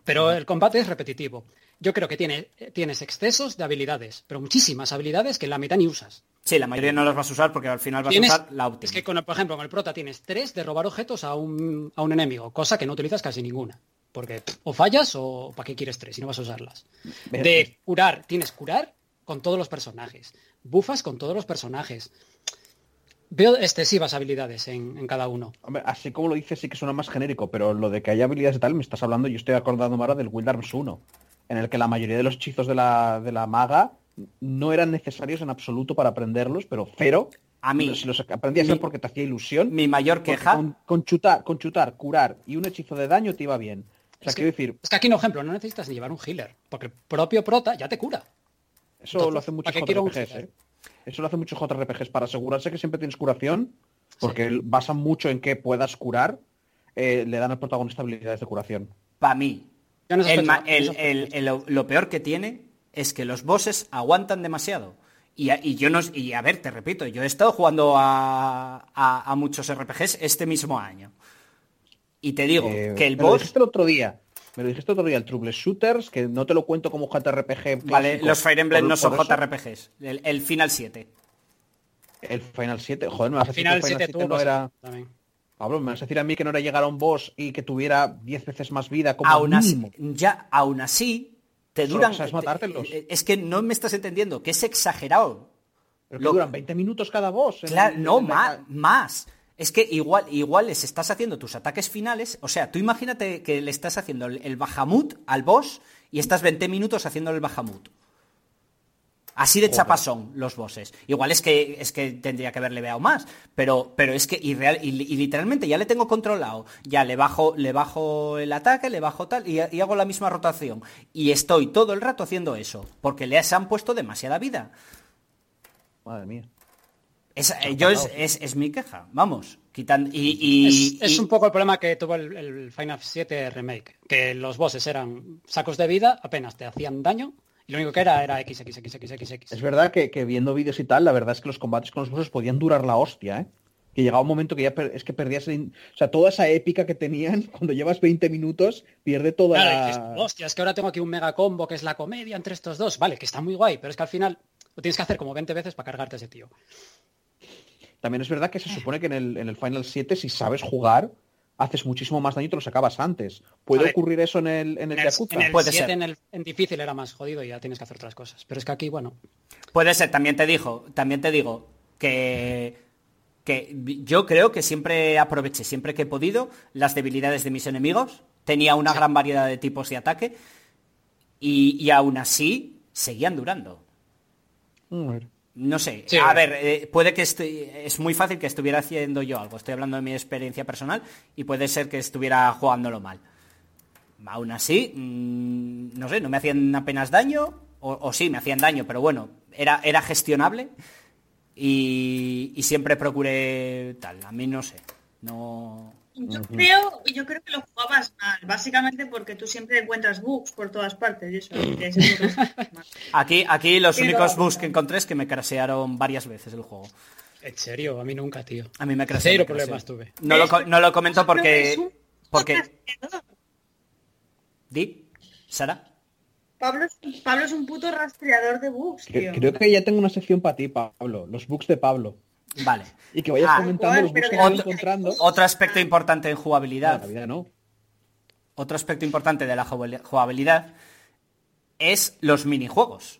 Pero el combate es repetitivo. Yo creo que tiene, tienes excesos de habilidades, pero muchísimas habilidades que en la mitad ni usas. Sí, la mayoría no las vas a usar porque al final vas Tienes- a usar la óptima. es que, con el- por ejemplo, con el prota tienes tres de robar objetos a un, a un enemigo, cosa que no utilizas casi ninguna. Porque o fallas o para qué quieres tres si no vas a usarlas. De curar, tienes curar con todos los personajes. Bufas con todos los personajes. Veo excesivas habilidades en, en cada uno. Hombre, así como lo dices sí que suena más genérico, pero lo de que haya habilidades y tal, me estás hablando, yo estoy acordando ahora del Wild Arms 1, en el que la mayoría de los hechizos de la, de la maga no eran necesarios en absoluto para aprenderlos, pero cero. A mí, Si los aprendías mi- porque te hacía ilusión. Mi mayor queja, Con, con chutar, con chutar, curar y un hechizo de daño te iba bien. O sea, Es que- quiero decir, Es que aquí, no ejemplo, no necesitas ni llevar un healer, porque el propio prota ya te cura. eso entonces, lo hacen muchos ¿para qué quiero un JRPGs? ¿eh? Eso lo hacen muchos JRPGs para asegurarse que siempre tienes curación, porque basan mucho en que puedas curar, eh, le dan al protagonista habilidades de curación. para mí, ese el el- aspecto- el- el- lo- peor que tiene es que los bosses aguantan demasiado. Y, yo no, y a ver, te repito, yo he estado jugando a, a- a muchos RPGs este mismo año. Y te digo Eh, que el me lo boss, dijiste el otro día. Me lo dijiste el otro día, el Trouble Shooters, que no te lo cuento como JRPG. vale, clásico, los Fire Emblem por- no son JRPGs, el, el Final 7. El Final 7, joder, me vas a decir que final el sí Final te 7 tuvo no era... también. Pablo, me vas a decir a mí que no era llegar a un boss y que tuviera 10 veces más vida como Aún así, mínimo. ya, aún así, te duran... que sabes matártelos. es que no me estás entendiendo, que es exagerado. Pero que lo- duran 20 minutos cada boss. Claro, en- no, en la- más, más. Es que igual, igual les estás haciendo tus ataques finales. O sea, tú imagínate que le estás haciendo el, el Bahamut al boss y estás 20 minutos haciendo el Bahamut. Así de chapas son los bosses. Igual es que es que tendría que haberle veado más, pero pero es que y, real- y, y literalmente ya le tengo controlado. Ya le bajo le bajo el ataque, le bajo tal y, y hago la misma rotación y estoy todo el rato haciendo eso porque les han puesto demasiada vida. Madre mía. Es, eh, yo es, es- es mi queja, vamos. Quitan, y, y- es, es y- un poco el problema que tuvo el, el Final 7 Remake, que los bosses eran sacos de vida, apenas te hacían daño, y lo único que era era X, X, X, X, X, X. Es verdad que, que viendo vídeos y tal, la verdad es que los combates con los bosses podían durar la hostia, ¿eh? Que llegaba un momento que ya per- es que perdías... el- O sea, toda esa épica que tenían, cuando llevas 20 minutos, pierde toda Claro, la... dices, hostia, es que ahora tengo aquí un mega combo que es la comedia entre estos dos. Vale, que está muy guay, pero es que al final lo tienes que hacer como 20 veces para cargarte a ese tío. También es verdad que se supone que en el, en el Final 7, si sabes jugar, haces muchísimo más daño y te los acabas antes. ¿Puede ver, ocurrir eso en el, en el En el, Yakuza? en el Puede 7, ser. en, el, en difícil era más jodido y ya tienes que hacer otras cosas. Pero es que aquí, bueno, Puede ser, también te dijo, también te digo que, que yo creo que siempre aproveché, siempre que he podido, las debilidades de mis enemigos. Tenía una gran variedad de tipos de ataque y, y aún así seguían durando. Mm, a ver. No sé, Sí, a ver, eh, puede que estoy, es muy fácil que estuviera haciendo yo algo. Estoy hablando de mi experiencia personal y puede ser que estuviera jugándolo mal. Aún así, mm, no sé, no me hacían apenas daño, o, o sí, me hacían daño, pero bueno, era, era gestionable y, y siempre procuré tal. A mí no sé, no... Yo creo, yo creo que lo jugabas mal, básicamente porque tú siempre encuentras bugs por todas partes y eso. mal. Aquí, aquí los Pero- únicos bugs que encontré es que me crasearon varias veces el juego. en serio, a mí nunca, tío. A mí me craseó. Cero problemas tuve. No lo, no lo comento porque... porque. ¿Di? ¿Sara? Pablo, es, Pablo es un puto rastreador de bugs, tío. Creo que ya tengo una sección para ti, Pablo. Los bugs de Pablo. Vale. Y que vayas Ah, comentando los que no- encontrando. Otro aspecto importante en No, jugabilidad, la no. otro aspecto importante de la jugabil- jugabilidad es los minijuegos.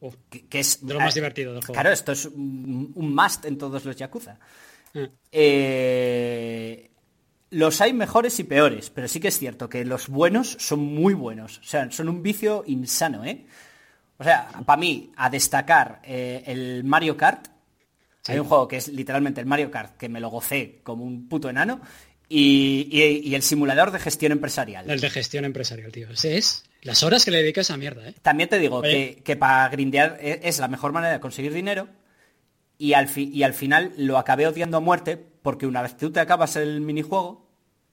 Uf, Que, que es de lo más divertido del juego. Claro, esto es un, un must en todos los Yakuza. Eh, Eh, los hay mejores y peores, pero sí que es cierto que los buenos son muy buenos. O sea, son un vicio insano, ¿eh? O sea, para mí, a destacar eh, el Mario Kart. Hay un juego que es literalmente el Mario Kart, que me lo gocé como un puto enano. Y, y- y el simulador de gestión empresarial. El de gestión empresarial, tío. Ese es las horas que le dedica a esa mierda, ¿eh? También te digo que, que para grindear e- es la mejor manera de conseguir dinero y al, fi- y al final lo acabé odiando a muerte porque una vez tú te acabas el minijuego,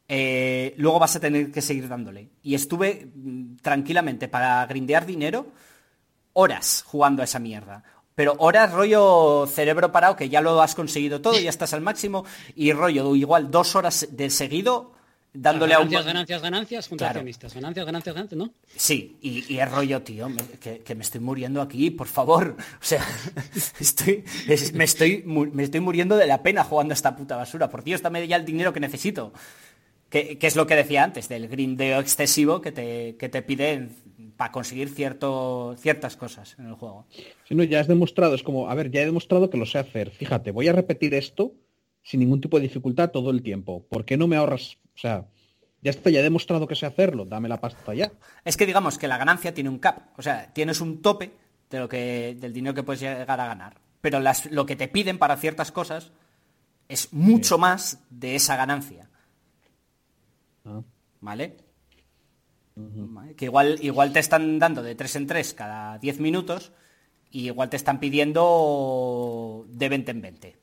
eh, luego vas a tener que seguir dándole. Y estuve mm, tranquilamente para grindear dinero horas jugando a esa mierda. Pero horas rollo cerebro parado, que ya lo has conseguido todo, ya estás al máximo, y rollo igual dos horas de seguido dándole a un... ganancias, ganancias, ganancias, junto Claro. accionistas. Ganancias, ganancias, ganancias, ¿no? Sí, y, y es rollo, tío, me- que, que me estoy muriendo aquí, por favor. O sea, estoy, es- me, estoy, me estoy muriendo de la pena jugando a esta puta basura. Por Dios, dame ya el dinero que necesito. Que, que es lo que decía antes, del grindeo excesivo que te, que te piden para conseguir cierto, ciertas cosas en el juego. Si no, ya has demostrado, es como, a ver, ya he demostrado que lo sé hacer. Fíjate, voy a repetir esto sin ningún tipo de dificultad todo el tiempo. ¿Por qué no me ahorras? O sea, ya está, ya he demostrado que sé hacerlo, dame la pasta ya. Es que digamos que la ganancia tiene un cap, o sea, tienes un tope de lo que, del dinero que puedes llegar a ganar. Pero las- lo que te piden para ciertas cosas es mucho más de esa ganancia. Ah. ¿Vale? Que igual, igual te están dando de 3 en 3 cada 10 minutos y igual te están pidiendo de 20 en 20.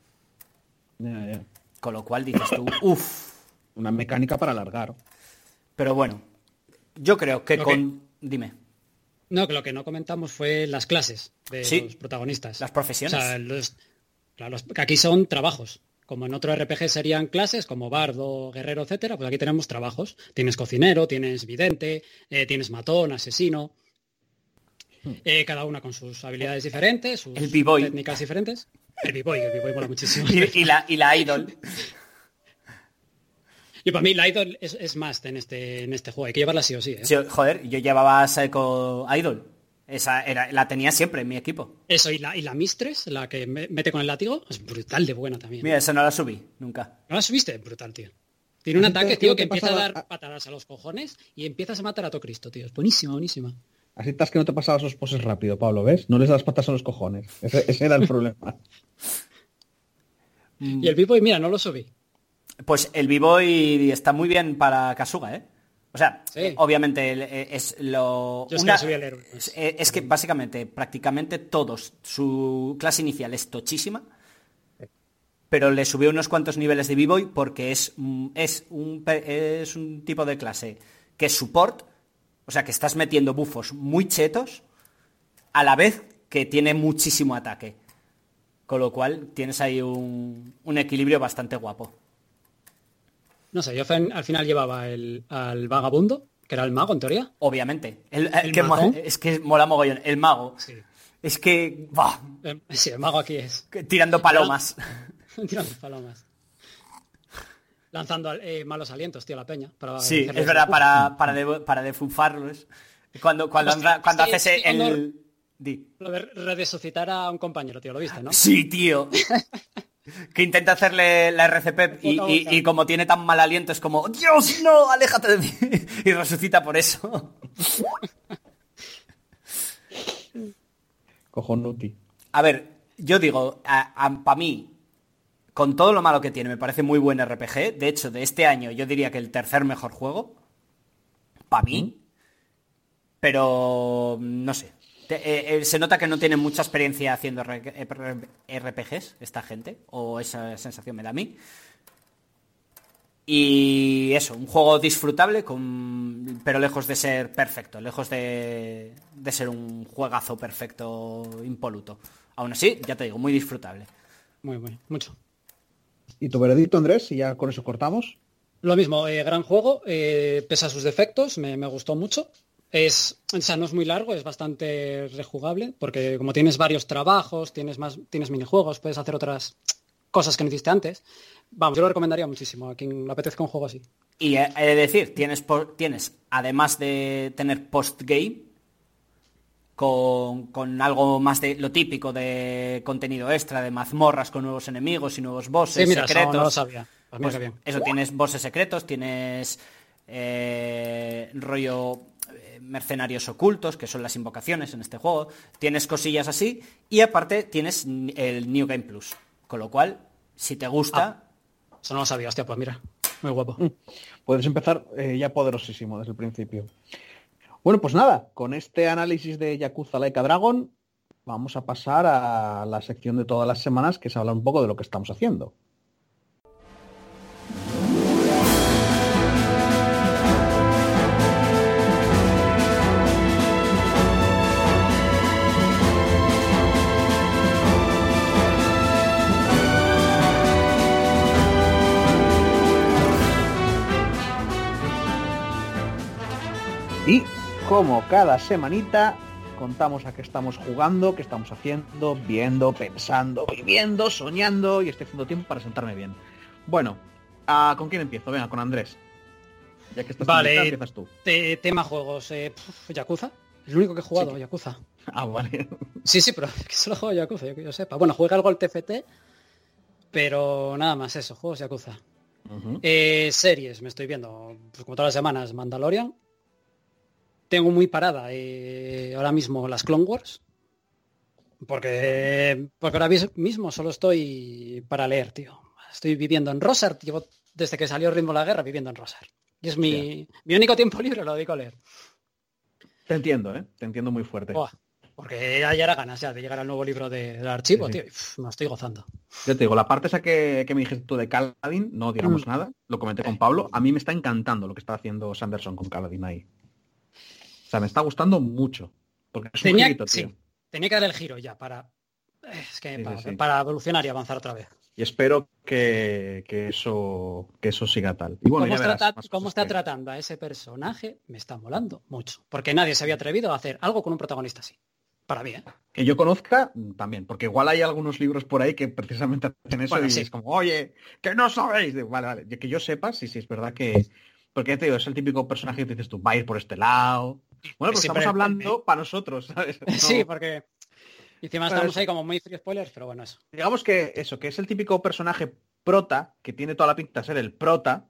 Ya, ya. Con lo cual dices tú, uff. Una mecánica para alargar. Pero bueno, yo creo que con... Dime. No, que lo que no comentamos fue las clases de Sí. los protagonistas. Las profesiones. O sea, los- claro, los- que aquí son trabajos. Como en otro RPG serían clases, como bardo, guerrero, etcétera, pues aquí tenemos trabajos. Tienes cocinero, tienes vidente, eh, tienes matón, asesino. Eh, cada una con sus habilidades diferentes, sus El técnicas diferentes. El b-boy, el b-boy mola muchísimo. Y, y la, y la idol. Y para mí la idol es, es más en este, en este juego. Hay que llevarla sí o sí. ¿eh? Sí, joder, yo llevaba Psycho Idol. Esa era, la tenía siempre en mi equipo. Eso, y la, y la Mistress, la que me- mete con el látigo, es brutal de buena también. Mira, esa no la subí, nunca. ¿No la subiste? Brutal, tío. Tiene un ataque, tío, que empieza a dar patadas a los cojones y empiezas a matar a todo Cristo, tío. Es buenísima, buenísima. Así estás que no te pasabas los poses rápido, Pablo, ¿ves? No les das patas a los cojones. Ese, ese era el problema. Y el Pipo, mira, no lo subí. Pues el B-Boy está muy bien para Kasuga, ¿eh? O sea, Sí. eh, obviamente eh, es lo... Yo es que una- el héroe. es, es que básicamente, prácticamente todos, su clase inicial es tochísima, pero le subió unos cuantos niveles de B-Boy porque es, mm, es, un, es un tipo de clase que es support, o sea, que estás metiendo bufos muy chetos, a la vez que tiene muchísimo ataque. Con lo cual tienes ahí un, un equilibrio bastante guapo. No sé, yo al final llevaba el, al vagabundo, que era el mago en teoría. Obviamente. El, el ¿El que mo- mago? es que mola mogollón. El mago. Sí. Es que. ¡buah! Eh, Sí, el mago aquí es. que tirando palomas. Tirando palomas. lanzando eh, malos alientos, tío, la peña. Para Sí, es verdad, para, para, de- para defufarlos. Cuando, cuando, Hostia, anda- cuando sí, haces sí, el... cuando- Di. Lo de resucitar a un compañero, tío, lo viste, ¿no? Sí, tío. que intenta hacerle la RCP y, como tiene tan mal aliento es como, Dios, no, aléjate de mí. y resucita por eso. Cojonuti. A ver, yo digo, para mí, con todo lo malo que tiene, me parece muy buen RPG. De hecho, de este año yo diría que el tercer mejor juego. Para mí. Pero no sé. Te- eh, eh, se nota que no tienen mucha experiencia haciendo RPGs esta gente. O esa sensación me da a mí. Y eso, un juego disfrutable, con... pero lejos de ser perfecto, lejos de, de ser un juegazo perfecto, impoluto. Aún así, ya te digo, muy disfrutable. Muy, muy, mucho. ¿Y tu veredicto, Andrés? Y ya con eso cortamos. Lo mismo, eh, gran juego, eh, pese a sus defectos, me, me gustó mucho. Es, o sea, no es muy largo, es bastante rejugable, porque como tienes varios trabajos, tienes más, tienes minijuegos, puedes hacer otras cosas que no hiciste antes. Vamos, yo lo recomendaría muchísimo a quien le apetezca un juego así. Y he he de decir, tienes, tienes además de tener post-game, con, con algo más de lo típico de contenido extra, de mazmorras con nuevos enemigos y nuevos bosses Sí, mira, eso secretos. no lo sabía. Pues Pues bien. Eso, tienes bosses secretos, tienes eh, rollo eh, mercenarios ocultos, que son las invocaciones en este juego. Tienes cosillas así. Y aparte tienes el New Game Plus. Con lo cual, si te gusta, Eso no lo sabía, hostia, pues mira, muy guapo. Puedes empezar eh, ya poderosísimo desde el principio. Bueno, pues nada, con este análisis de Yakuza Laika Dragon, vamos a pasar a la sección de todas las semanas que se habla un poco de lo que estamos haciendo. Como cada semanita, contamos a qué estamos jugando, qué estamos haciendo, viendo, pensando, viviendo, soñando y estoy haciendo tiempo para sentarme bien. Bueno, ah, ¿con quién empiezo? Venga, con Andrés. Ya que estás Vale. empiezas tú. Te- tema juegos, eh, pf, Yakuza. Es el único que he jugado, Sí. Yakuza. Ah, vale. Sí, sí, pero que solo juego Yakuza, yo que yo sepa. Bueno, juega algo al TFT, pero nada más eso, juegos Yakuza. Eh, series, me estoy viendo, pues como todas las semanas, Mandalorian. Tengo muy parada eh, ahora mismo las Clone Wars. Porque, porque ahora mis- mismo solo estoy para leer, tío. Estoy viviendo en Rosar, llevo desde que salió Ritmo de la Guerra viviendo en Rosar. Y es mi, mi único tiempo libre, lo dedico a leer. Te entiendo, ¿eh? Te entiendo muy fuerte. Porque ya, ya era ganas ya de llegar al nuevo libro de- del archivo, Sí, sí. tío. me estoy gozando. Yo te digo, la parte esa que, que me dijiste tú de Caladin, no digamos Mm. nada, lo comenté con Pablo, a mí me está encantando lo que está haciendo Sanderson con Caladin ahí. O sea, me está gustando mucho. Porque es un Tenía, girito, tío. sí, tenía que dar el giro ya para, eh, es que Sí, sí, para, sí. para evolucionar y avanzar otra vez. Y espero que, que eso que eso siga tal. Y bueno, ¿Cómo, ya está, verás tra- más cómo cosas está que- tratando a ese personaje? Me está molando mucho. Porque nadie se había atrevido a hacer algo con un protagonista así. Para mí, ¿eh? Que yo conozca mm, también, porque igual hay algunos libros por ahí que precisamente hacen eso Bueno, y sí. es como, oye, que no sabéis. Vale, vale, que yo sepa, sí, sí, es verdad que... Porque ya te digo, es el típico personaje que dices tú, va a ir por este lado. Bueno, pues estamos hablando para nosotros, ¿sabes? Sí, No- porque encima Bueno, estamos es- ahí como muy free spoilers, pero bueno, eso. digamos que eso, que es el típico personaje prota, que tiene toda la pinta de ser el prota,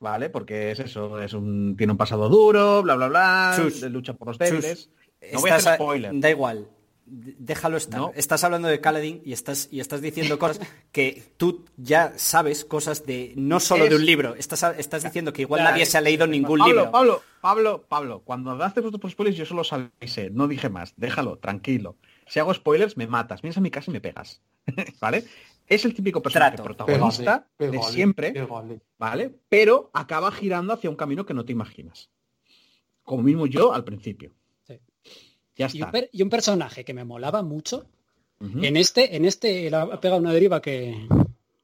¿vale? Porque es eso, es un, tiene un pasado duro, bla, bla, bla, Chus, lucha por los Chus, débiles. No voy a hacer a- spoiler. Da igual. Déjalo estar. No. Estás hablando de Kaladin y estás, y estás diciendo cosas que tú ya sabes cosas de no solo Es- de un libro. Estás, estás diciendo que igual Ya, nadie se ha leído ningún Pablo, libro. Pablo, Pablo, Pablo, cuando haces vosotros spoilers yo solo avisé, no dije más, déjalo, tranquilo. Si hago spoilers me matas, vienes a mi casa y me pegas, ¿vale? Es el típico personaje Trato. protagonista de Pégale, siempre, pégale. ¿vale? Pero acaba girando hacia un camino que no te imaginas. Como mismo yo al principio. Y un, está. per- y un personaje que me molaba mucho. En este, en este le ha pegado una deriva que,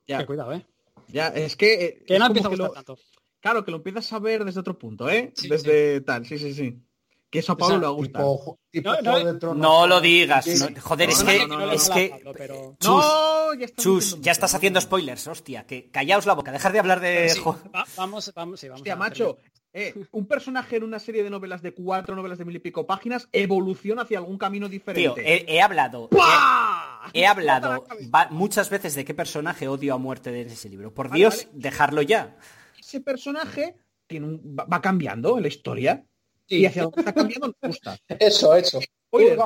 Ya, que cuidado, eh. ya, es que, eh, Que es no como empieza a que gustar lo- tanto. Claro, que lo empiezas a ver desde otro punto, ¿eh? Sí, desde tal, sí, sí, sí. Que eso a Pablo O sea, le gusta. Tipo, tipo No, no, Juego de Tronos. No lo digas. No- joder, es No, que, no, no, no, es que pero- No, ya Chus, ya estás haciendo spoilers, hostia, que callaos la boca, dejar de hablar de... Sí, jo- va- vamos, vamos, sí, vamos Hostia, a macho, eh, un personaje en una serie de novelas de cuatro novelas de mil y pico páginas evoluciona hacia algún camino Tío, diferente. he, he hablado... he- hablado muchas veces de qué personaje odio a muerte de ese libro. Por Vale, Dios, vale. dejarlo ya. Ese personaje tiene un- va, va cambiando en la historia y hacia dónde está cambiando nos gusta. Eso, eso. Sí.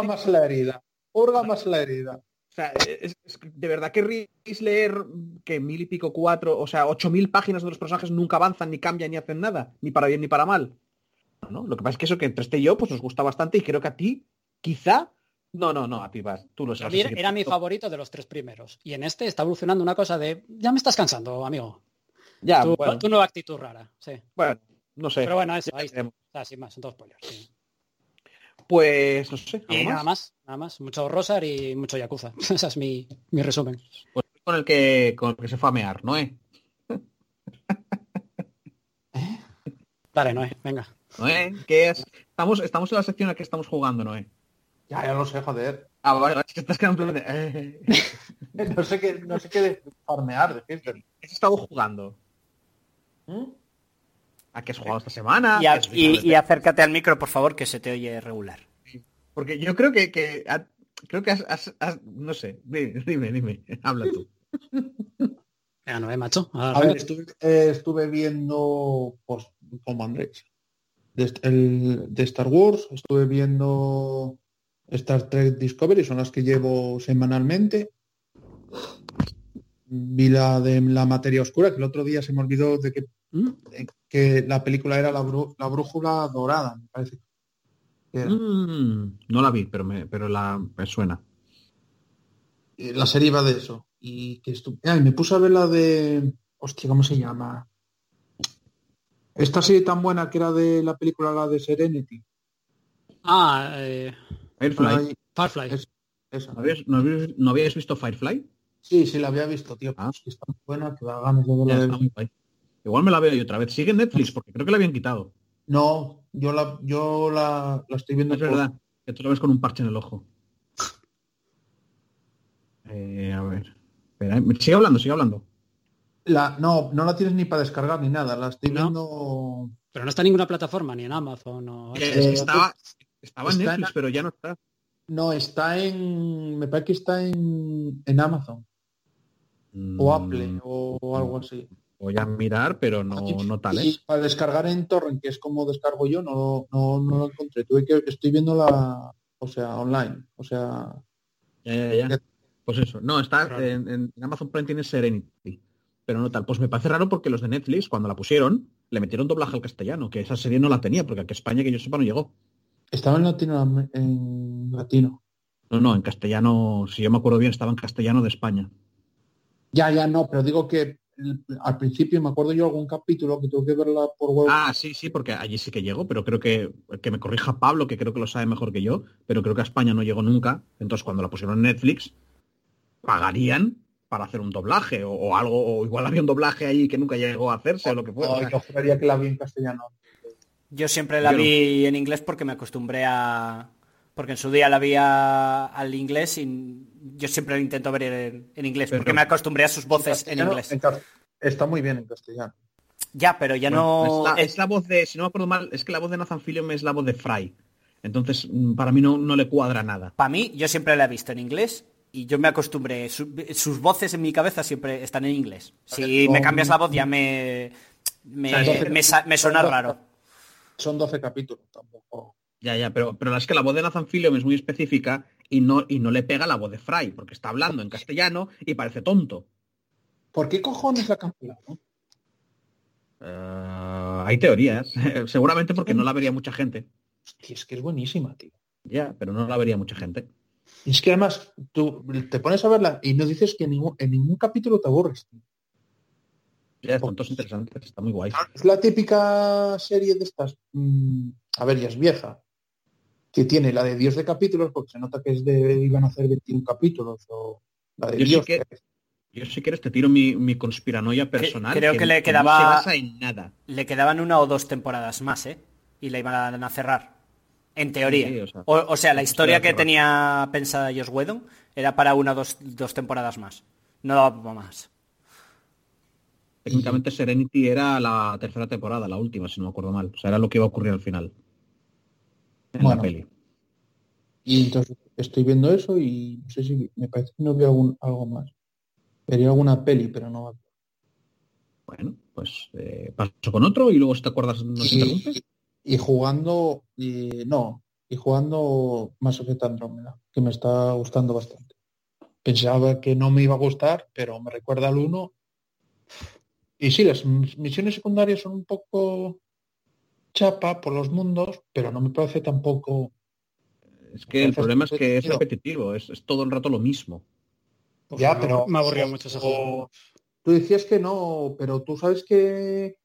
más la herida. Hurga más la herida. O sea, es, es- de verdad querríais leer que mil y pico cuatro, o sea, ocho mil páginas de los personajes nunca avanzan, ni cambian, ni hacen nada, ni para bien ni para mal. No, Lo que pasa es que eso que entre este y yo, pues nos gusta bastante y creo que a ti, quizá. No, no, no, a ti vas, tú lo A sabes. mí así que- era mi favorito de los tres primeros. Y en este está evolucionando una cosa de, ya me estás cansando, amigo. Ya, tu, bueno, tu nueva actitud rara. Sí. bueno, no sé. Pero bueno, eso, ahí está. veremos. O sea, sin más, son todos spoilers. sí. Pues, no sé, Y ¿algo nada más? nada más. Mucho Rosar y mucho Yakuza. Ese es mi, mi resumen. Pues con el que con el que se fue a mear, ¿no? Eh? Dale, Noé, venga. ¿Noé? ¿Qué es? Estamos, estamos en la sección en la que estamos jugando, Noé. Ya, ya lo sé, joder. Ah, vale, es que estás quedando en plan de, eh. No sé qué, no sé qué de farmear. ¿Has estado jugando? ¿Mm? ¿A qué has jugado esta semana? Y, a- ¿Qué has visto y- desde- y acércate al micro, por favor, que se te oye regular. Porque yo creo que, que creo que has, has- has- no sé, dime, dime, dime, habla tú. Venga, Noé, macho. A ver, estuve, eh, estuve viendo, pues, como Andrés, de, el, de Star Wars, estuve viendo Star Trek Discovery, son las que llevo semanalmente. Vi la de la materia oscura, que el otro día se me olvidó de que, ¿Mm? Que la película era la, bru- la brújula dorada, me parece. Mm, no la vi, pero me, pero la me suena. La serie iba de eso. Y que Ay, me puse a ver la de. Hostia, ¿cómo se llama? Esta serie tan buena que era de la película, la de Serenity. Ah, eh, Firefly. Firefly. Es- esa. ¿No habías, no habías- no habíais visto Firefly? Sí, sí, la había visto, tío. Ah. Es que está muy buena, que da ganas de verla Igual me la veo yo otra vez. Sigue en Netflix, porque creo que la habían quitado. No, yo la, yo la, la estoy viendo Es por- verdad, que tú lo ves con un parche en el ojo. Eh, a ver. Espera, eh, sigue hablando, sigue hablando. La, no, no la tienes ni para descargar ni nada. La estoy No. viendo. Pero no está en ninguna plataforma, ni en Amazon. O... Eh, Eh, estaba, estaba en- Netflix, pero ya no está. No, está en. Me parece que está en, en Amazon. O Mm, Apple o, algo así. Voy a mirar, pero no, no tal, ¿eh? Y para descargar en torrent, que es como descargo yo, no, no, no lo encontré. Tuve que, estoy viendo la, o sea, online. O sea, Ya, ya, ya. Pues eso. No, está en, en Amazon Prime tiene Serenity. Pero no tal. Pues me parece raro porque los de Netflix, cuando la pusieron, le metieron doblaje al castellano, que esa serie no la tenía, porque aquí España, que yo sepa, no llegó. estaba en latino, en latino. No, no, en castellano, si yo me acuerdo bien, estaba en castellano de España. Ya, ya no, pero digo que al principio me acuerdo yo algún capítulo que tuve que verla por web. Ah, sí, sí, porque allí sí que llegó, pero creo que, que me corrija Pablo, que creo que lo sabe mejor que yo, pero creo que a España no llegó nunca. Entonces, cuando la pusieron en Netflix, pagarían para hacer un doblaje o, o algo, o igual había un doblaje ahí que nunca llegó a hacerse o lo que fuera. No, yo juraría que la vi en castellano. Yo siempre la Yo no. vi en inglés porque me acostumbré a... Porque en su día la vi a- al inglés y yo siempre lo intento ver en, en inglés, Pero- porque me acostumbré a sus voces en inglés. en está muy bien en castellano. Ya, pero ya Bueno, no... es, la, es- es la voz de, si no me acuerdo mal, es que la voz de Nathan Fillion es la voz de Fry. Entonces, mm, para mí no, no le cuadra nada. Para mí, yo siempre la he visto en inglés y yo me acostumbré. Su- sus voces en mi cabeza siempre están en inglés. Si me cambias la voz ya me... Me, O sea, me suena raro. Son 12 capítulos tampoco. Ya, ya, pero, pero es que la voz de Nathan Fillion es muy específica y no, y no le pega la voz de Fry, porque está hablando en castellano y parece tonto. ¿Por qué cojones la cancelaron? Eh, hay teorías. Seguramente porque no la vería mucha gente. Hostia, es que es buenísima, tío. Ya, pero no la vería mucha gente. Y es que además tú te pones a verla y no dices que en ningún, en ningún capítulo te aburres. tío. Ya, interesantes, está muy guay. Es la típica serie de estas. mm, a ver, ya es vieja. Que tiene la de Dios de capítulos, porque se nota que es de. iban a hacer 21 capítulos. O la de Yo sí Dios. que- Yo si quieres te tiro mi, mi conspiranoia personal. creo que le no quedaba- se basa en nada. Le quedaban una o dos temporadas más, ¿eh? Y la iban a cerrar. En teoría. Sí, o sea, o, o sea, la historia que tenía pensada Josh Whedon era para una o dos, dos temporadas más. no daba más. Técnicamente Serenity era la tercera temporada, la última, si no me acuerdo mal. O sea, era lo que iba a ocurrir al final. En Bueno. la peli. Y entonces estoy viendo eso y no sé si me parece que no veo algún, algo más. Vería alguna peli, pero no. Bueno, pues eh, paso con otro y luego si te acuerdas nos interrumpes. Y, y jugando, no, y jugando Mass Effect Andrómeda, que me está gustando bastante. Pensaba que no me iba a gustar, pero me recuerda al 1. Y sí, las mis- misiones secundarias son un poco chapa por los mundos, pero no me parece tampoco... Es que el problema es que es repetitivo, es, es todo el rato lo mismo. Ya, me- pero- Me aburrió mucho ese juego. Tú decías que no, pero tú sabes que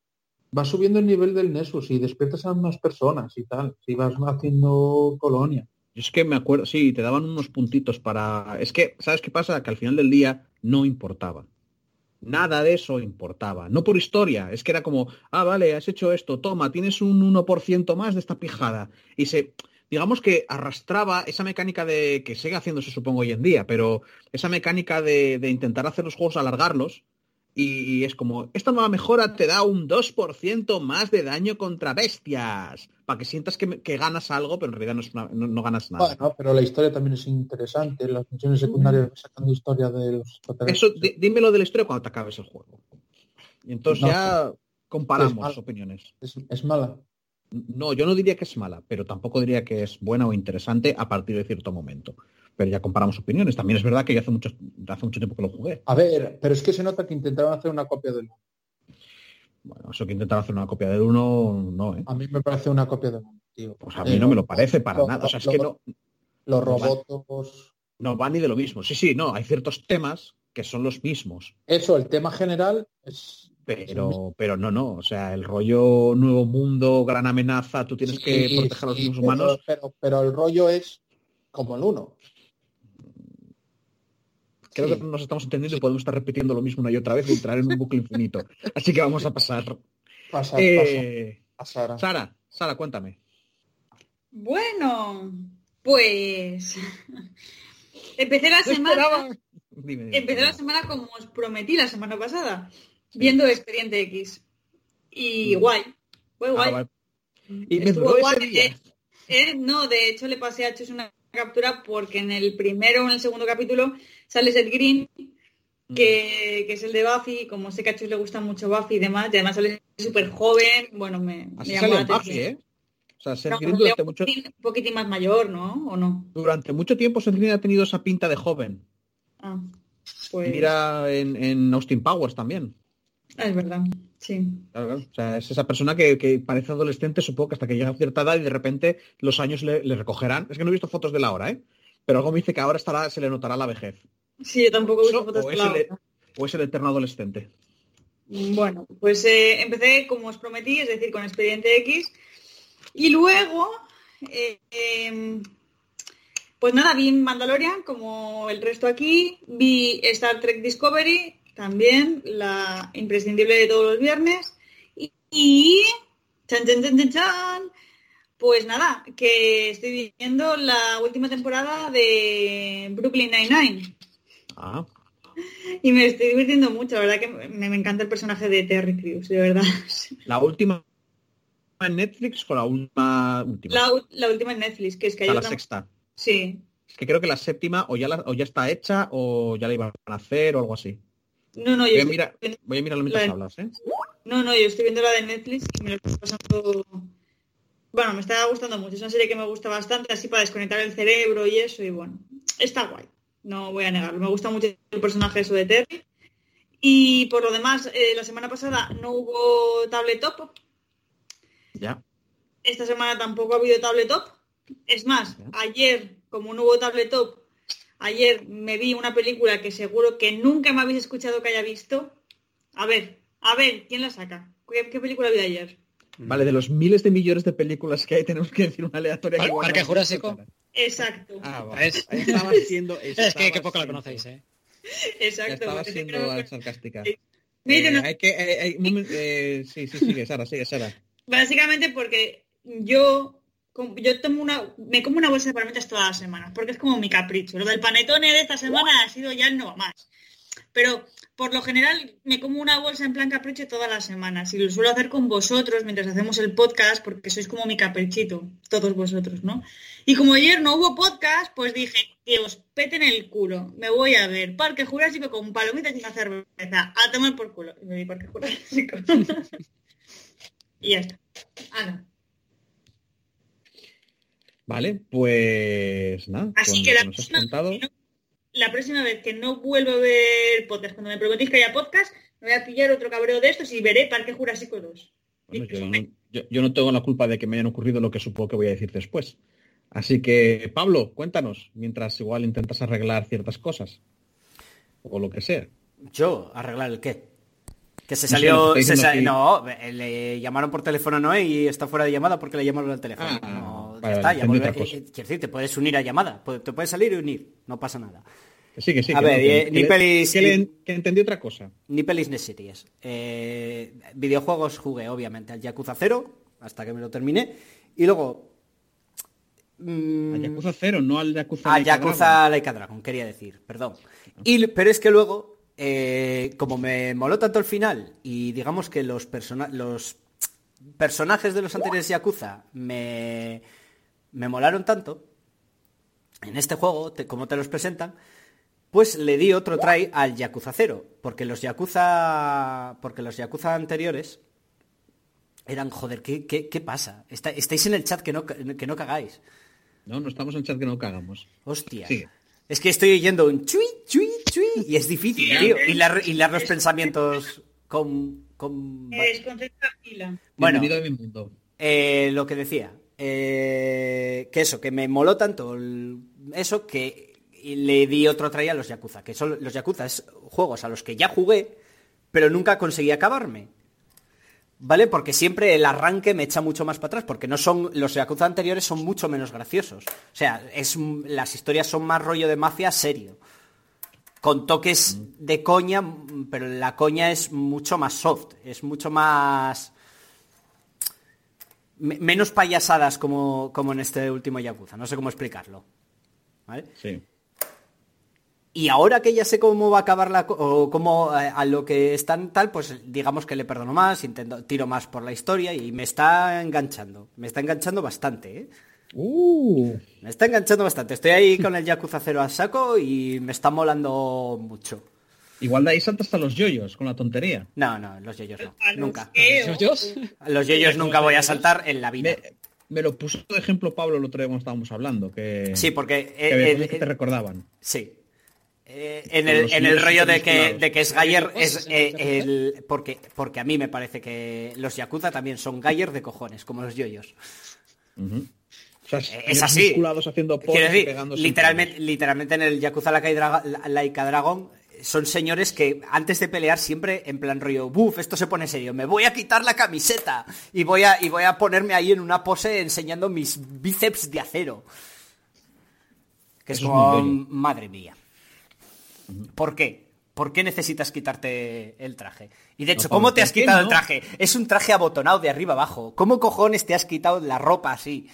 vas subiendo el nivel del Nessus y despiertas a más personas y tal, si vas haciendo colonia. Yo es que me acuerdo, sí, te daban unos puntitos para... Es que, ¿sabes qué pasa? Que al final del día no importaba. Nada de eso importaba. No por historia, es que era como, ah, vale, has hecho esto, toma, tienes un 1% más de esta pijada. Y se, digamos que arrastraba esa mecánica de, que sigue haciéndose supongo hoy en día, pero esa mecánica de, de intentar hacer los juegos alargarlos. Y, y es como, esta nueva mejora te da un 2% más de daño contra bestias. Para que sientas que, que ganas algo, pero en realidad no, es una- no- no ganas nada. Bueno, pero la historia también es interesante, las misiones secundarias sacando historia de los Eso, dímelo de la historia cuando te acabes el juego. Y entonces No, ya es comparamos opiniones. es, es mala. No, yo no diría que es mala, pero tampoco diría que es buena o interesante a partir de cierto momento. Pero ya comparamos opiniones. También es verdad que yo hace mucho, hace mucho tiempo que lo jugué. A ver, pero es que se nota que intentaron hacer una copia del Bueno, eso que intentar hacer una copia del uno, no, ¿eh? A mí me parece una copia del tío. Pues a mí Eh, no me lo parece para lo- nada. O sea, es que no, Los lo- robots. no va ni de lo mismo. Sí, sí, no, hay ciertos temas que son los mismos. Eso, el tema general es. Pero, pero no, no. O sea, el rollo nuevo mundo, gran amenaza, tú tienes que proteger a los sí, pero- humanos. Pero, pero el rollo es como el uno. Creo Sí. que nos estamos entendiendo y podemos estar repitiendo lo mismo una y otra vez y entrar en un bucle infinito. Así que vamos a pasar. Pasa, Eh, pasa, pasa. Sara, Sara, cuéntame. Bueno, pues empecé la semana, Dime, dime. empecé la semana como os prometí la semana pasada, viendo Expediente X. Y guay, fue Ah, guay. vale. Y me duró guay, ese día. eh, eh, no, de hecho le pasé a Chus una captura porque en el primero o en el segundo capítulo sale Seth Green, que, que es el de Buffy, como sé que a Chus le gusta mucho Buffy y demás, y además sale súper joven, bueno, me, me Así llamó sale la Buffy. ¿eh? O sea, Seth No, Green un durante mucho, un poquitín más mayor, ¿no? ¿O no? durante mucho tiempo Seth Green ha tenido esa pinta de joven. Ah, pues Mira en, en Austin Powers también. Es verdad, sí. Claro, claro. O sea, es esa persona que, que parece adolescente, supongo que hasta que llega a cierta edad y de repente los años le, le recogerán. Es que no he visto fotos de la hora, ¿eh? Pero algo me dice que ahora estará, se le notará la vejez. Sí, yo tampoco he visto fotos de la hora. o es el eterno adolescente. Bueno, pues eh, empecé como os prometí, es decir, con Expediente X. Y luego, eh, em, pues nada, vi Mandalorian como el resto aquí. Vi Star Trek Discovery, también, la imprescindible de todos los viernes. Y, y chan, chan, chan, pues nada, que estoy viendo la última temporada de Brooklyn Nine-Nine. Ah, Y me estoy divirtiendo mucho, la verdad que me, me encanta el personaje de Terry Crews, de verdad. la última en Netflix o la última última. La, la última en Netflix, que es que hay la otra- sexta. Sí. Es que creo que la séptima o ya, la- o ya está hecha o ya la iban a hacer o algo así. No, no, yo Voy a, estoy, mirar, voy a mirarlo mientras La- hablas, ¿eh? no, no, yo estoy viendo la de Netflix y me lo estoy pasando. Bueno, me está gustando mucho. Es una serie que me gusta bastante, así para desconectar el cerebro y eso, y bueno, está guay. No voy a negarlo. Me gusta mucho el personaje eso de Terry. Y por lo demás, eh, la semana pasada no hubo tabletop. Ya. Esta semana tampoco ha habido tabletop. Es más, Ya. ayer, como no hubo tabletop, ayer me vi una película que seguro que nunca me habéis escuchado que haya visto. A ver, a ver, ¿quién la saca? ¿Qué, qué película vi ayer? Vale, de los miles de millones de películas que hay, tenemos que decir una aleatoria. Par- que igual Parque Jurásico. Exacto, Ah. Es- Estaba siendo, Es que, estaba que poco la conocéis, ¿eh? Exacto. estaba siendo creo sarcástica. Sí. Mira, Eh, no- hay que, eh, hay eh, sí, sí, sigue, Sara, sigue, Sara. Básicamente porque yo yo tomo una me como una bolsa de palomitas todas las semanas porque es como mi capricho lo del panetone de esta semana ha sido ya el no más pero por lo general me como una bolsa en plan capricho todas las semanas y lo suelo hacer con vosotros mientras hacemos el podcast porque sois como mi caprichito, todos vosotros, ¿no? Y como ayer no hubo podcast, pues dije, que os peten el culo, me voy a ver Parque Jurásico con palomitas y una cerveza, a tomar por culo. Y me vi Parque Jurásico. y ya está. Ana. Vale, pues nada. Así que la nos has próxima, contado- que no- la próxima vez que no vuelvo a ver podcast, cuando me prometéis que haya podcast, me voy a pillar otro cabreo de estos y veré Parque Jurásico 2. Bueno, yo, no, yo- yo no tengo la culpa de que me hayan ocurrido lo que supongo que voy a decir después. Así que, Pablo, cuéntanos, mientras igual intentas arreglar ciertas cosas. O lo que sea. Yo, arreglar el qué. Que se No sé, salió. que está se sa- diciendo No, eh, le llamaron por teléfono a Noé y está fuera de llamada porque le llamaron al teléfono. Ah, No, vale, está, vale, ya cosa. eh, eh, Quiero decir, te puedes unir a llamada. Te puedes salir y unir. No pasa nada. Sí, que sí. A que ver, no, que- eh, ni pelis- Que, le- que entendí otra cosa. Ni pelis ni series. Eh, videojuegos jugué, obviamente, al Yakuza 0, hasta que me lo terminé. Y luego. mm, Al Yakuza 0, no al Yakuza al Yakuza Dragon. Like a Dragon, quería decir, perdón. Y, pero es que luego, eh, como me moló tanto el final, y digamos que los, persona- los personajes de los anteriores Yakuza me, me molaron tanto, en este juego, te- como te los presentan, pues le di otro try al Yakuza 0, porque los Yakuza, porque los Yakuza anteriores eran, joder, ¿qué, qué, qué pasa? Está- estáis en el chat que no, que no cagáis. No, no estamos en el chat que no cagamos. Hostia. Es que estoy oyendo un chui, chui, chui y es difícil, tío. Hilar, hilar los pensamientos con... con... Bueno, Bienvenido a mi mundo. eh, lo que decía, eh, que eso, que me moló tanto el- eso que le di otro try a los Yakuza, que son los Yakuza es juegos a los que ya jugué, pero nunca conseguí acabarme. ¿Vale? Porque siempre el arranque me echa mucho más para atrás, porque no son los Yakuza anteriores son mucho menos graciosos. O sea, es las historias son más rollo de mafia serio. Con toques de coña, mm, pero la coña es mucho más soft, es mucho más menos payasadas como, como en este último Yakuza, no sé cómo explicarlo. ¿Vale? Sí. Y ahora que ya sé cómo va a acabar la o cómo eh, a lo que están tal, pues digamos que le perdono más, intento tiro más por la historia y me está enganchando, me está enganchando bastante, ¿eh? Uh, Me está enganchando bastante. Estoy ahí con el Yakuza 0 a saco y me está molando mucho. Igual de ahí saltas a los yoyos con la tontería. No, no, los yoyos no, A los nunca. que- ¿Yoyos? Los yoyos nunca voy a saltar en la vida. Me, me lo puso de ejemplo Pablo el otro día cuando estábamos hablando, que, Sí, porque que eh, había eh, que te eh, recordaban. Sí. Eh, en el, los en el rollo de que, de que es Gayer, es eh, el, porque, porque a mí me parece que los Yakuza también son Gayer de cojones, como los yoyos. O sea, es así. musculados haciendo decir, literalmente, literalmente en el Yakuza Like a Dra- la- Like a Dragon son señores que antes de pelear siempre en plan rollo, buf, esto se pone serio, me voy a quitar la camiseta y voy a, y voy a ponerme ahí en una pose enseñando mis bíceps de acero. Que es como, madre mía. ¿Por qué? ¿Por qué necesitas quitarte el traje? Y de hecho, No, ¿cómo te has ¿por qué quitado el traje? Es un traje abotonado de arriba abajo. ¿Cómo cojones te has quitado la ropa así?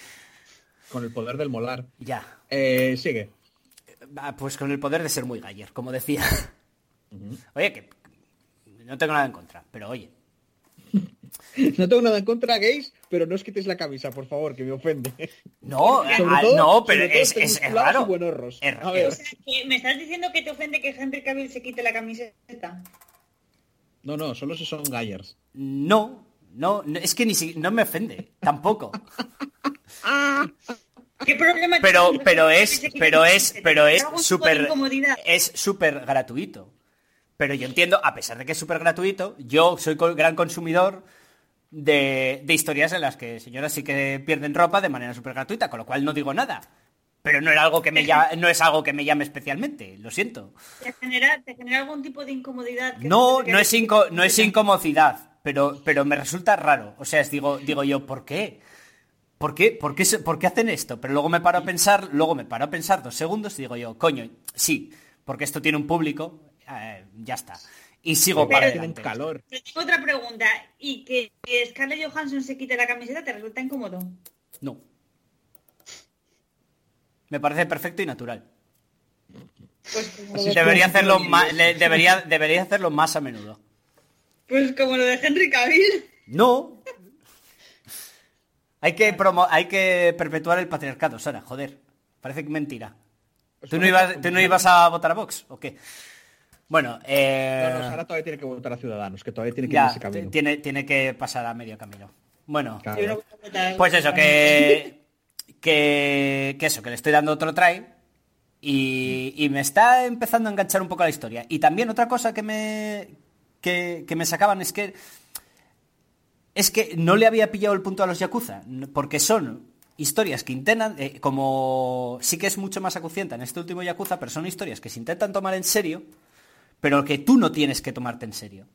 Con el poder del molar. Ya. Eh, sigue. Ah, Pues con el poder de ser muy galler, como decía. Oye, que no tengo nada en contra, pero oye. No tengo nada en contra gays, pero no os quitéis la camisa, por favor, que me ofende. No, Sobre todo- no, pero sobre todo es, es- es raro. y buenorros. Es- A ver. O sea, que ¿Me estás diciendo que te ofende que Henry Cavill se quite la camiseta? No, no, solo si son gayers. No, no, no, es que ni si, no me ofende, tampoco. ¿Qué problema Pero, pero es, pero es, pero ¿Te es súper, es súper gratuito. Pero yo entiendo, a pesar de que es súper gratuito, yo soy gran consumidor de, de historias en las que señoras sí que pierden ropa de manera súper gratuita, con lo cual no digo nada. Pero no era algo que me llame, no es algo que me llame especialmente, lo siento. ¿Te genera, te genera algún tipo de incomodidad? No, no es, inco- no es incomodidad, pero, pero me resulta raro. O sea, es, digo, digo yo, ¿por qué? ¿Por qué? ¿Por qué, por qué hacen esto? Pero luego me paro a pensar, luego me paro a pensar dos segundos y digo yo, coño, sí, porque esto tiene un público, eh, ya está. Y sigo Pero para adelante. calor. Pero tengo otra pregunta. ¿Y que, que Scarlett Johansson se quite la camiseta te resulta incómodo? No. Me parece perfecto y natural. Pues debería hacerlo más, debería, debería hacerlo más a menudo. pues como lo de Henry Cavill. No. Hay que promo- hay que perpetuar el patriarcado, Sara, joder. Parece que mentira. ¿Tú no ibas, tú no ibas a votar a Vox o qué? Bueno, eh... No, no, Sara todavía tiene que votar a Ciudadanos, que todavía tiene que ir ya, ese camino. tiene, tiene que pasar a medio camino. Bueno, Claro. Pues eso, que, que, que eso, que le estoy dando otro try y, y me está empezando a enganchar un poco la historia. Y también otra cosa que me, que, que me sacaban es que es que no le había pillado el punto a los Yakuza, porque son historias que intentan, eh, como sí que es mucho más acucienta en este último Yakuza, pero son historias que se intentan tomar en serio, pero que tú no tienes que tomarte en serio.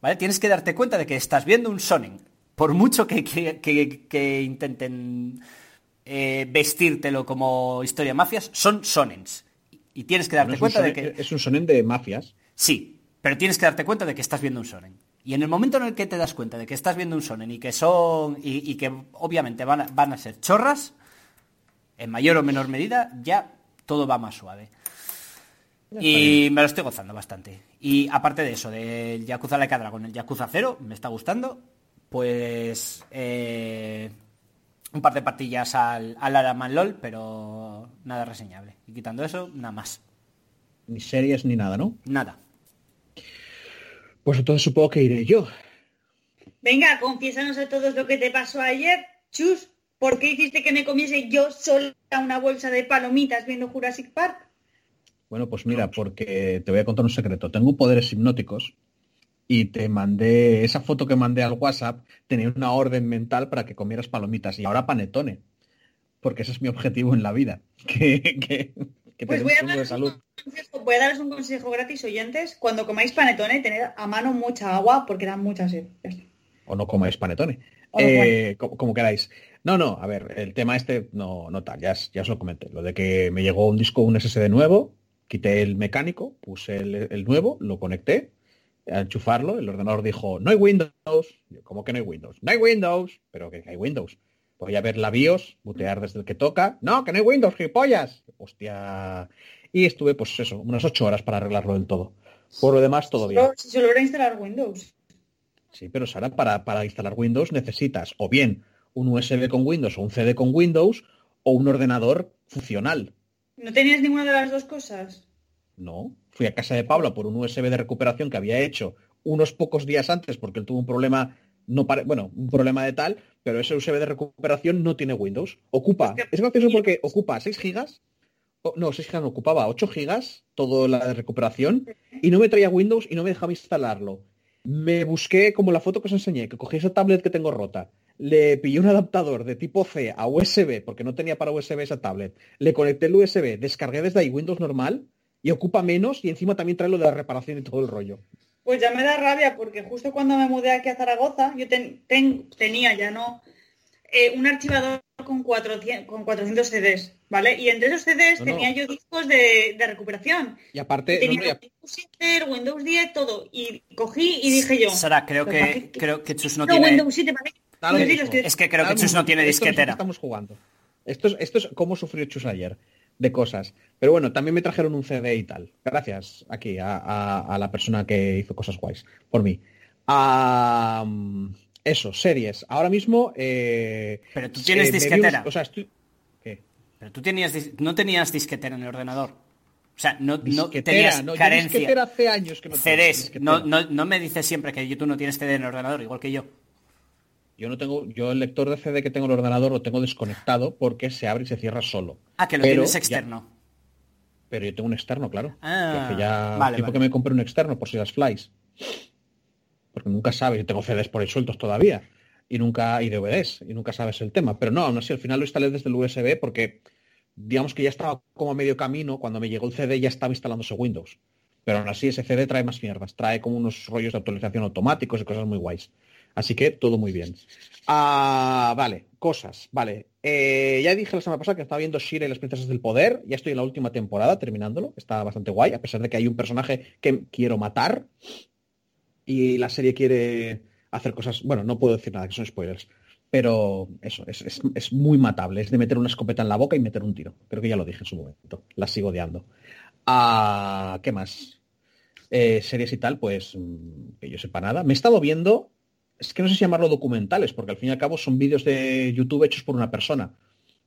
¿Vale? Tienes que darte cuenta de que estás viendo un sonen, por mucho que, que- que- que intenten eh, vestírtelo como historia mafias, son sonens. Y tienes que darte cuenta de que... es un sonen de mafias. Sí, pero tienes que darte cuenta de que estás viendo un sonen. Y en el momento en el que te das cuenta de que estás viendo un sonen y que son. y, y que obviamente van a, van a ser chorras, en mayor o menor medida, ya todo va más suave. Y me lo estoy gozando bastante. Y aparte de eso, del Yakuza Like a Dragon, el Yakuza 0, me está gustando. Pues. eh, un par de partillas al, al Araman LOL, pero nada reseñable. Y quitando eso, nada más. Ni series ni nada, ¿no? Nada. Pues entonces supongo que iré yo. Venga, confiésanos a todos lo que te pasó ayer. Chus, ¿por qué hiciste que me comiese yo sola una bolsa de palomitas viendo Jurassic Park? Bueno, pues mira, porque te voy a contar un secreto. Tengo poderes hipnóticos y te mandé, esa foto que mandé al WhatsApp tenía una orden mental para que comieras palomitas y ahora panetone. Porque ese es mi objetivo en la vida. Que, que, que Pues voy a, de salud. un consejo, voy a daros un consejo gratis, oyentes. Cuando comáis panetone, tener a mano mucha agua porque da mucha sed. O no comáis panetone. O Eh, co- como, queráis. No, no, a ver, el tema este no, no tal, ya, ya os lo comenté. Lo de que me llegó un disco, un SSD nuevo, quité el mecánico, puse el, el nuevo, lo conecté, a enchufarlo, el ordenador dijo, no hay Windows. Yo, ¿Cómo que no hay Windows? No hay Windows, pero que hay Windows. Voy a ver la BIOS, butear desde el que toca. No, que no hay Windows, gilipollas. Hostia. Y estuve, pues eso, unas ocho horas para arreglarlo del todo. Por lo demás, todo bien. Si solo era instalar Windows. Sí, pero Sara, para, para instalar Windows necesitas o bien un USB con Windows o un CD con Windows o un ordenador funcional. ¿No tenías ninguna de las dos cosas? No. Fui a casa de Pablo por un USB de recuperación que había hecho unos pocos días antes porque él tuvo un problema, no pare- bueno, un problema de tal, pero ese USB de recuperación no tiene Windows. Ocupa, Es que- es gracioso porque ocupa 6 gigas, no, 6 gigas no, ocupaba 8 gigas, todo la de recuperación, y no me traía Windows y no me dejaba instalarlo. Me busqué como la foto que os enseñé, que cogí esa tablet que tengo rota, le pillé un adaptador de tipo C a USB, porque no tenía para USB esa tablet, le conecté el USB, descargué desde ahí Windows normal y ocupa menos y encima también trae lo de la reparación y todo el rollo. Pues ya me da rabia porque justo cuando me mudé aquí a Zaragoza, yo ten- ten- tenía ya no eh, un archivador con 400, con 400 CDs, ¿vale? Y entre esos CDs No, no. tenía yo discos de, de recuperación. Y aparte, tenía no, Windows 7, Windows 10, todo. Y cogí y dije yo... Sara, creo "Pero ¿para que, creo que Chus no no, tiene... Windows 7, ¿para qué? Da lo sí, mismo. los que- Es que creo que Chus no tiene disquetera. estamos jugando. Esto es, esto es cómo sufrió Chus ayer, de cosas. Pero bueno, también me trajeron un CD y tal. Gracias aquí a, a- a la persona que hizo cosas guays por mí. Ah, eso, series. Ahora mismo... eh, Pero tú tienes me vi un- disquetera. o sea, estoy... ¿qué? Pero tú tenías, no tenías disquetera en el ordenador. O sea, no, no Disquetera, tenías no, carencia. disquetera hace años que no CDs. disquetera. No, no, no me dices siempre que tú no tienes CD en el ordenador, igual que yo. Yo no tengo, yo el lector de CD que tengo en el ordenador lo tengo desconectado porque se abre y se cierra solo. Ah, que lo Pero tienes ya- externo. Pero yo tengo un externo, claro. Ah, Que hace ya vale, tiempo vale. que me compré un externo por si las flies. Porque nunca sabes, yo tengo CDs por ahí sueltos todavía. Y nunca, y DVDs, y nunca sabes el tema. Pero no, aún así al final lo instalé desde el USB porque digamos que ya estaba como a medio camino, cuando me llegó el CD ya estaba instalándose Windows. Pero aún así ese CD trae más mierdas, trae como unos rollos de actualización automáticos y cosas muy guays. Así que todo muy bien. Ah, vale, cosas, vale. Eh, ya dije la semana pasada que estaba viendo Shira y las princesas del poder. Ya estoy en la última temporada terminándolo. Está bastante guay, a pesar de que hay un personaje que quiero matar. Y la serie quiere hacer cosas. Bueno, no puedo decir nada, que son spoilers. Pero eso, es, es- es muy matable. Es de meter una escopeta en la boca y meter un tiro. Creo que ya lo dije en su momento. La sigo odiando. a... ¿Qué más? Eh, series y tal, pues mm, que yo sepa nada. Me he estado viendo, es que no sé si llamarlo documentales, porque al fin y al cabo son vídeos de YouTube hechos por una persona.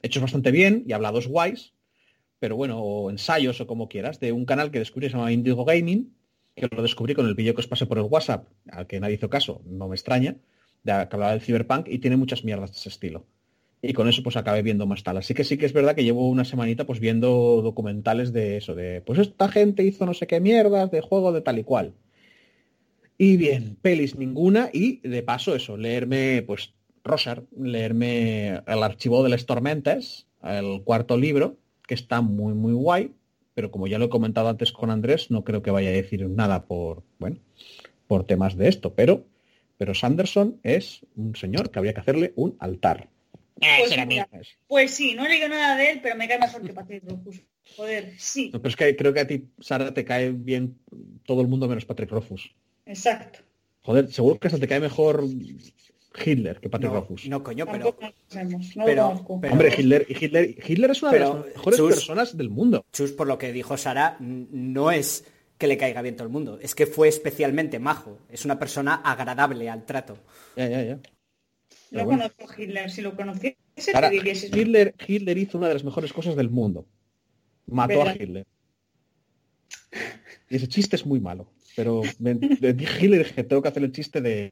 Hechos bastante bien y hablados guays, pero bueno, o ensayos o como quieras, de un canal que descubrí que se llama Indigo Gaming, que lo descubrí con el vídeo que os pasé por el WhatsApp, al que nadie hizo caso, no me extraña, de, que hablaba del Cyberpunk y tiene muchas mierdas de ese estilo. Y con eso pues acabé viendo más tal. Así que sí que es verdad que llevo una semanita pues viendo documentales de eso, de pues esta gente hizo no sé qué mierdas de juego de tal y cual. Y bien, pelis ninguna y de paso eso, leerme pues Rosar, leerme el archivo de las tormentas, el cuarto libro, que está muy muy guay, pero como ya lo he comentado antes con Andrés, no creo que vaya a decir nada por, bueno, por temas de esto, pero pero Sanderson es un señor que habría que hacerle un altar. Pues, mira, pues sí, no he leído nada de él, pero me cae mejor que Patrick Rothfuss. Joder, sí. No, pero es que creo que a ti, Sara, te cae bien todo el mundo menos Patrick Rothfuss. Exacto. Joder, seguro que hasta te cae mejor Hitler que Patrick No, no, coño, pero... No pero- pero- Hombre, Hitler, Hitler, Hitler es una Pero, de las mejores Chus- personas del mundo. Chus, por lo que dijo Sara, no es que le caiga bien todo el mundo, es que fue especialmente majo, es una persona agradable al trato. Ya, ya, ya. No bueno. conozco a Hitler. Si lo conociese, Sara, te diría si es Hitler, Hitler hizo una de las mejores cosas del mundo. Mató a. Hitler. Y ese chiste es muy malo. Pero me, Hitler dije, tengo que hacer el chiste de,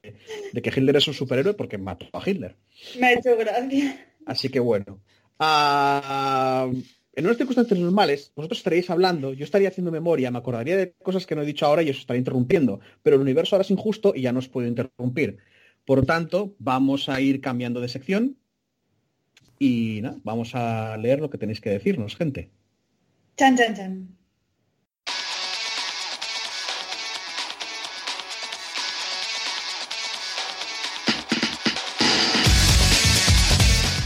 de que Hitler es un superhéroe porque mató a Hitler. Me ha hecho gracia. Así que bueno. Ah, en unas circunstancias normales, vosotros estaríais hablando, yo estaría haciendo memoria, me acordaría de cosas que no he dicho ahora y os estaría interrumpiendo. Pero el universo ahora es injusto y ya no os puedo interrumpir. Por tanto, vamos a ir cambiando de sección y nada, vamos a leer lo que tenéis que decirnos, gente. Chan, chan, chan.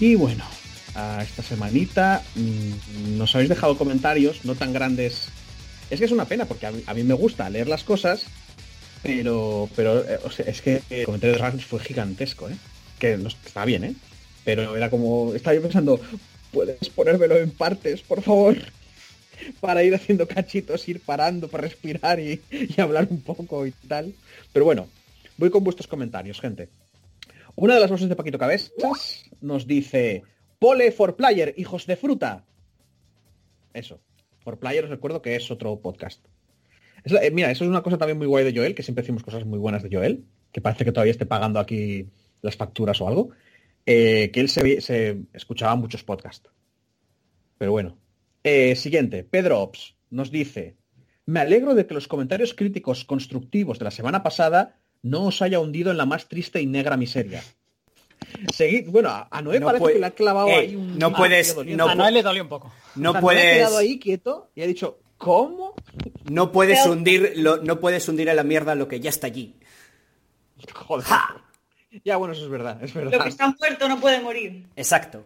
Y bueno, a esta semanita mm, nos habéis dejado comentarios no tan grandes. Es que es una pena porque a mí, me gusta leer las cosas, pero pero eh, es que el comentario de Rams fue gigantesco, ¿eh? Que no, está bien, ¿eh? Pero era como, estaba yo pensando, puedes ponérmelo en partes, por favor, para ir haciendo cachitos, ir parando para respirar y hablar un poco y tal. Pero bueno, voy con vuestros comentarios, gente. Una de las voces de Paquito Cabezas nos dice, Pole for Player, hijos de fruta. Eso. For Player os recuerdo que es otro podcast. Eh, mira, eso es una cosa también muy guay de Joel, que siempre decimos cosas muy buenas de Joel, que parece que todavía esté pagando aquí las facturas o algo, eh, que él se escuchaba muchos podcasts. Pero bueno. Eh, siguiente, Pedro Ops nos dice, me alegro de que los comentarios críticos constructivos de la semana pasada no os haya hundido en la más triste y negra miseria. Seguid, bueno, a a Noé No parece puede- que le ha clavado Eh, ahí un... no puedes- no a Noel le dolió un poco. No O sea, Noé ha puedes, quedado ahí quieto y ha dicho, ¿cómo? no puedes hundir, lo- no puedes hundir en la mierda lo que ya está allí. Joder. Ya, bueno, eso es verdad, es Lo verdad. que está muerto no puede morir. Exacto.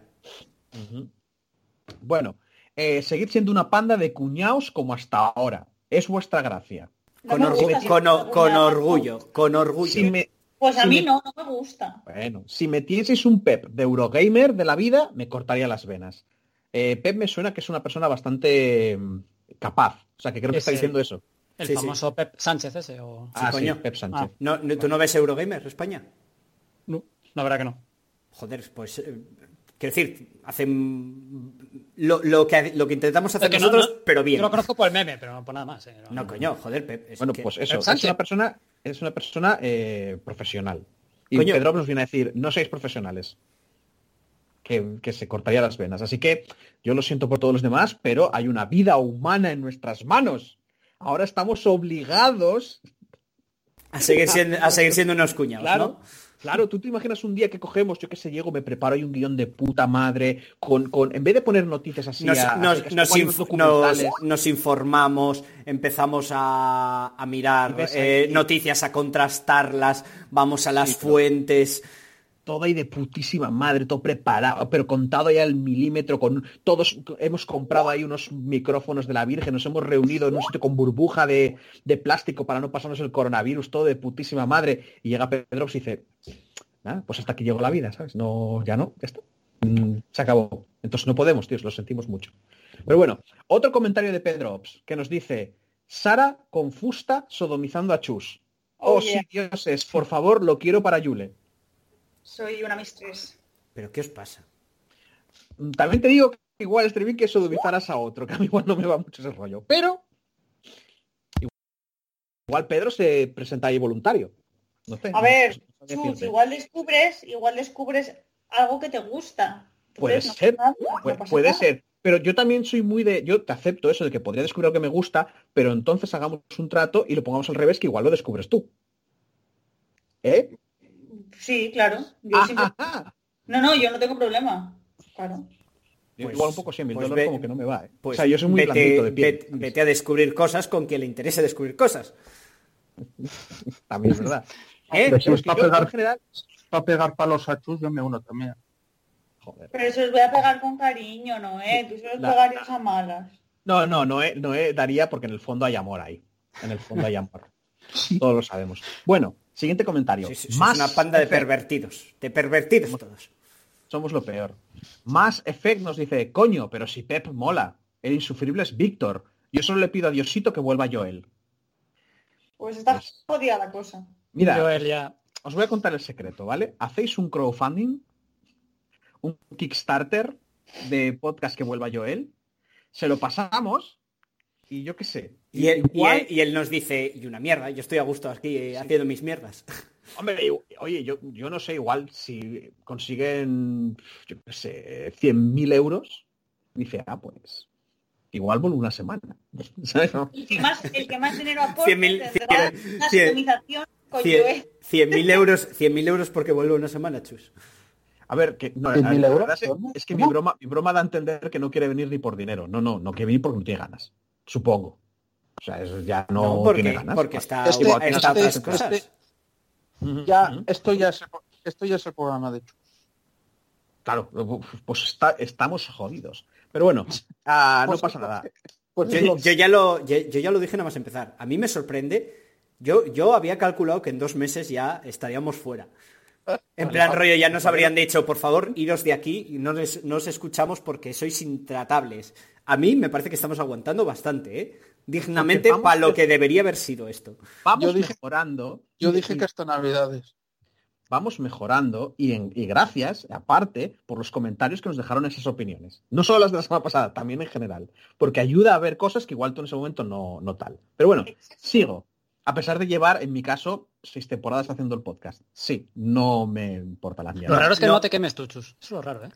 Bueno, eh, seguid siendo una panda de cuñaos como hasta ahora. Es vuestra gracia. No Con, orgu- con, o- orgullo, con orgullo. Si me, Pues a si mí me- no, no me gusta. Bueno, si metieseis un Pep de Eurogamer de la vida, me cortaría las venas. Eh, Pep me suena que es una persona bastante mm, capaz. O sea, que creo que Es está diciendo eso. El Sí, sí. famoso Pep Sánchez ese o... ah, sí, coño. Pep Sánchez. Ah. No, no, ¿Tú no ves Eurogamer España? No, la verdad que no. Joder, pues... eh, quiero decir, hacen lo, lo que, lo que intentamos hacer Es que no- nosotros, no- pero bien. Yo lo conozco por el meme, pero no por nada más. eh, no- No, coño, joder, Pep. es Bueno, que- pues eso, es una persona, es una persona eh, profesional. Y Coño. Pedro nos viene a decir, no seáis profesionales. Que, que se cortaría las venas. Así que yo lo siento por todos los demás, pero hay una vida humana en nuestras manos. Ahora estamos obligados A seguir siendo, a seguir siendo unos cuñados, Claro. ¿no? Claro, tú te imaginas un día que cogemos, yo qué sé, llego, me preparo ahí un guion de puta madre, con, con en vez de poner noticias así, Nos, a- nos- a- nos a- inf- documentales, nos- nos informamos, empezamos a, a Y mirar eh, noticias, a contrastarlas, vamos a las Sí, pero- todo ahí de putísima madre, todo preparado, pero contado ya al milímetro, con todos hemos comprado ahí unos micrófonos de la Virgen, nos hemos reunido en un sitio con burbuja de, de plástico para no pasarnos el coronavirus, todo de putísima madre, y llega Pedro y dice, "Nada, pues hasta aquí llegó la vida, ¿sabes? No, ya no, ya está. Mm, se acabó. Entonces no podemos, tíos, lo sentimos mucho. Pero bueno, otro comentario de Pedro Ops, que nos dice, Sara con fusta sodomizando a Chus. Oh, Oh, yeah. sí, dioses, por favor, lo quiero para Yule. Soy una mistress. ¿Pero qué os pasa? Mm, También te digo que igual estaría bien que sodomizaras a otro, que a mí igual no me va mucho ese rollo. Pero igual Pedro se presenta ahí voluntario. No sé. A ver, no Chus, igual descubres, igual descubres algo que te gusta. Puede ser, nada, puede nada. ser. Pero yo también soy muy de. Yo te acepto eso de que podría descubrir algo que me gusta, pero entonces hagamos un trato y lo pongamos al revés, que igual lo descubres tú. ¿Eh? Sí, claro. Yo Ah, siempre- ah, ah. No, no, yo no tengo problema. Claro. Pues- igual un poco sí, el pues dólar ve- como que no me va. ¿eh? Pues o sea, yo soy muy vete, blandito de piel. vete- vete a descubrir cosas con quien le interese descubrir cosas. También es verdad. ¿Eh? Pero si es para yo, pegar, en general. para pegar palos a Chus, yo me uno también. Joder. Pero eso os voy a pegar con cariño, ¿no? ¿Eh? Tú solo La- pegarías a malas. No, no, no, eh, no eh, daría porque en el fondo hay amor ahí. En el fondo hay amor. Todos lo sabemos. Bueno, siguiente comentario. Sí, sí, sí, Más es una panda de pervertidos. De pervertidos todos. Somos lo peor. Más Effect nos dice, coño, pero si Pep mola. El insufrible es Víctor. Yo solo le pido a Diosito que vuelva Joel. Pues está Pues- jodida la cosa. Mira, Joel ya. os voy a contar el secreto, ¿vale? Hacéis un crowdfunding, un Kickstarter de podcast que vuelva Joel, se lo pasamos y yo qué sé. Y él, y igual- él- y él nos dice, y una mierda, yo estoy a gusto aquí eh, haciendo mis mierdas. Hombre, oye, yo, yo no sé, igual si consiguen, yo qué sé, 100.000 euros, dice, ah, pues, igual vuelvo una semana. ¿Sabes? no? El que más, el que más dinero aporte 100.000 tendrá cien- una cien- sodomización con Cien- Joel. 100.000 euros, 100.000 euros porque vuelvo una semana, chus. A ver, que no, 100.000 la euros, verdad es, es que mi broma, mi broma da a entender que no quiere venir ni por dinero. No, no, no quiere venir porque no tiene ganas. Supongo. O sea, eso ya no, No, porque, tiene ganas. porque está, Este- está este- otras este- cosas. Ujú, Ya, esto ya es, esto ya es el programa de Chus. Claro, pues está- estamos jodidos. Pero bueno, no pasa nada. Pues Yo, lo- yo ya lo, yo, yo ya lo dije nada más empezar. A mí me sorprende. Yo, yo había calculado que en dos meses ya estaríamos fuera. En plan rollo, ya nos habrían dicho, por favor, iros de aquí y no, les- no os escuchamos porque sois intratables. A mí me parece que estamos aguantando bastante, ¿eh? Dignamente para lo que debería haber sido esto. Vamos Yo dije- mejorando. yo y- dije y que hasta Navidades. vamos mejorando y, en- y gracias, aparte, por los comentarios que nos dejaron esas opiniones. No solo las de la semana pasada, también en general. Porque ayuda a ver cosas que igual tú en ese momento no, no tal. Pero bueno, sigo. A pesar de llevar, en mi caso, seis temporadas haciendo el podcast. Sí, no me importa la mierda. Lo raro es que No. no, te quemes tú, Chus. Eso es lo raro, ¿eh?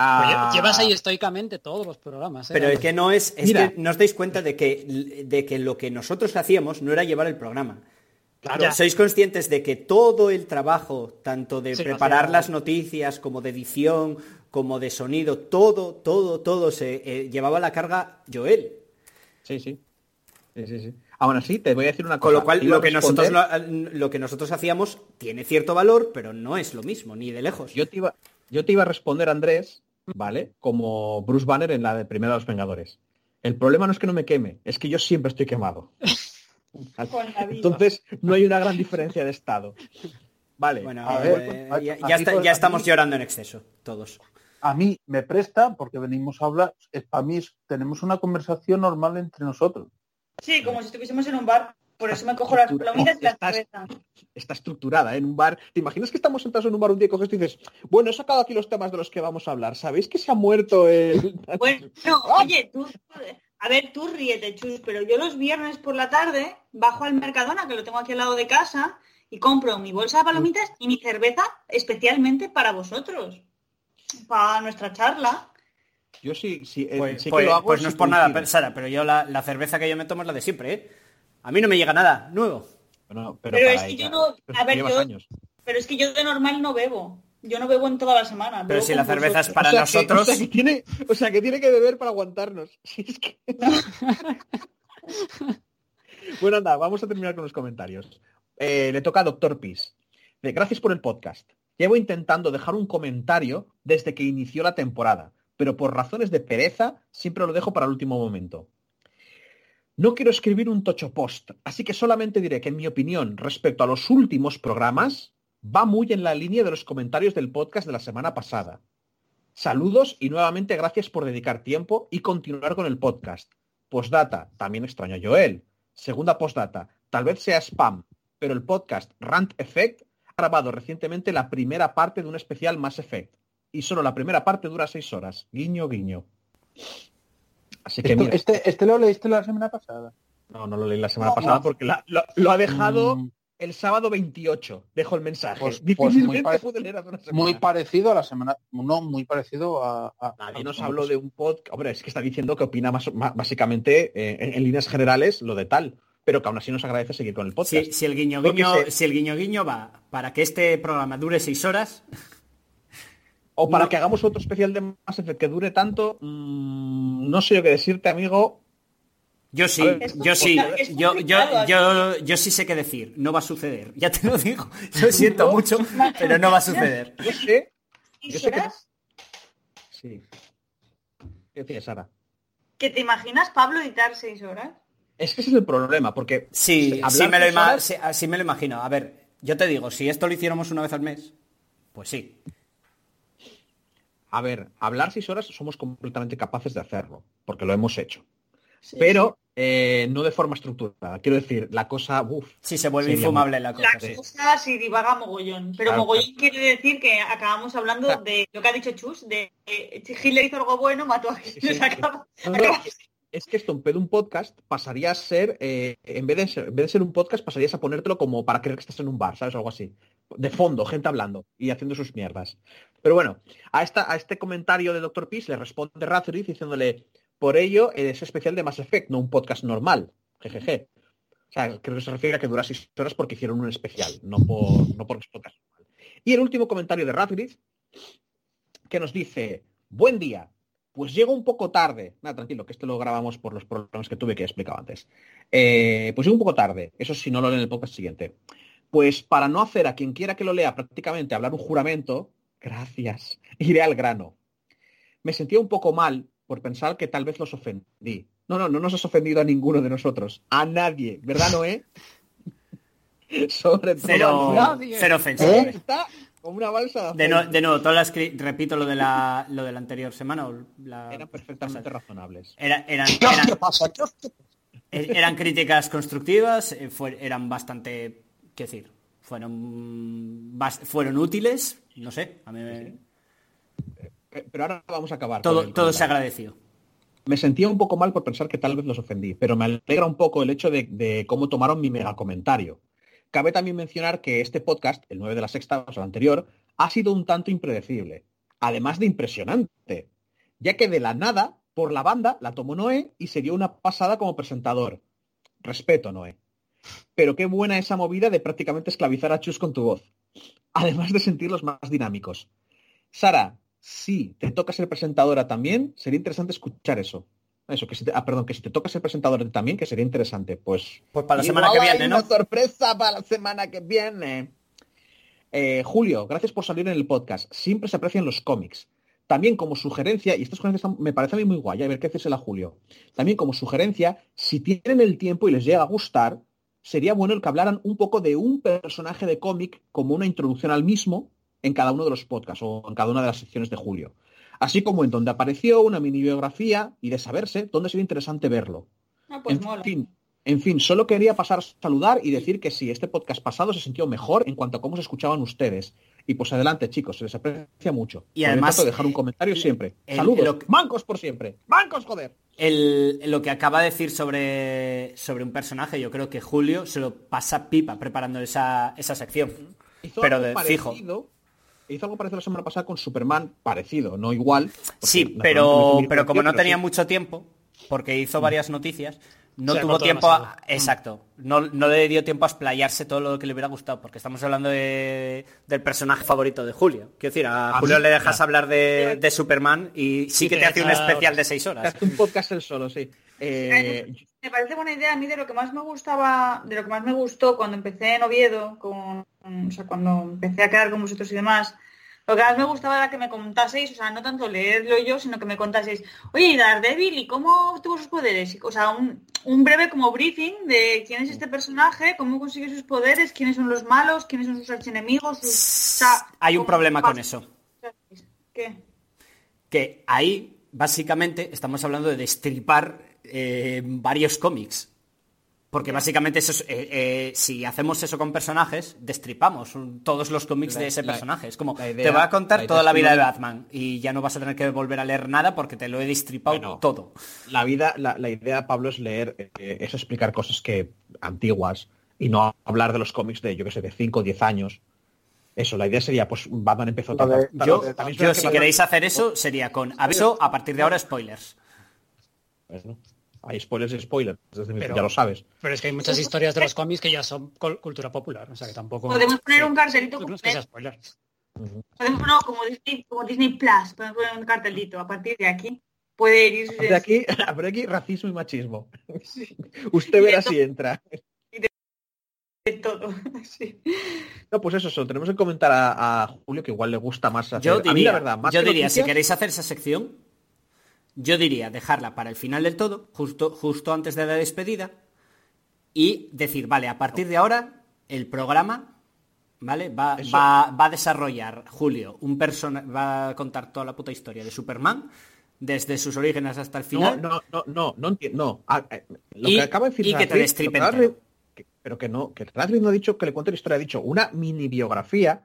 Ah, Oye, Llevas ahí estoicamente todos los programas, ¿eh? Pero es que no es, es Mira. que no os dais cuenta de que, de que lo que nosotros hacíamos no era llevar el programa. Claro. Ya. Sois conscientes de que todo el trabajo, tanto de Sí, preparar las noticias, como de edición, como de sonido, todo, todo, todo se eh, llevaba la carga Joel. Sí, sí. Sí, sí, sí. Aún así, te voy a decir una cosa. Con lo cual, lo que, nosotros, lo que nosotros hacíamos tiene cierto valor, pero no es lo mismo, ni de lejos. Yo te iba, yo te iba a responder, Andrés, ¿vale? Como Bruce Banner en la de Primera de los Vengadores. El problema no es que no me queme, es que yo siempre estoy quemado. Entonces, no hay una gran diferencia de estado. Vale. Bueno, A ver, eh, ya, a- ya a está- mí- ya a estamos mí- llorando en exceso, todos. A mí me presta porque venimos a hablar. Para mí es- tenemos una conversación normal entre nosotros. Sí, como si estuviésemos en un bar. Por eso me cojo las palomitas y la Estás- cerveza. Está estructurada ¿eh? en un bar. ¿Te imaginas que estamos sentados en un bar un día y coges y dices, bueno, he sacado aquí los temas de los que vamos a hablar. ¿Sabéis que se ha muerto el... Bueno, oye, tú, a ver, tú ríete, Chus, pero yo los viernes por la tarde bajo al Mercadona, que lo tengo aquí al lado de casa, y compro mi bolsa de palomitas y mi cerveza especialmente para vosotros, para nuestra charla. Yo sí, sí, eh, Pues, sí que pues- lo hago. pues no es por nada, Sara, pero yo la, la cerveza que yo me tomo es la de siempre, ¿eh? A mí no me llega nada nuevo. Bueno, Pero es que ella- yo no- pero a ver, llevas yo- años. Pero es que yo de normal no bebo. Yo no bebo en toda la semana. Pero si la cerveza es para O sea que- nosotros... o, sea que tiene, o sea que tiene que beber para aguantarnos. Si es que- bueno, anda, vamos a terminar con los comentarios. Eh, le toca a Doctor Peace. De, Gracias por el podcast. Llevo intentando dejar un comentario desde que inició la temporada, pero por razones de pereza siempre lo dejo para el último momento. No quiero escribir un tocho post, así que solamente diré que en mi opinión respecto a los últimos programas va muy en la línea de los comentarios del podcast de la semana pasada. Saludos y nuevamente gracias por dedicar tiempo y continuar con el podcast. Postdata, también extraño a Joel. Segunda postdata, tal vez sea spam, pero el podcast Rant Effect ha grabado recientemente la primera parte de un especial Mass Effect. Y solo la primera parte dura seis horas. Guiño, guiño. Así que mira, este, este lo leíste la semana pasada. no, no lo leí la semana pasada porque la- lo, lo ha dejado Mm, el sábado 28. Dejo el mensaje. Pues- pues muy Difícilmente pare- pude leer hace una semana. muy parecido a la semana. No, muy parecido a. a- Nadie a- nos habló de un podcast. Hombre, es que está diciendo que opina más, más- básicamente eh, en, en líneas generales lo de tal, pero que aún así nos agradece seguir con el podcast. Si, si el guiño guiño, se- si el guiño guiño va para que este programa dure seis horas, o para no- que hagamos otro especial de Mass Effect que dure tanto, mm, no sé yo qué decirte, amigo. yo sí, ver, yo sí, yo, yo, yo, yo sí sé qué decir. No va a suceder. Ya te lo digo. Lo siento mucho, pero no va a suceder. Yo sé. ¿Y Yo sé que-? Sí. ¿Qué Sara? ¿Que te imaginas Pablo editar seis horas? Es que ese es el problema, porque Sí, sí me, lo horas- sí, sí me lo imagino. A ver, yo te digo, si esto lo hiciéramos una vez al mes, pues sí. A ver, hablar seis horas somos completamente capaces de hacerlo, porque lo hemos hecho. pero eh, no de forma estructurada. Quiero decir, la cosa, uff, Sí, se vuelve infumable la cosa. La sí. cosa si divaga mogollón. Pero Claro, mogollón quiere decir que acabamos hablando Claro. de lo que ha dicho Chus, de eh, Hitler hizo algo bueno, mató a Hitler. sí, se acaba- No, no, acaba- es que esto en vez de un podcast pasaría a ser, eh, en, vez de ser, en vez de ser un podcast, pasarías a ponértelo como para creer que estás en un bar, ¿sabes? Algo así. De fondo, gente hablando y haciendo sus mierdas. Pero bueno, a, esta, a este comentario de Dr. Peace le responde Razorith diciéndole, por ello es especial de Mass Effect, no un podcast normal. Jejeje. O sea, creo que se refiere a que dura seis horas porque hicieron un especial, no por, no por podcast normal. Y el último comentario de Razorith, que nos dice, buen día, pues llego un poco tarde. Nada, tranquilo, que esto lo grabamos por los problemas que tuve que he antes. Eh, pues llego un poco tarde. Eso si no lo leen en el podcast siguiente. Pues para no hacer a quien quiera que lo lea prácticamente hablar un juramento, gracias, iré al grano. Me sentía un poco mal por pensar que tal vez los ofendí. No, no, no nos has ofendido a ninguno de nosotros. A nadie. ¿Verdad, Noé? Sobre todo a Cero, Nadie. cero ofensa. Noé. Está como una balsa De, de no- de nuevo, todas las repito lo de la, lo de la anterior semana. la- Eran perfectamente razonables. Era- eran, ¿Qué os eran- pasa? ¿Qué os- er- eran críticas constructivas, eh, fue- eran bastante, qué decir, fueron, fueron útiles, no sé, a mí me- Eh, Pero ahora vamos a acabar. con todo, todo se agradeció. Me sentía un poco mal por pensar que tal vez los ofendí, pero me alegra un poco el hecho de, de cómo tomaron mi mega comentario. Cabe también mencionar que este podcast, el 9 de la sexta, o sea, el anterior, ha sido un tanto impredecible, además de impresionante, ya que de la nada, por la banda, la tomó Noé y se dio una pasada como presentador. Respeto, Noé. Pero qué buena esa movida de prácticamente esclavizar a Chus con tu voz, además de sentirlos más dinámicos. Sara, si te toca ser presentadora también, sería interesante escuchar eso. Eso, que si te, ah, perdón, que si te toca ser presentador también, que sería interesante. Pues, Pues para la semana que viene, ¿no? Una sorpresa para la semana que viene. Eh, Julio, gracias por salir en el podcast. Siempre se aprecian los cómics. También como sugerencia, y esta sugerencia está- me parece a mí muy guay, a ver qué haces a Julio. También como sugerencia, si tienen el tiempo y les llega a gustar, sería bueno el que hablaran un poco de un personaje de cómic como una introducción al mismo en cada uno de los podcasts o en cada una de las secciones de Julio. Así como en donde apareció una mini biografía y de saberse dónde sería interesante verlo. Ah, pues en mola. fin, en fin, solo quería pasar a saludar y decir que sí, este podcast pasado se sintió mejor en cuanto a cómo se escuchaban ustedes. Y pues adelante, chicos, se les aprecia mucho. Y además, dejar un comentario siempre. el- Saludos. lo Mancos por siempre. Mancos, joder. El- lo que acaba de decir sobre, sobre un personaje, yo creo que Julio se lo pasa pipa preparando esa, esa sección. Hizo Pero de fijo. parecido- Hizo algo parecido la semana pasada con Superman, parecido, no igual. Sí, pero, pero como no tenía sí. mucho tiempo, porque hizo varias noticias, no Se tuvo tiempo a- exacto no, no le dio tiempo a explayarse todo lo que le hubiera gustado porque estamos hablando de- del personaje favorito de Julio quiero decir a, A Julio mí, le dejas ya. hablar de, de Superman y sí, Sí, que te te hace un especial de seis horas Hace un podcast él solo, sí. Eh, Me parece buena idea. A mí de lo que más me gustaba, de lo que más me gustó cuando empecé en Oviedo, con, o sea, cuando empecé a quedar con vosotros y demás, lo que más me gustaba era que me contaseis, o sea, no tanto leerlo yo, sino que me contaseis, oye, ¿y Daredevil, ¿y cómo obtuvo sus poderes? O sea, un, un breve como briefing de quién es este personaje, cómo consigue sus poderes, quiénes son los malos, quiénes son sus archienemigos. Sus... o sea, hay un problema con eso ¿Qué? que ahí básicamente estamos hablando de destripar eh, varios cómics. Porque básicamente eso es, eh, eh, si hacemos eso con personajes, destripamos un- todos los cómics La- de ese la- personaje. Es como, idea- te va a contar la toda la vida de Batman y ya no vas a tener que volver a leer nada porque te lo he destripado Bueno. todo. la vida, la, la idea, Pablo, es leer, eh, es explicar cosas que antiguas y no hablar de los cómics de, yo que sé, de 5 o 10 años. Eso, la idea sería, pues Batman empezó tal- Yo, si queréis hacer eso, sería con aviso, a partir de ahora spoilers. Bueno, hay spoilers y spoilers, desde mi- Pero- ya lo sabes. Pero es que hay muchas historias de los cómics que ya son cultura popular, o sea que tampoco... Podemos poner un cartelito No con es que sea spoiler. Podemos, no, como Disney, como Disney Plus, podemos poner un cartelito. A partir de aquí puede ir De aquí, a aquí, racismo y machismo. Usted verá si entra. de todo. Sí. No, pues eso, eso, tenemos que comentar a, a Julio que igual le gusta más hacer. Yo a mí, diría, la verdad, más yo diría si queréis hacer esa sección, yo diría dejarla para el final del todo, justo, justo antes de la despedida, y decir, vale, a partir de ahora, el programa, ¿vale? Va, va, va a desarrollar Julio, un persona va a contar toda la puta historia de Superman, desde sus orígenes hasta el final. no, no, no, no entiendo. No. Ah, eh, lo que acaba de decir y que te destripen pero que no, que Radcliffe no ha dicho que le cuente la historia, ha dicho una mini biografía.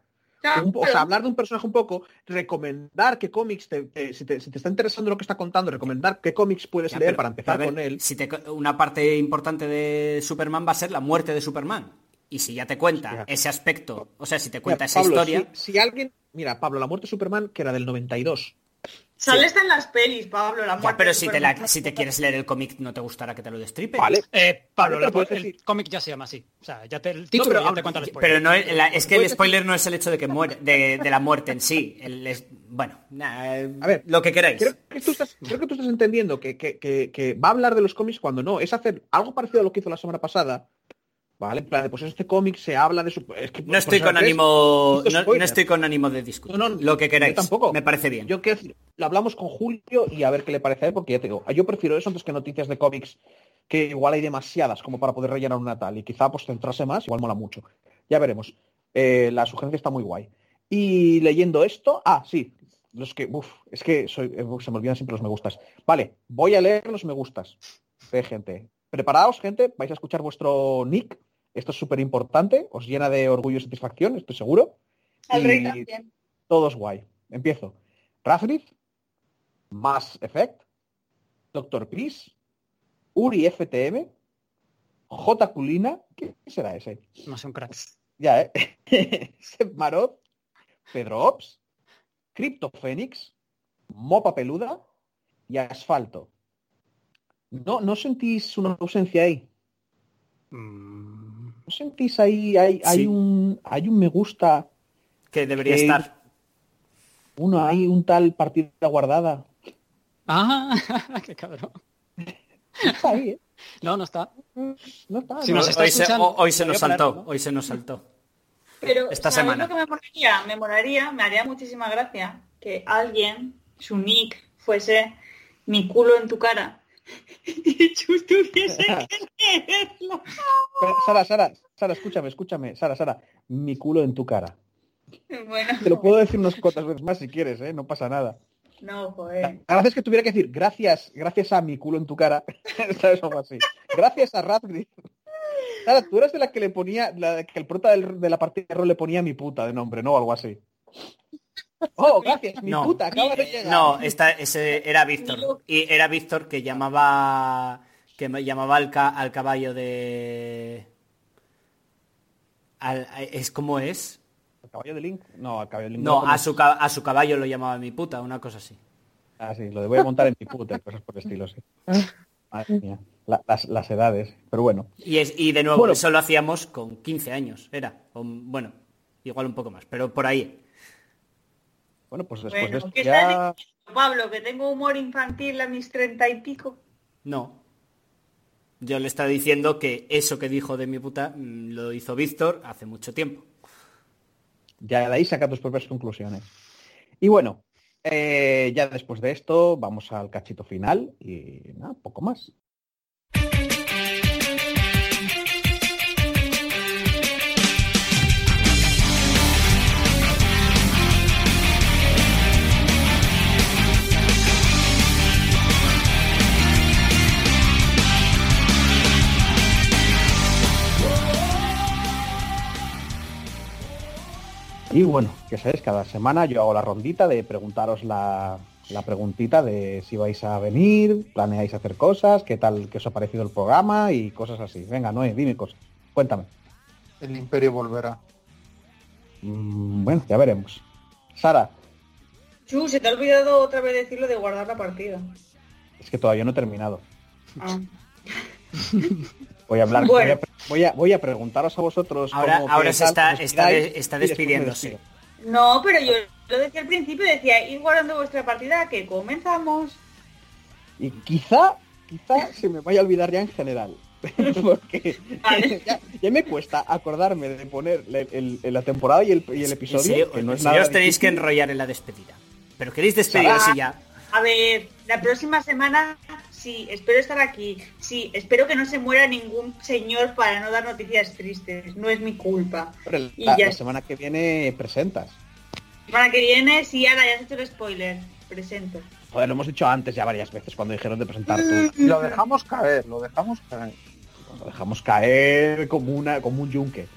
Un o sea, hablar de un personaje un poco, recomendar qué cómics, te, si, te, si te está interesando lo que está contando, recomendar qué cómics puedes Ya, leer pero- para empezar ver, con él. Si te una parte importante de Superman va a ser la muerte de Superman. Y si ya te cuenta Hostia. ese aspecto, o sea, si te Mira, cuenta esa Pablo, historia, Si, si alguien, mira, Pablo, la muerte de Superman, que era del 92. Sale hasta en las pelis, Pablo, la Ya, muerte pero de si te, la- si te quieres leer el cómic, ¿no te gustará que te lo destripe? Vale. Eh, Pablo, Vale, la- pero puedes el cómic ya se llama así. O sea, ya te, el título pero ya te cuenta el spoiler. Pero no es, la- es que el spoiler no es el hecho de que muere, de, de la muerte en sí. El es- bueno, nah, A ver, lo que queráis. Creo que tú estás, creo que tú estás entendiendo que, que- que- que va a hablar de los cómics cuando no. Es hacer algo parecido a lo que hizo la semana pasada. ¿Vale? En plan de, pues este cómic se habla de su... es que, No estoy con ánimo, Hizo no, estoy con ánimo de discutir. No, no, lo que queráis. Yo tampoco. Me parece bien. Yo quiero decir, lo hablamos con Julio y a ver qué le parece a él, porque ya te digo, yo prefiero eso antes que noticias de cómics, que igual hay demasiadas como para poder rellenar una tal, y quizá pues centrarse más, igual mola mucho. Ya veremos. Eh, la sugerencia está muy guay. Y leyendo esto, ah, sí, los que, uf, es que soy, eh, se me olvidan siempre los me gustas. Vale, voy a leer los me gustas de gente. Preparaos, gente, vais a escuchar vuestro nick. Esto es súper importante, os llena de orgullo y satisfacción, estoy seguro. Al Y- rey también. todos guay. Empiezo. Razgrif, Mass Effect, Doctor Peace, Uri FTM, J. Culina, ¿qué será ese? No sé, un crack. Ya, ¿eh? Seb Marot, Pedro Ops, Crypto Fénix, Mopa Peluda y Asfalto. ¿No, ¿No sentís una ausencia ahí? Mm, ¿No sentís ahí, hay, un, hay un me gusta, Que debería estar. uno, hay un tal partida guardada? Ah, qué cabrón. Está ahí, ¿eh? No, no está. No está. Si no. nos está hoy, se, escuchando, hoy se nos saltó, hoy se nos saltó. Pero esta ¿sabéis semana. lo que me molaría? Me molaría, me haría muchísima gracia que alguien, su nick, fuese mi culo en tu cara. Y tú tuviese que leerlo. Pero, Sara, Sara, Sara, escúchame, escúchame. Sara, Sara, mi culo en tu cara. Bueno, Te lo puedo decir unas cuantas veces más si quieres, ¿eh? No pasa nada. no, joder. Gracias que tuviera que decir gracias, gracias a mi culo en tu cara. ¿Sabes? Algo así. Gracias a Radcliffe. Sara, tú eras de la que le ponía, la que el prota del- de la partida de rol le ponía mi puta de nombre, ¿no? Algo así. Oh, gracias, mi No. puta, acaba de llegar. No, esta, ese era Víctor. Y era Víctor que llamaba que me llamaba al, ca- al caballo de al- es como es ¿El caballo de Link? No, al caballo de Link. no ¿cómo a su, a su caballo lo llamaba mi puta una cosa así Ah, sí, lo de voy a montar en mi puta cosas por el estilo, sí. Madre mía, la- las, las edades. Pero bueno. Y, es, y de nuevo, Bueno. eso lo hacíamos con 15 años, era. o, bueno, igual un poco más, pero por ahí. Bueno, pues después Bueno, de ¿qué esto estás ya... diciendo, Pablo, que tengo humor infantil a mis treinta y pico. No. Yo le estaba diciendo que eso que dijo de mi puta mm, lo hizo Víctor hace mucho tiempo. Ya de ahí saca tus propias conclusiones. Y bueno, eh, ya después de esto vamos al cachito final y nada, poco más. Y bueno, que sabéis, cada semana yo hago la rondita de preguntaros la, la preguntita de si vais a venir, planeáis hacer cosas, qué tal, qué os ha parecido el programa y cosas así. Venga, Noé, dime cosas. Cuéntame. El imperio volverá. Mm, bueno, ya veremos. Sara, Chu, se te ha olvidado otra vez decirlo de guardar la partida. es que todavía no he terminado. Ah. Voy a hablar, Bueno. voy, a, voy, a, voy a preguntaros a vosotros. Ahora, cómo, ahora se está, está, está despidiéndose. No, pero yo lo decía al principio, decía, ir guardando vuestra partida, que comenzamos. Y quizá, quizá se me vaya a olvidar ya en general. Porque Vale. ya, ya me cuesta acordarme de poner el- el- la temporada y el, y el En episodio. que no es nada os tenéis que enrollar en la despedida. Pero queréis despediros y ya. A ver, la próxima semana, sí, espero estar aquí. Sí, espero que no se muera ningún señor para no dar noticias tristes. No es mi culpa. Pero y la, ya. la semana que viene presentas. Para que viene, sí, ahora ya has hecho el spoiler. Presento. Joder, lo hemos dicho antes ya varias veces cuando dijeron de presentar tú. Y lo dejamos caer, lo dejamos caer. Lo dejamos caer como una como un yunque.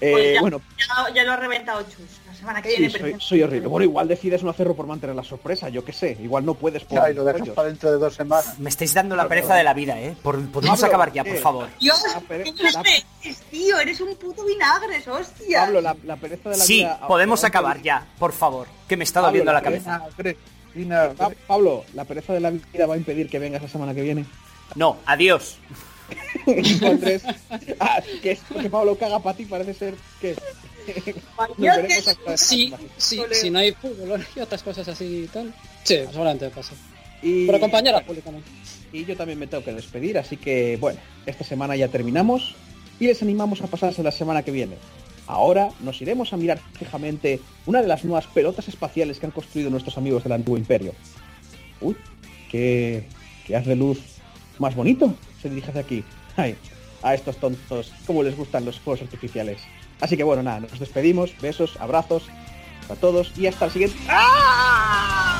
Eh, Pues ya. bueno, Ya, ya lo ha reventado Chus. La semana que sí, viene soy, soy horrible. Bueno, igual decides no hacerlo por mantener la sorpresa, yo qué sé. Igual no puedes por Ya, y lo dejas para dentro de dos semanas. Me estáis dando la pereza de la vida, ¿eh? Por- podemos Pablo, acabar ya, por ¿qué? favor. Dios, La pere- ¿qué la- crees, tío? Eres un puto vinagres, hostia. Pablo, la, la pereza de la Sí, vida... podemos Ah, acabar ya, por favor. Que me está Pablo, doliendo la la cabeza. Vinagre, vinagre. Pa- Pablo, la pereza de la vida va a impedir que vengas la semana que viene. No, adiós. Andrés. Ah, que es que Pablo caga para ti, parece ser que. Sí, sí, Ole. si no hay fútbol y otras cosas así y tal. Sí, seguramente pasa. Y, Pero acompañar al público, y yo también me tengo que despedir, así que bueno, esta semana ya terminamos y les animamos a pasarse la semana que viene. Ahora nos iremos a mirar fijamente una de las nuevas pelotas espaciales que han construido nuestros amigos del antiguo imperio. Uy, qué, qué haz de luz más bonito se dirige hacia aquí. Ay, a estos tontos, cómo les gustan los fuegos artificiales. Así que bueno, nada, nos despedimos, besos, abrazos a todos y hasta el siguiente. ¡Ah!